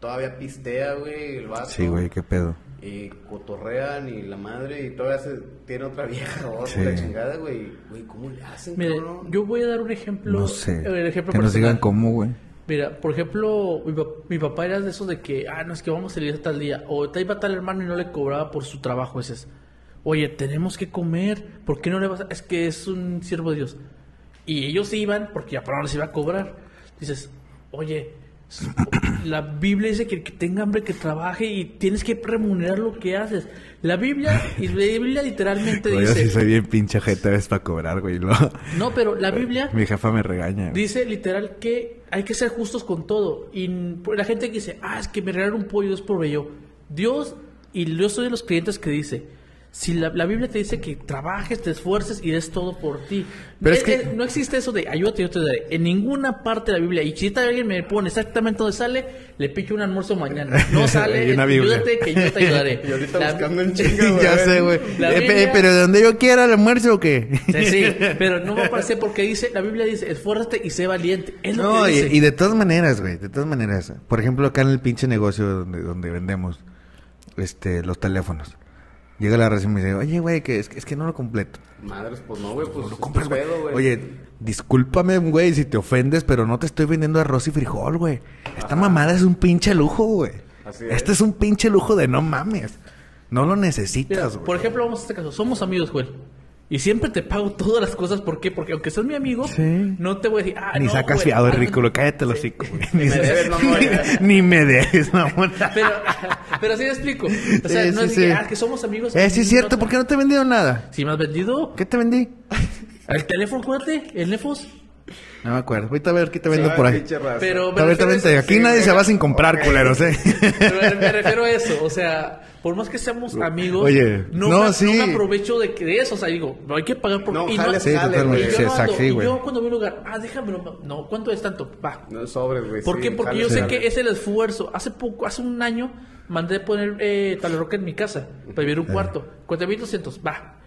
Speaker 3: Todavía pistea, güey, el vato.
Speaker 2: Sí, güey, qué pedo.
Speaker 3: Y cotorrean y la madre, y todavía se, tiene otra vieja, otra
Speaker 2: Sí.
Speaker 3: la chingada, güey. Güey, ¿cómo le hacen, cabrón?
Speaker 1: yo voy a dar un ejemplo.
Speaker 2: No sé.
Speaker 1: El ejemplo
Speaker 2: Que nos digan cómo, güey.
Speaker 1: Mira, por ejemplo, mi, pa- mi papá era de esos de que, ah, no es que vamos a salir tal día. O te iba tal hermano y no le cobraba por su trabajo. Ese es, oye, tenemos que comer. ¿Por qué no le vas a.? Es que es un siervo de Dios. Y ellos iban porque ya para no les iba a cobrar. Dices, oye, la Biblia dice que el que tenga hambre que trabaje y tienes que remunerar lo que haces. La Biblia, y la Biblia literalmente
Speaker 2: Güey, yo sí
Speaker 1: dice...
Speaker 2: soy bien pinche jeta ves para cobrar, güey.
Speaker 1: No, pero la Biblia
Speaker 2: Mi jefa me regaña. güey.
Speaker 1: dice literal que hay que ser justos con todo. Y la gente que dice, ah, es que me regalaron un pollo, Dios proveyó. Dios, y yo soy de los creyentes que dice, si la, la Biblia te dice que trabajes, te esfuerces y des todo por ti.
Speaker 2: Pero es
Speaker 1: Eh,
Speaker 2: que-
Speaker 1: eh, no existe eso de ayúdate, yo te daré. En ninguna parte de la Biblia. Y si alguien me pone exactamente donde sale, le picho un almuerzo mañana. No sale,
Speaker 2: Y una Biblia.
Speaker 1: ayúdate que yo te ayudaré.
Speaker 3: Y ahorita
Speaker 1: La-
Speaker 3: buscando en chinga, güey.
Speaker 2: ya
Speaker 3: a
Speaker 2: sé, güey. Eh, pero de donde yo quiera el almuerzo o qué?
Speaker 1: Sí, sí, pero no me parece porque dice, la Biblia dice, esfuérzate y sé valiente. Es lo
Speaker 2: No,
Speaker 1: que
Speaker 2: y,
Speaker 1: dice.
Speaker 2: y de todas maneras, güey, de todas maneras. Por ejemplo, acá en el pinche negocio donde, donde vendemos este los teléfonos. Llega la raza y me dice, oye, güey, que es, que es que no lo completo.
Speaker 3: Madres, pues no, güey, pues
Speaker 2: Lo
Speaker 3: es
Speaker 2: compras, güey.
Speaker 3: pedo, güey.
Speaker 2: Oye, discúlpame, güey, si te ofendes, pero no te estoy vendiendo arroz y frijol, güey. Esta mamada es un pinche lujo, güey.
Speaker 3: Así es.
Speaker 2: Este es un pinche lujo de no mames. No lo necesitas, güey.
Speaker 1: por ejemplo, vamos a este caso. Somos amigos, Joel. Y siempre te pago todas las cosas. ¿Por qué? Porque aunque seas mi amigo,
Speaker 2: Sí.
Speaker 1: no te voy a decir, ah,
Speaker 2: Ni
Speaker 1: no,
Speaker 2: sacas fiado,
Speaker 1: ah,
Speaker 2: ridículo. Cállate los hocico, güey. Ni,
Speaker 3: me debes, no,
Speaker 2: ni me des, mamón.
Speaker 1: Pero, pero así me explico. O sea,
Speaker 2: Sí,
Speaker 1: no
Speaker 2: sí,
Speaker 1: es
Speaker 2: sí.
Speaker 1: que, ah, que somos amigos.
Speaker 2: Eh, sí es cierto,
Speaker 1: no-
Speaker 2: ¿por qué no te he vendido nada?
Speaker 1: Si me has vendido
Speaker 2: ¿Qué te vendí?
Speaker 1: el teléfono, acuérdate, el Nefos.
Speaker 2: No me acuerdo. Ahorita a ver qué te vendo
Speaker 3: Ay,
Speaker 2: por ahí.
Speaker 1: Pero me
Speaker 2: A ver, vente.
Speaker 1: eso.
Speaker 2: Aquí
Speaker 3: sí,
Speaker 2: nadie se va sin comprar,
Speaker 3: Ok.
Speaker 2: culeros, ¿eh?
Speaker 1: Pero me- refiero a eso, o sea, por más que seamos amigos,
Speaker 2: Oye,
Speaker 1: no,
Speaker 2: no,
Speaker 1: me,
Speaker 2: sí.
Speaker 1: no me aprovecho de, que- de eso, o sea, digo, no hay que pagar por
Speaker 3: No,
Speaker 1: y
Speaker 3: jale,
Speaker 1: no,
Speaker 3: Sí,
Speaker 2: totalmente.
Speaker 3: güey.
Speaker 1: y yo
Speaker 2: Sí, exacto, sí, güey.
Speaker 1: yo cuando voy a un lugar, ah, déjamelo, no, ¿cuánto es tanto? Va.
Speaker 3: No, sobres, güey.
Speaker 1: ¿Por
Speaker 3: sí,
Speaker 1: qué? Porque
Speaker 3: jale,
Speaker 1: yo sé
Speaker 3: jale.
Speaker 1: que es el esfuerzo. Hace poco, hace un año, mandé poner eh, talerroca en mi casa para vivir un cuarto. 4.200, va.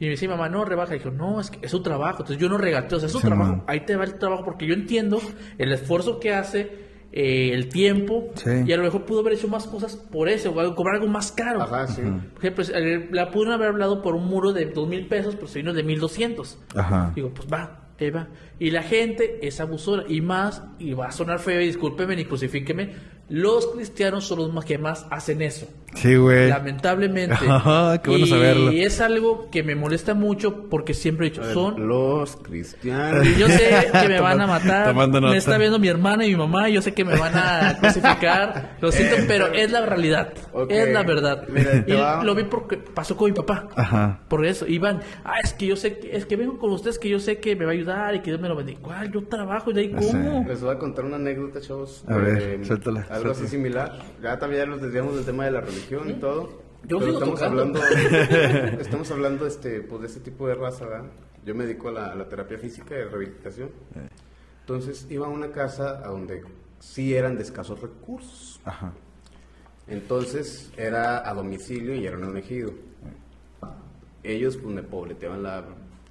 Speaker 1: Y me dice mamá, no, rebaja. Y dijo, no, es que es su trabajo. Entonces yo no regateo, o sea, es su
Speaker 2: Sí,
Speaker 1: trabajo.
Speaker 2: man.
Speaker 1: Ahí te va el trabajo porque yo entiendo el esfuerzo que hace, eh, el tiempo.
Speaker 2: Sí.
Speaker 1: Y a lo mejor pudo haber hecho más cosas por eso, o cobrar algo más caro.
Speaker 3: Ajá, sí.
Speaker 1: Por ejemplo, eh, la pudieron haber hablado por un muro de dos mil pesos, pero se vino de 1.200.
Speaker 2: Ajá.
Speaker 1: Digo, pues va, ahí va. Y la gente es abusora. Y más, y va a sonar feo, y discúlpeme ni crucifíqueme, los cristianos son los más que más hacen eso.
Speaker 2: Sí, güey.
Speaker 1: Lamentablemente.
Speaker 2: Ajá, qué bueno
Speaker 1: y
Speaker 2: saberlo.
Speaker 1: es algo que me molesta mucho porque siempre he dicho, son...
Speaker 3: Los cristianos.
Speaker 1: Y yo sé que me van a matar.
Speaker 2: tomando
Speaker 1: Me está viendo mi hermana y mi mamá. Y yo sé que me van a crucificar. Lo siento, pero es la realidad. Es la verdad.
Speaker 3: Mira,
Speaker 1: y
Speaker 3: va-
Speaker 1: lo vi porque pasó con mi papá.
Speaker 2: Ajá.
Speaker 1: Por eso, Iván, ah, es que yo sé que, es que vengo con ustedes que yo sé que me va a ayudar y que Dios me lo bendiga. ¿Cuál? Yo trabajo y de ahí
Speaker 2: sé.
Speaker 1: cómo.
Speaker 3: Les voy a contar una anécdota, chavos.
Speaker 2: A ver, suéltala,
Speaker 3: Algo así similar. Ya también ya nos desviamos del tema de la religión y todo.
Speaker 1: Yo
Speaker 3: pero estamos
Speaker 1: tocando.
Speaker 3: hablando, estamos hablando este, pues, de este tipo de raza, ¿verdad? Yo me dedico a la, a la terapia física y rehabilitación. Entonces iba a una casa a donde sí eran de escasos recursos.
Speaker 2: Ajá.
Speaker 3: Entonces era a domicilio y era en un ejido. Ellos pues me pobleteaban la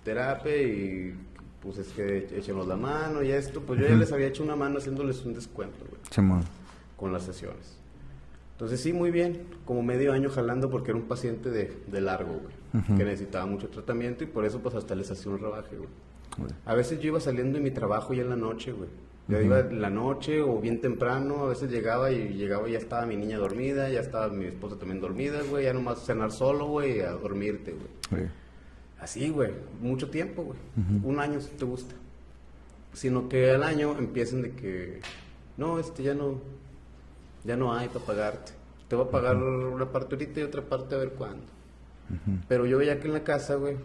Speaker 3: terapia y pues es que échenos la mano y esto. Pues yo ya les había hecho una mano haciéndoles un descuento, güey. Con las sesiones. Entonces sí, muy bien, como medio año jalando porque era un paciente de, de largo, güey, que necesitaba mucho tratamiento y por eso pues hasta les hacía un rebaje, güey. A veces yo iba saliendo de mi trabajo ya en la noche, güey. Ya iba en la noche o bien temprano, a veces llegaba y llegaba y ya estaba mi niña dormida, ya estaba mi esposa también dormida, güey, ya nomás cenar solo, güey, a dormirte, güey.
Speaker 2: Sí.
Speaker 3: Así, güey, mucho tiempo, güey. Un año si te gusta. Sino que al año empiezan de que, no, este ya no, ya no hay para pagarte. Te voy a pagar una parte ahorita y otra parte a ver cuándo. Pero yo veía que en la casa, güey,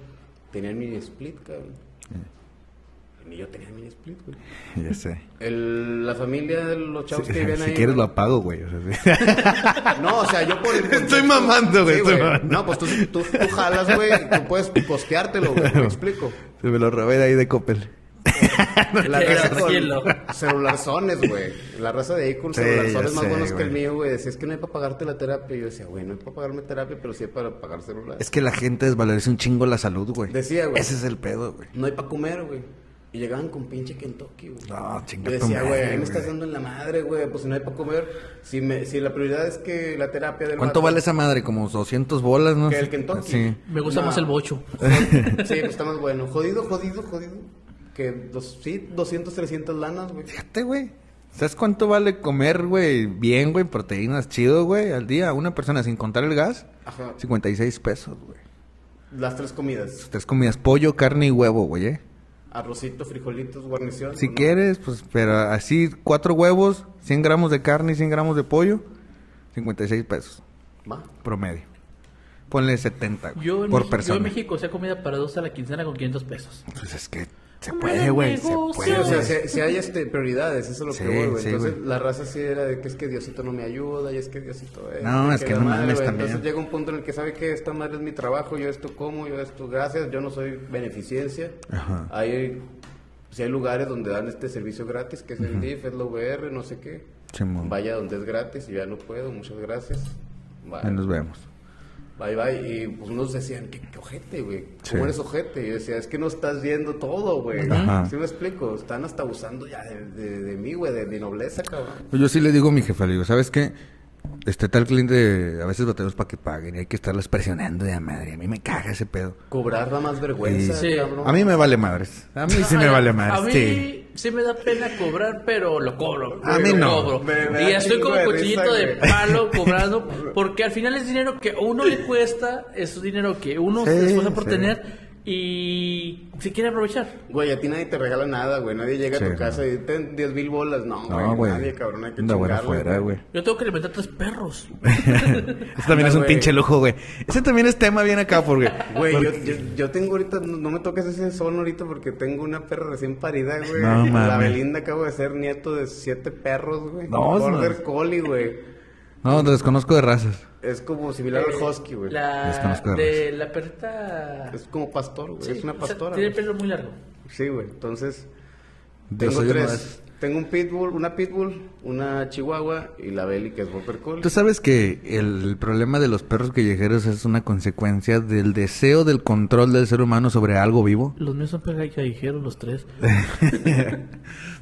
Speaker 3: tenían mini split, cabrón. Ni yo tenía mini split, güey.
Speaker 2: Ya sé.
Speaker 3: El, la familia de los chavos
Speaker 2: Si,
Speaker 3: que viven
Speaker 2: si
Speaker 3: ahí.
Speaker 2: quieres lo
Speaker 3: güey.
Speaker 2: apago, güey. o sea, sí.
Speaker 3: No, o sea, yo por el contexto-
Speaker 2: Estoy mamando, güey,
Speaker 3: Sí,
Speaker 2: estoy mamando.
Speaker 3: No, pues tú, tú, tú jalas, güey, tú puedes posteártelo, güey, me explico.
Speaker 2: Se me lo robé de ahí de Coppel.
Speaker 3: La raza con celularzones, güey. La raza de ahí con
Speaker 2: Sí,
Speaker 3: celularzones más
Speaker 2: sé,
Speaker 3: buenos que el mío, güey. Decía, es que no hay para pagarte la terapia. Y yo decía, güey, no hay para pagarme terapia, pero sí hay para pagar celular.
Speaker 2: Es que la gente desvaloriza un chingo la salud, güey.
Speaker 3: Decía, güey.
Speaker 2: Ese es el pedo, güey.
Speaker 3: No hay para comer, güey. Y llegaban con pinche Kentucky, güey.
Speaker 2: No, chinga
Speaker 3: Yo
Speaker 2: tu
Speaker 3: decía, güey, ahí me estás dando en la madre, güey. Pues si no hay para comer. Si, me, si la prioridad es que la terapia del
Speaker 2: ¿Cuánto
Speaker 3: vato-
Speaker 2: vale esa madre? Como 200 bolas, ¿no?
Speaker 3: Que el Kentucky.
Speaker 2: Sí.
Speaker 1: Me gusta
Speaker 3: No.
Speaker 1: más el bocho.
Speaker 3: Sí, pues está más bueno. Jodido, jodido, jodido. Que dos, sí, 200, 300 lanas, güey.
Speaker 2: Fíjate, güey. ¿Sabes cuánto vale comer, güey? Bien, güey, proteínas chido, güey, al día. Una persona sin contar el gas,
Speaker 3: Ajá.
Speaker 2: 56 pesos, güey.
Speaker 3: Las tres comidas.
Speaker 2: Tres comidas, pollo, carne y huevo, güey, ¿eh?
Speaker 3: Arrocito, frijolitos, guarnición.
Speaker 2: Si quieres, pues, pero así, cuatro huevos, 100 gramos de carne y 100 gramos de pollo, 56 pesos
Speaker 3: Va.
Speaker 2: promedio. Ponle 70 güey,
Speaker 1: Yo en,
Speaker 2: por
Speaker 1: México, yo
Speaker 2: persona.
Speaker 1: en México hacía comida para dos a la quincena con 500 pesos.
Speaker 2: Pues es que se puede, güey, se puede.
Speaker 3: O sea, si, si hay este, prioridades, eso es lo
Speaker 2: Sí,
Speaker 3: que voy, güey.
Speaker 2: sí,
Speaker 3: Entonces,
Speaker 2: güey.
Speaker 3: la raza sí era de que es que Diosito no me ayuda, y es que Diosito es.
Speaker 2: No,
Speaker 3: y
Speaker 2: es que no mames también.
Speaker 3: Entonces llega un punto en el que sabe que esta madre es mi trabajo, yo esto como, yo esto gracias, yo no soy beneficencia.
Speaker 2: Ajá.
Speaker 3: Hay, si hay lugares donde dan este servicio gratis, que es el DIF, es la VR, no sé qué.
Speaker 2: Simón.
Speaker 3: Vaya donde es gratis y ya no puedo, muchas gracias.
Speaker 2: Ahí nos vemos.
Speaker 3: Bye, bye. Y pues unos decían, ¿qué, qué ojete, güey?
Speaker 2: Sí.
Speaker 3: ¿Cómo eres ojete? Y yo decía, es que no estás viendo todo, güey. ¿Sí me explico? Están hasta abusando ya de, de, de mí, güey, de mi nobleza, cabrón.
Speaker 2: Pues yo sí le digo a mi jefa, le digo, ¿sabes qué? Este tal cliente, a veces batallamos para que paguen y hay que estarlos presionando de a madre. A mí me caga ese pedo.
Speaker 3: Cobrar da más vergüenza,
Speaker 1: Sí.
Speaker 3: cabrón.
Speaker 2: A mí me vale madres. A mí sí me
Speaker 1: A-
Speaker 2: vale
Speaker 1: A
Speaker 2: madres,
Speaker 1: mí
Speaker 2: sí.
Speaker 1: sí. me da pena cobrar, pero lo cobro.
Speaker 2: A mí no.
Speaker 1: cobro.
Speaker 3: Me- me
Speaker 1: y estoy como
Speaker 3: risa,
Speaker 1: de palo cobrando, porque al final es dinero que a uno le cuesta, es dinero que uno
Speaker 2: Sí,
Speaker 1: se esfuerza por
Speaker 2: sí.
Speaker 1: tener y se quiere aprovechar.
Speaker 3: Güey, a ti nadie te regala nada, güey. Nadie llega
Speaker 2: Sí,
Speaker 3: a tu
Speaker 2: no.
Speaker 3: casa y ten 10 mil bolas. No,
Speaker 2: No,
Speaker 3: güey.
Speaker 2: güey.
Speaker 3: Nadie, cabrón. Hay que
Speaker 2: Anda buena
Speaker 3: chingarle,
Speaker 2: fuera, güey.
Speaker 1: Yo tengo que alimentar tres perros.
Speaker 2: Ese también es un
Speaker 3: güey.
Speaker 2: pinche lujo, güey. Ese también es tema bien acá, porque...
Speaker 3: Güey, yo, yo, yo tengo ahorita, no, no me toques ese son ahorita porque tengo una perra recién parida, güey.
Speaker 2: No,
Speaker 3: La
Speaker 2: mames.
Speaker 3: Belinda acabo de ser nieto de siete perros, güey.
Speaker 2: No,
Speaker 3: Border
Speaker 2: no.
Speaker 3: Collie, güey.
Speaker 2: No, desconozco de razas.
Speaker 3: Es como similar al Husky, güey.
Speaker 1: La,
Speaker 2: de
Speaker 1: la perrita.
Speaker 3: Es como pastor, güey.
Speaker 1: Sí,
Speaker 3: es una
Speaker 1: o sea,
Speaker 3: pastora.
Speaker 1: tiene el pelo muy largo.
Speaker 3: Sí, güey. Entonces,
Speaker 2: Yo
Speaker 3: tengo tres. Tengo un pitbull, una pitbull, una chihuahua y la Belly, que es Border Collie.
Speaker 2: Tú sabes que el, problema de los perros callejeros es una consecuencia del deseo del control del ser humano sobre algo vivo.
Speaker 1: Los míos son callejeros, los tres.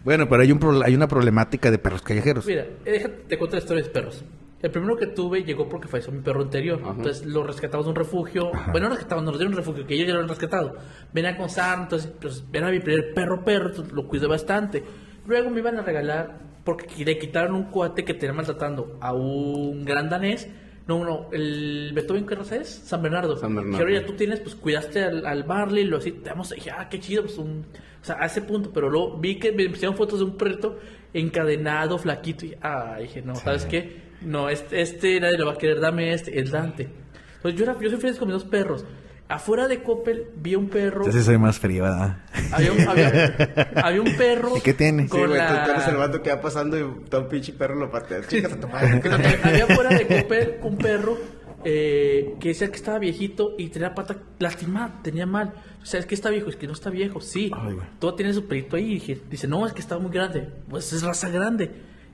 Speaker 2: Bueno, pero hay un pro- hay una problemática de perros callejeros.
Speaker 1: Mira, eh, déjate, te cuento la historia de perros. El primero que tuve llegó porque falleció mi perro anterior.
Speaker 3: Ajá.
Speaker 1: Entonces lo rescatamos de un refugio. Bueno, no rescatamos, nos dieron un refugio que ellos ya lo han rescatado. Venía con sarna, entonces pues, era mi primer perro perro, lo cuidé bastante. Luego me iban a regalar, porque le quitaron un cuate que tenía maltratando a un gran danés. No, no, el Beethoven, ¿qué raza es? San Bernardo.
Speaker 3: San Bernardo.
Speaker 1: Que ahora ya tú tienes, pues cuidaste al, al Barley, lo así, te dije, ah, qué chido, pues un. O sea, a ese punto, pero luego vi que me pusieron fotos de un perrito encadenado, flaquito, y ah, dije, no, ¿sabes qué? No, este, este nadie lo va a querer, dame este, el Dante. Entonces yo, era, yo soy feliz con mis dos perros. Afuera de Coppel vi un perro.
Speaker 2: Sí soy más frío, ¿verdad?
Speaker 1: Había un, había, había un perro.
Speaker 2: ¿Y qué tiene?
Speaker 3: Sí,
Speaker 1: con
Speaker 3: güey, tú,
Speaker 1: la-
Speaker 3: tú que va pasando y está un pinche perro lo pateas. Chicas a tu madre.
Speaker 1: Había fuera de Coppel un perro eh, que decía que estaba viejito y tenía la pata lastimada, tenía mal. O sea, es que está viejo, es que no está viejo, sí.
Speaker 2: Ay, güey.
Speaker 1: Todo tiene su perito ahí. Y dije, dice, no, es que está muy grande. Pues es raza grande.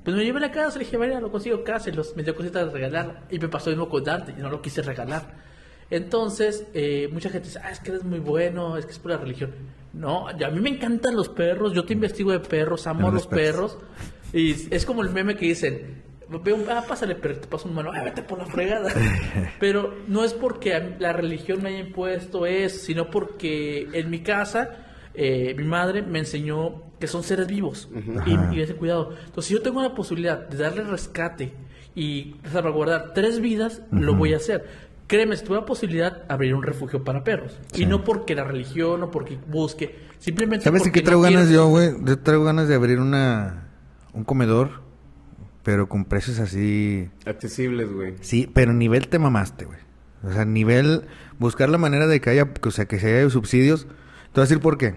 Speaker 1: Pues me llevé a la casa, le dije, vaya, lo consigo, cáselos. Me dio cositas de regalar. Y me pasó lo mismo con Dante, y no lo quise regalar. Entonces, eh, mucha gente dice, ah, es que eres muy bueno, es que es por la religión. No, a mí me encantan los perros, yo te investigo de perros, amo a los
Speaker 2: respetas.
Speaker 1: perros. Y es como el meme que dicen, veo ah, pásale, pero te paso un mano, ah, vete por la fregada. pero no es porque la religión me haya impuesto eso, sino porque en mi casa eh, mi madre me enseñó que son seres vivos y,
Speaker 2: Ajá.
Speaker 1: y ese cuidado. Entonces, si yo tengo la posibilidad de darle rescate y salvaguardar tres vidas, lo voy a hacer. Créeme, si tuve la posibilidad, abrir un refugio para perros. Y no porque la religión o porque busque, simplemente
Speaker 2: ¿Sabes
Speaker 1: porque
Speaker 2: qué traigo
Speaker 1: no
Speaker 2: ganas
Speaker 1: quiero-
Speaker 2: yo, güey? Yo traigo ganas de abrir una... Un comedor, pero con precios así...
Speaker 3: Accesibles, güey.
Speaker 2: Sí, pero nivel te mamaste, güey. O sea, nivel... Buscar la manera de que haya... O sea, que se haya subsidios. Te voy a decir por qué.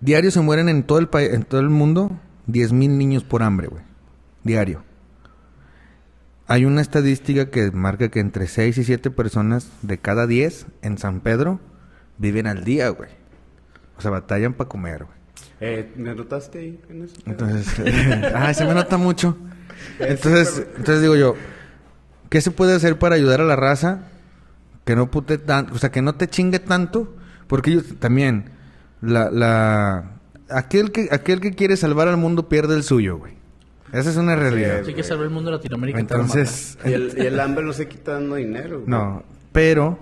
Speaker 2: Diario se mueren en todo el país... En todo el mundo... 10 mil niños por hambre, güey. Diario. Hay una estadística que marca que entre 6 y 7 personas de cada 10 en San Pedro viven al día, güey. O sea, batallan para comer, güey.
Speaker 3: Eh, ¿Me notaste ahí en eso?
Speaker 2: Entonces, ay, se me nota mucho. Entonces, entonces digo yo, ¿qué se puede hacer para ayudar a la raza que no pute tanto, o sea, que no te chingue tanto? Porque ellos también, la, la, aquel que, aquel que quiere salvar al mundo pierde el suyo, güey. Esa es una realidad.
Speaker 1: Así que salvar el mundo de Latinoamérica.
Speaker 2: Entonces,
Speaker 3: Y el, y el hambre no se quita dando dinero, güey.
Speaker 2: no, pero,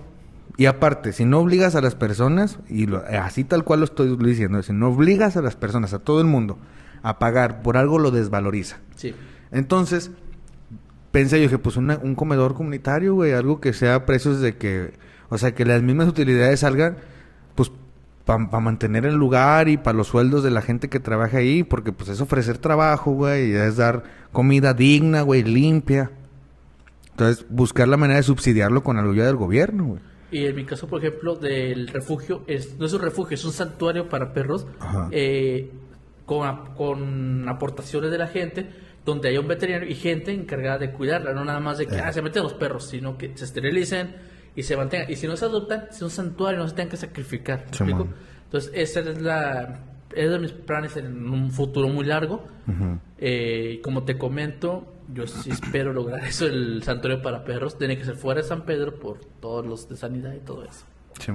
Speaker 2: y aparte, si no obligas a las personas, y lo- así tal cual lo estoy diciendo, si no obligas a las personas, a todo el mundo, a pagar por algo, lo desvaloriza.
Speaker 1: Sí.
Speaker 2: Entonces, pensé yo, dije, pues una- un comedor comunitario, güey, algo que sea a precios de que, o sea, que las mismas utilidades salgan, para mantener el lugar y para los sueldos de la gente que trabaja ahí, porque pues es ofrecer trabajo, güey, y es dar comida digna, güey, limpia. Entonces, buscar la manera de subsidiarlo con algo ya del gobierno, güey.
Speaker 1: Y en mi caso, por ejemplo, del refugio, es, no es un refugio, es un santuario para perros eh, con, con aportaciones de la gente, donde hay un veterinario y gente encargada de cuidarla, no nada más de que
Speaker 2: Eh.
Speaker 1: ah, se meten los perros, sino que se esterilicen y se mantengan. Y si no se adoptan, es un santuario, no se tengan que sacrificar. ¿me
Speaker 2: Simón.
Speaker 1: explico? Entonces, esa es la es de mis planes en un futuro muy largo. Eh, y como te comento, yo sí espero lograr eso, el santuario para perros. Tiene que ser fuera de San Pedro por todos los de sanidad y todo eso.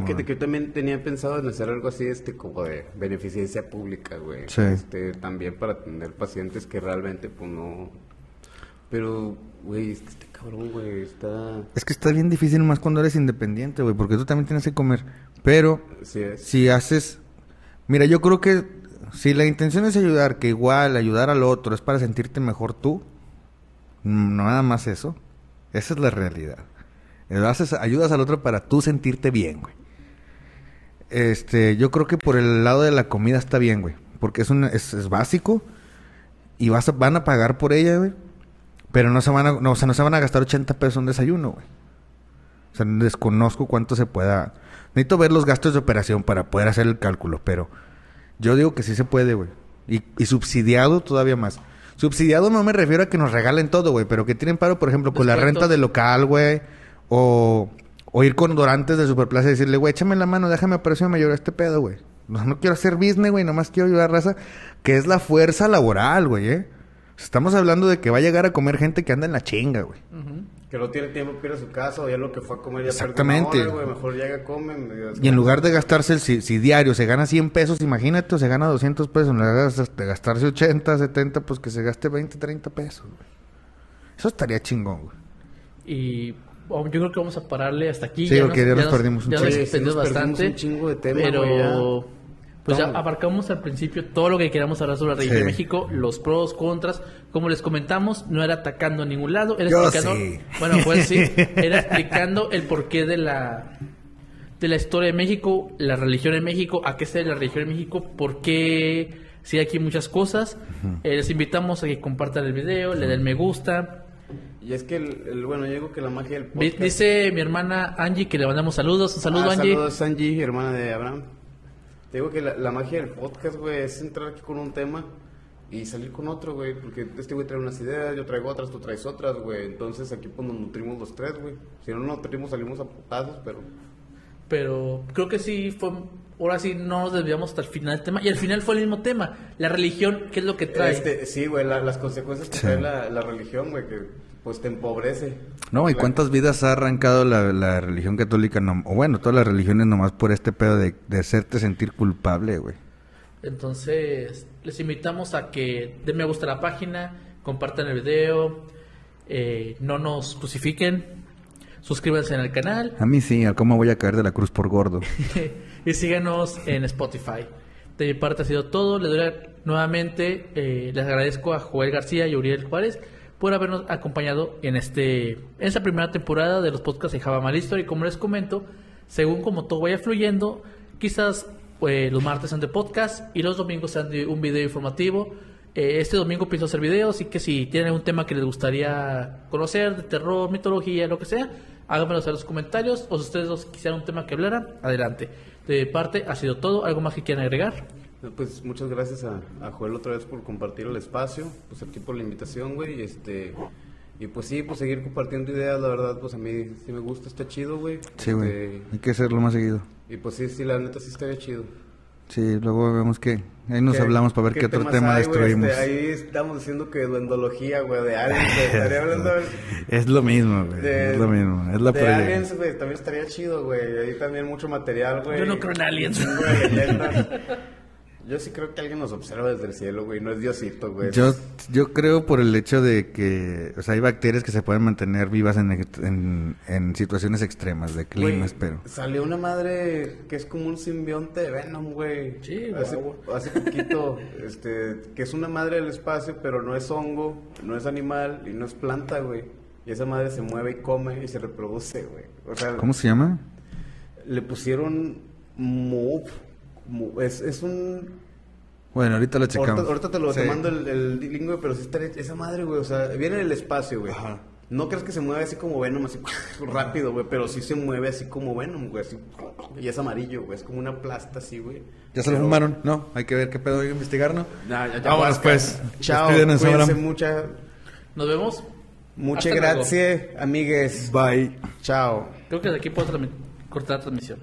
Speaker 3: Que, que yo también tenía pensado en hacer algo así, este, como de beneficencia pública, güey.
Speaker 2: Sí.
Speaker 3: Este, también para atender pacientes que realmente, pues, no... Pero, güey, es que este cabrón, güey, está...
Speaker 2: Es que está bien difícil más cuando eres independiente, güey, porque tú también tienes que comer. Pero
Speaker 3: Sí
Speaker 2: si haces... Mira, yo creo que si la intención es ayudar, que igual ayudar al otro es para sentirte mejor tú, no nada más eso. Esa es la realidad. Eh, Haces, ayudas al otro para tú sentirte bien, güey. Este, yo creo que por el lado de la comida está bien, güey. Porque es, un, es, es básico y vas a- van a pagar por ella, güey. Pero no se van a, no, o sea, no se van a gastar 80 pesos en desayuno, güey. O sea, desconozco cuánto se pueda. Necesito ver los gastos de operación para poder hacer el cálculo, pero yo digo que sí se puede, güey. Y, y subsidiado todavía más. Subsidiado no me refiero a que nos regalen todo, güey, pero que tienen paro, por ejemplo, con la
Speaker 1: Descuentos.
Speaker 2: renta del local, güey. O, o ir con Dorantes de Superplaza y decirle, güey, échame la mano, déjame operación mayor a este pedo, güey. No, no quiero hacer business, güey, nomás quiero ayudar a raza, que es la fuerza laboral, güey, eh. Estamos hablando de que va a llegar a comer gente que anda en la chinga, güey.
Speaker 3: Que no tiene tiempo para ir a su casa o ya lo que fue a comer ya
Speaker 2: Exactamente.
Speaker 3: hora, güey, mejor llega, come. me-
Speaker 2: Y en lugar de gastarse, el, si, si diario se gana 100 pesos, imagínate, o se gana 200 pesos, en lugar de gas- de gastarse 80, 70, pues que se gaste 20, 30 pesos, güey. Eso estaría chingón, güey.
Speaker 1: Y oh, yo creo que vamos a pararle hasta aquí.
Speaker 2: Sí, porque ya nos perdimos un
Speaker 1: ya
Speaker 2: chingo.
Speaker 1: nos
Speaker 3: Sí, sí
Speaker 1: extendimos
Speaker 3: nos perdimos un chingo de tema,
Speaker 1: pero
Speaker 3: güey, ya.
Speaker 1: Pues ya abarcamos al principio todo lo que queríamos hablar sobre la religión
Speaker 2: Sí.
Speaker 1: de México, los pros, contras. Como les comentamos, no era atacando a ningún lado, era
Speaker 2: Yo
Speaker 1: explicando.
Speaker 2: sí.
Speaker 1: Bueno, pues sí, era explicando el porqué de la de la historia de México, la religión en México, a qué se debe la religión en México, por qué sí hay aquí muchas cosas. Eh, les invitamos a que compartan el video, le den me gusta.
Speaker 3: Y es que, el, el- bueno, yo digo que la magia del podcast...
Speaker 1: Dice mi hermana Angie que le mandamos saludos. Un saludo,
Speaker 3: Ah,
Speaker 1: Angie.
Speaker 3: Saludos, Angie, hermana de Abraham. Te digo que la, la magia del podcast, güey, es entrar aquí con un tema y salir con otro, güey. Porque este güey trae unas ideas, yo traigo otras, tú traes otras, güey. Entonces aquí pues nos nutrimos los tres, güey. Si no nos nutrimos, salimos a putazos, pero...
Speaker 1: Pero creo que sí fue. Ahora sí no nos desviamos hasta el final del tema. Y al final fue el mismo tema. La religión, ¿qué es lo que trae?
Speaker 3: Este, sí, güey, la- las consecuencias que
Speaker 2: Sí.
Speaker 3: trae la, la religión, güey, que pues te empobrece.
Speaker 2: No, ¿y cuántas vidas ha arrancado la, la religión católica? No, o bueno, todas las religiones nomás por este pedo de, de hacerte sentir culpable, güey.
Speaker 1: Entonces, les invitamos a que den me gusta a la página, compartan el video, eh, no nos crucifiquen, suscríbanse en el canal
Speaker 2: A mí sí, a cómo voy a caer de la cruz por gordo.
Speaker 1: y síganos en Spotify. De mi parte ha sido todo. Le doy nuevamente, eh, les agradezco a Joel García y Uriel Juárez por habernos acompañado en este en esta primera temporada de los podcasts de Java Mal History. Como les comento, según como todo vaya fluyendo, quizás eh, los martes sean de podcast y los domingos sean de un video informativo. Eh, este domingo pienso hacer videos, así que si tienen algún tema que les gustaría conocer, de terror, mitología, lo que sea, háganmelo en los comentarios. O si ustedes quisieran un tema que hablaran, adelante. De parte ha sido todo. ¿Algo más que quieran agregar?
Speaker 3: Pues muchas gracias a, a Joel otra vez por compartir el espacio, pues aquí por la invitación, güey, y este... Y pues sí, pues seguir compartiendo ideas, la verdad, pues a mí sí me gusta, está chido, güey.
Speaker 2: Sí, güey.
Speaker 3: Este,
Speaker 2: Hay que hacerlo más seguido.
Speaker 3: y pues sí, sí, la neta sí estaría chido.
Speaker 2: Sí, luego vemos que... Ahí nos
Speaker 3: ¿Qué-
Speaker 2: hablamos para ver qué, otro
Speaker 3: temas
Speaker 2: tema
Speaker 3: hay, güey?
Speaker 2: destruimos.
Speaker 3: Este, ahí estamos diciendo que duendología, güey, de aliens, güey. Estaría hablando
Speaker 2: Es lo mismo, güey. es lo mismo. Es la
Speaker 3: de aliens, güey, también estaría chido, güey. Ahí también mucho material, güey.
Speaker 1: Yo no creo en aliens.
Speaker 3: Leyendas. Yo sí creo que alguien nos observa desde el cielo, güey. No es Diosito, güey.
Speaker 2: Yo, yo creo por el hecho de que, o sea, hay bacterias que se pueden mantener vivas en, en, en situaciones extremas de
Speaker 3: Güey,
Speaker 2: climas, pero...
Speaker 3: Salió una madre que es como un simbionte de Venom, güey.
Speaker 1: Sí,
Speaker 3: hace, hace poquito, este, que es una madre del espacio, pero no es hongo, no es animal y no es planta, güey. Y esa madre se mueve y come y se reproduce, güey. O sea,
Speaker 2: ¿Cómo se llama?
Speaker 3: le pusieron Move es, es un
Speaker 2: Bueno, ahorita lo checamos.
Speaker 3: Ahorita, ahorita te lo te
Speaker 2: Sí.
Speaker 3: mando el, el link, güey, pero sí está esa madre, güey. O sea, viene del espacio, güey.
Speaker 2: Ajá.
Speaker 3: No crees que se mueve así como Venom, así rápido, güey, pero sí se mueve así como Venom, güey. Así, y es amarillo, güey. Es como una plasta así, güey.
Speaker 2: ¿Ya se lo fumaron? No, hay que ver qué pedo, hay que investigar, ¿no?
Speaker 3: Nah, ya- ya
Speaker 2: Vámonos,
Speaker 3: basta.
Speaker 2: pues.
Speaker 3: Chao. Cuídense mucha,
Speaker 1: Nos vemos.
Speaker 3: muchas gracias, amigues.
Speaker 2: Bye.
Speaker 3: Chao.
Speaker 1: Creo que de aquí puedo cortar la transmisión.